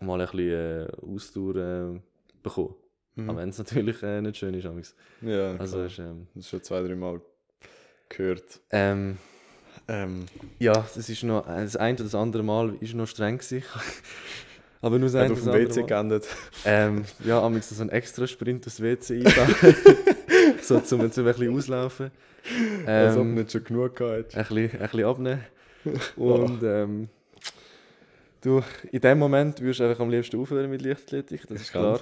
mal ein bisschen äh, Ausdauer äh, bekommen. Mhm. Auch wenn es natürlich äh, nicht schön ist. amigs. Ja, Also ist, ähm, das schon zwei, drei Mal gehört. ähm, Ähm, ja, das ist noch, das eine oder das andere Mal ist noch streng gewesen. Aber nur das auf oder WC Mal. geendet. Ähm, ja, amigs so ein extra Sprint aufs WC einbauen. so zum, zum ein bisschen auslaufen. als ob Ähm, nicht schon genug gehabt ein bisschen, ein bisschen abnehmen. Und ähm, du, in dem Moment würdest du einfach am liebsten aufhören mit Leichtathletik, das ist klar.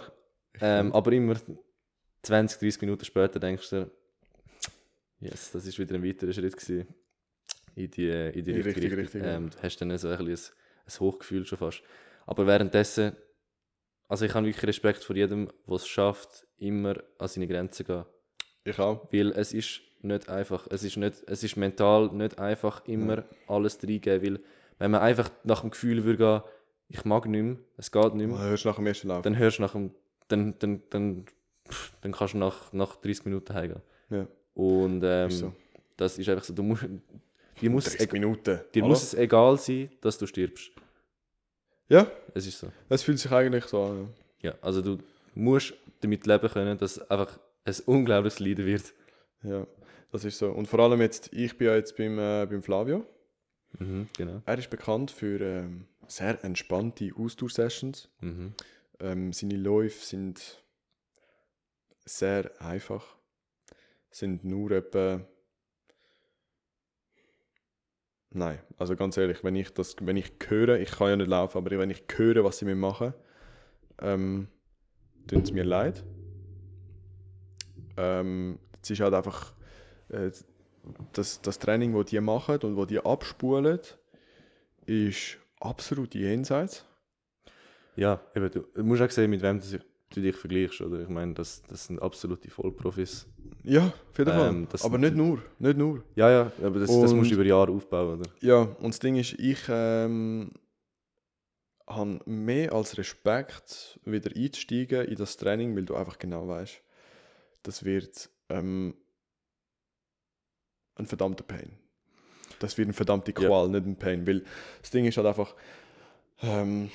Ähm, aber immer 20, 30 Minuten später denkst du yes, das ist wieder ein weiterer Schritt gewesen in die, in die In richtige richtige Richtung. Ja. Ähm, du hast dann so ein, ein, ein Hochgefühl schon fast. Aber währenddessen, also ich habe wirklich Respekt vor jedem, der es schafft, immer an seine Grenzen zu gehen. Ich auch. Weil es ist nicht einfach. Es ist, nicht, es ist mental nicht einfach, immer alles reingeben. Weil wenn man einfach nach dem Gefühl würde gehen, ich mag nicht mehr, es geht nicht Dann mehr, hörst du nach dem ersten Lauf. dann hörst du nach dem, dann, dann, dann, pff, dann kannst du nach, nach 30 Minuten heimgehen. Ja. Und ähm, Ist so. das ist einfach so, du musst, dir, muss es, 30 eg- Minuten. dir Hallo? muss es egal sein, dass du stirbst. Ja, Es ist so. es fühlt sich eigentlich so an. Ja, also du musst damit leben können, dass einfach ein unglaubliches Leiden wird. Ja. ja, das ist so. Und vor allem jetzt, ich bin ja jetzt beim, äh, beim Flavio. Mhm, genau. Er ist bekannt für ähm, sehr entspannte Ausdauer-Sessions. Mhm. Ähm, seine Läufe sind sehr einfach. Sind nur etwa. Nein, also ganz ehrlich, wenn ich das, wenn ich höre, ich kann ja nicht laufen, aber wenn ich höre, was sie mir machen, ähm, tut es mir leid. Ähm, es ist halt einfach äh, das, das Training, das die machen und wo die abspulen, ist absolut jenseits. Ja, eben, du, musst auch sehen, mit wem du dich vergleichst. Oder? Ich meine, das, das sind absolute Vollprofis. Ja, auf jeden Fall. Ähm, aber nicht nur, nicht nur. Ja, ja, aber das, das musst du über Jahre aufbauen. Oder? Ja, und das Ding ist, ich ähm, habe mehr als Respekt, wieder einzusteigen in das Training, weil du einfach genau weißt, das wird ähm, ein verdammter Pain. Das wird eine verdammte Ja. Qual, nicht ein Pain. Weil das Ding ist halt einfach, ähm,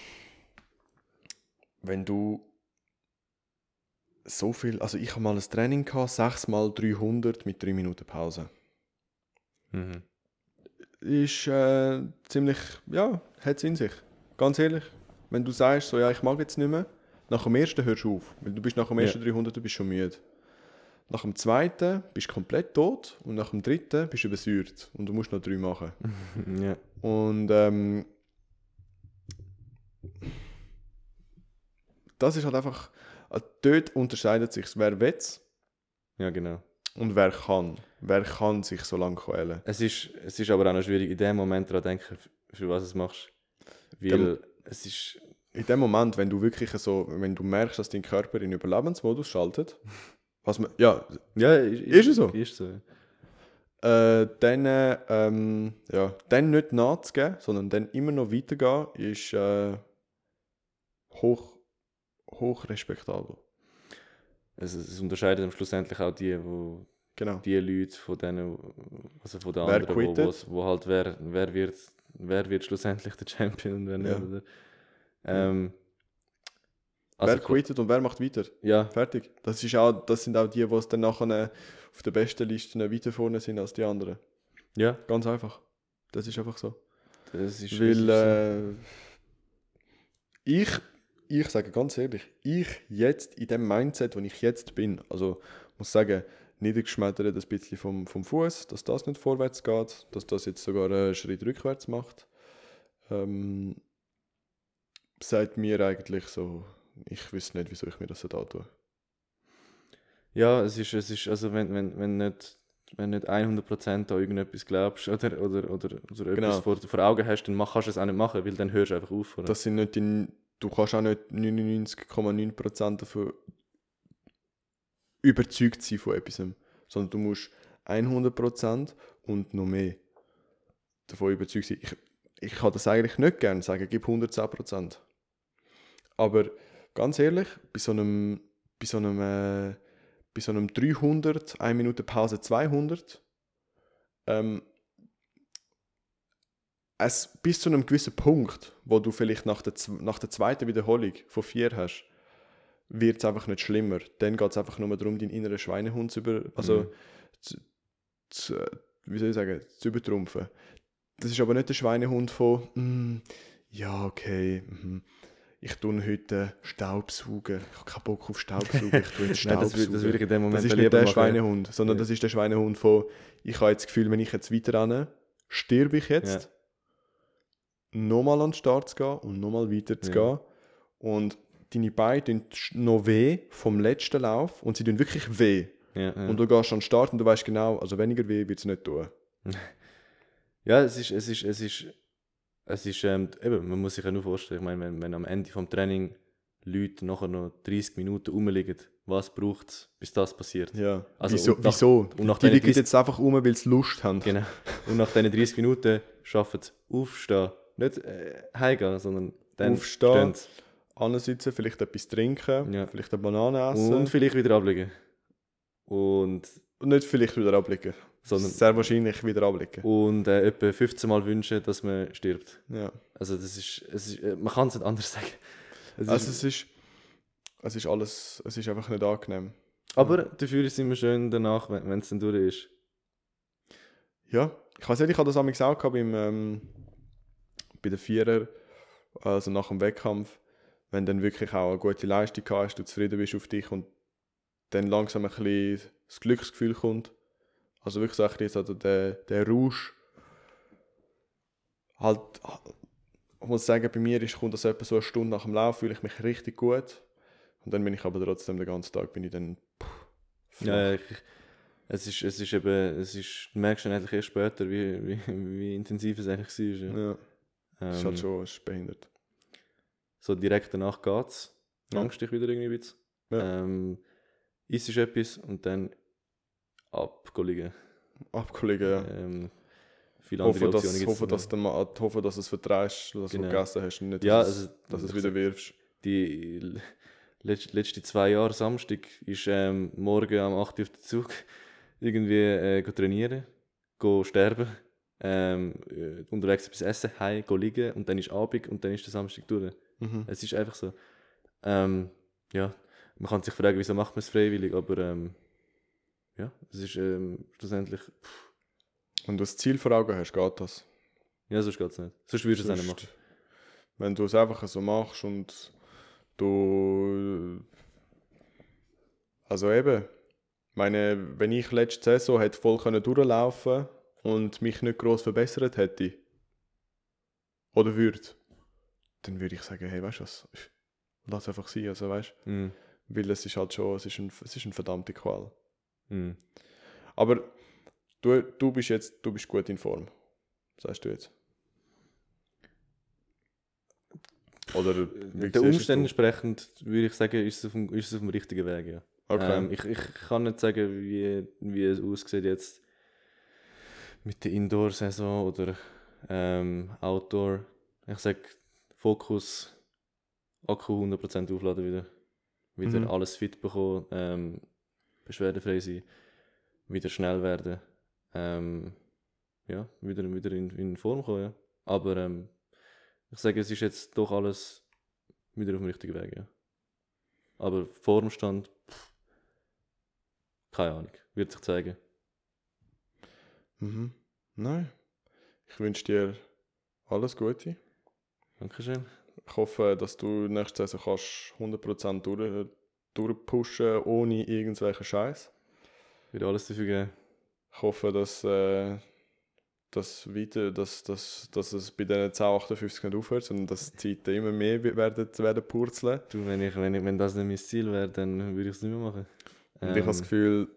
wenn du so viel, also ich habe mal ein Training gehabt, 6 mal 300 mit 3 Minuten Pause. Mhm. ist äh, ziemlich, ja, hat es in sich. Ganz ehrlich. Wenn du sagst, so, ja, ich mag jetzt nicht mehr, nach dem ersten hörst du auf. Weil du bist nach dem Ja. ersten 300 du bist schon müde. Nach dem zweiten bist du komplett tot und nach dem dritten bist du übersäuert und du musst noch drei machen. ja. Und ähm, das ist halt einfach, dort unterscheidet sich, wer will ja, genau. und wer kann. Wer kann sich so lange quälen. Es ist, es ist aber auch noch schwierig, in dem Moment daran zu denken, für was du es machst. Weil Dem- es ist. in dem Moment, wenn du wirklich so, wenn du merkst, dass dein Körper in Überlebensmodus schaltet, was man, ja, Ja, Ist es so? Ist so. äh, dann, ähm, ja, dann nicht nachzugeben, sondern dann immer noch weitergehen, ist äh, hoch, hoch respektabel. Es, es unterscheidet am schlussendlich auch die, wo, Genau. die Leute von denen, also von den Wer anderen, wo, quittet? wo, wo halt wer, wer wird, wer wird schlussendlich der Champion und wer nicht. Ja. Oder? Ähm, also, wer quittet und wer macht weiter? Ja, Fertig. Das, ist auch, das sind auch die, die dann nachher auf der besten Liste weiter vorne sind als die anderen. ja, Ganz einfach. Das ist einfach so. das ist, Weil äh, ich, ich sage ganz ehrlich, ich jetzt in dem Mindset, wo ich jetzt bin, also muss sagen, niedergeschmettert ein bisschen vom, vom Fuß, dass das nicht vorwärts geht, dass das jetzt sogar einen Schritt rückwärts macht, ähm, sagt mir eigentlich so, ich wüsste nicht, wieso ich mir das da tue. Ja, es ist, es ist also wenn, wenn, wenn nicht wenn nicht 100% an irgendetwas glaubst oder, oder, oder, oder Genau. etwas vor, vor Augen hast, dann mach, kannst du es auch nicht machen, weil dann hörst du einfach auf. Oder? Das sind nicht die, du kannst auch nicht 99,9% davon überzeugt sein von etwas, sondern du musst 100% und noch mehr davon überzeugt sein. Ich, ich kann das eigentlich nicht gerne sagen, gib 110%. Aber ganz ehrlich, bei so einem bei so einem, äh, bei so einem 300, 1 Minute Pause 200, ähm, es, bis zu einem gewissen Punkt, wo du vielleicht nach der, nach der zweiten Wiederholung von vier hast, wird es einfach nicht schlimmer. Dann geht es einfach nur darum, deinen inneren Schweinehund zu über, also Mhm. zu, zu, wie soll ich sagen, zu übertrumpfen. Das ist aber nicht der Schweinehund von, «Mm, ja, okay, mhm, ich tue heute Staubsaugen. Ich habe keinen Bock auf Staubsaugen, ich tue jetzt Nein, das, Staubsaugen. das würde ich in dem Moment Das ist nicht der machen. Schweinehund, sondern Ja. das ist der Schweinehund von, ich habe jetzt das Gefühl, wenn ich jetzt weiter renne, sterbe ich jetzt, nochmal an den Start zu gehen und nochmal weiter zu Ja. gehen. Und deine Beine tun noch weh vom letzten Lauf und sie tun wirklich weh. Ja, ja. Und du gehst an den Start und du weißt genau, also weniger weh wird es nicht tun. Ja, es ist, es ist, es ist, es ist, ähm, eben, man muss sich ja nur vorstellen, ich meine, wenn, wenn am Ende vom Training Leute nachher noch 30 Minuten rumliegen, was braucht es, bis das passiert? Ja. Also, wieso? und nach- wieso? und nach die liegen 30 jetzt einfach um, weil sie Lust haben. Genau. Und nach diesen 30 Minuten schaffen sie aufstehen. Nicht äh, heimgehen, sondern dann Aufstehen. Ansitzen, vielleicht etwas trinken, Ja. vielleicht eine Banane essen. Und vielleicht wieder ablegen. Und, Und nicht vielleicht wieder ablegen, sondern, sehr wahrscheinlich wieder ablegen. und äh, etwa 15 Mal wünschen, dass man stirbt. Ja. Also das ist, es ist äh, man kann es nicht anders sagen. Es Also ist, es ist, es ist alles, es ist einfach nicht angenehm. aber dafür ist es immer schön danach, wenn es dann durch ist. Ja, ich weiß nicht, ich habe das amigs auch gehabt beim, ähm, bei den Vierer, also nach dem Wettkampf, wenn dann wirklich auch eine gute Leistung hast, du zufrieden bist auf dich und dann langsam ein bisschen das Glücksgefühl kommt. Also wirklich so ein bisschen so der, der Rausch. Halt, ich muss sagen, bei mir ist, kommt das etwa so eine Stunde nach dem Lauf, fühle ich mich richtig gut. Und dann bin ich aber trotzdem den ganzen Tag, bin ich dann flach. Ja, ich, es ist, es ist eben, es ist, du merkst dann eigentlich erst später, wie, wie, wie intensiv es eigentlich war. Ja. ja. Das ist Ähm, halt schon ist behindert. So direkt danach geht es. Ja. Langst dich wieder irgendwie ein bisschen. Ja. Ähm, isst etwas und dann ab liegen. Abkollegen, ja. Ähm, viele andere Hoffe, dass, Optionen gibt's hoffe, dass, du mal, hoffe, dass du es vertreibst, dass Genau. du gegessen hast und nicht, Ja, dass, es- also, dass du es wieder wirfst. Die l- letz- letzten zwei Jahre Samstag ist ähm, morgen am 8 Uhr auf den Zug irgendwie äh, trainieren, go sterben, ähm, äh, unterwegs etwas essen, heim, go liegen und dann ist Abend und dann ist der Samstag durch. Mhm. Es ist einfach so. Ähm, ja, man kann sich fragen, wieso macht man es freiwillig, aber ähm, ja, es ist ähm, schlussendlich, Wenn du das Ziel vor Augen hast, geht das. ja, sonst geht es nicht. Sonst würdest du es auch nicht machen. Wenn du es einfach so machst und du. Also eben, meine, wenn ich letzte Saison hätte voll können durchlaufen und mich nicht groß verbessert hätte, oder würde, dann würde ich sagen, hey, weißt du was, lass einfach sein, also weißt Mhm. weil es ist halt schon, es ist, ein, es ist eine verdammte Qual. Mhm. Aber du, du bist jetzt, du bist gut in Form, sagst du jetzt. Oder Den du Umständen du? entsprechend würde ich sagen, ist es auf dem, ist es auf dem richtigen Weg, ja. Okay. Ähm, ich, ich kann nicht sagen, wie, wie es aussieht jetzt mit der Indoor-Saison oder ähm, Outdoor. Ich sage, Fokus, Akku 100% aufladen wieder. Wieder Mhm. alles fit bekommen, ähm, beschwerdefrei sein, wieder schnell werden. Ähm, ja, wieder, wieder in, in Form kommen, ja. Aber ähm, ich sage, es ist jetzt doch alles wieder auf dem richtigen Weg, ja. Aber Formstand, pff, keine Ahnung, wird sich zeigen. Mhm. Nein. Ich wünsche dir alles Gute. Dankeschön. Ich hoffe, dass du nächste Saison kannst 100% durch, durchpushen ohne irgendwelchen Scheiß. Wird alles dafür geben. Ich hoffe, dass, äh, dass, weiter, dass, dass, dass es bei diesen 1058 nicht aufhört, sondern dass die Zeiten immer mehr werden, werden purzeln. Du, wenn, ich, wenn, ich, wenn das nicht mein Ziel wäre, dann würde ich es nicht mehr machen. Und ich habe das Ähm, Gefühl,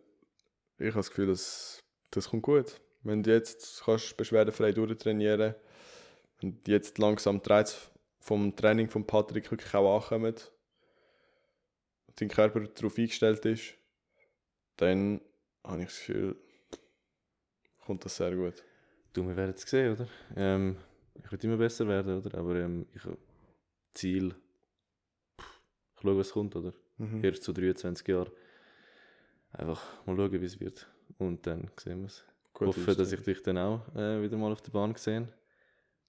ich habe das Gefühl, dass das kommt gut. Wenn du jetzt kannst beschwerdefrei durchtrainieren und jetzt langsam die Reize vom Training von Patrick wirklich auch ankommen, und dein Körper darauf eingestellt ist, dann habe ich das Gefühl, kommt das sehr gut. Du, wir werden es sehen, oder? Ähm, ich will immer besser werden, oder? Aber ähm, ich Ziel. Ich schaue, was kommt, oder? Mhm. erst zu 23 Jahren. Einfach mal schauen, wie es wird. Und dann sehen wir es. Gute hoffe, dass ich dich dann auch äh, wieder mal auf der Bahn gesehen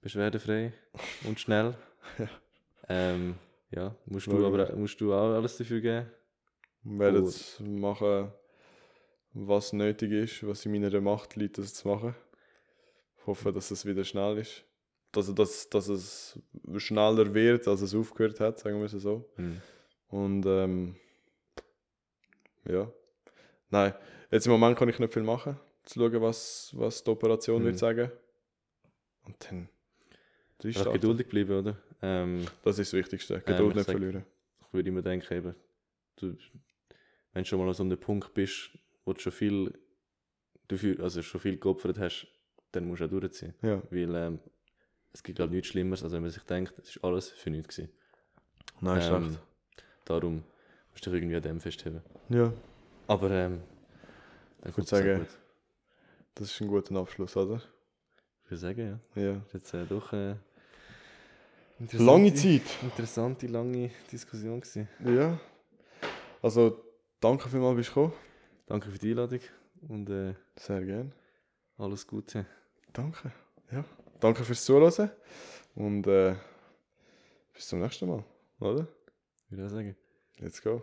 Beschwerdefrei und schnell. Ja. ähm, ja, musst du, aber, musst du auch alles dafür geben? Wir werden Oh. jetzt machen, was nötig ist, was in meiner Macht liegt, das zu machen. Ich hoffe, dass es wieder schnell ist. Dass, dass, dass es schneller wird, als es aufgehört hat, sagen wir es so. Hm. Und ähm, ja. Nein, jetzt im Moment kann ich nicht viel machen. Zu schauen, was, was die Operation Mhm. wird sagen. Und dann. Einfach durchstarten. geduldig bleiben, oder? Ähm, Das ist das Wichtigste. Geduld ich nicht sag- verlieren. ich würde immer denken, eben, du, wenn du schon mal an so einem Punkt bist, wo du schon viel dafür, also schon viel geopfert hast, dann musst du auch durchziehen. Ja. Weil ähm, es gibt glaube ich nichts Schlimmeres, als wenn man sich denkt, es ist alles für nichts gewesen. Nein, ist Ähm, recht. Darum musst du dich irgendwie an dem festheben. Ja, Aber ähm, dann Ich würd kommt es auch sagen, gut. Das ist ein guter Abschluss, oder? Ich würde sagen, ja. Ja. Das ist jetzt äh, doch äh, Lange Zeit. Interessante, lange Diskussion gewesen. Ja. Also, danke vielmals, bist du gekommen. Danke für die Einladung und äh, Sehr gerne. alles Gute. Danke. Ja. Danke fürs Zuhören. Und äh, bis zum nächsten Mal, oder? Würde ich sagen. Let's go.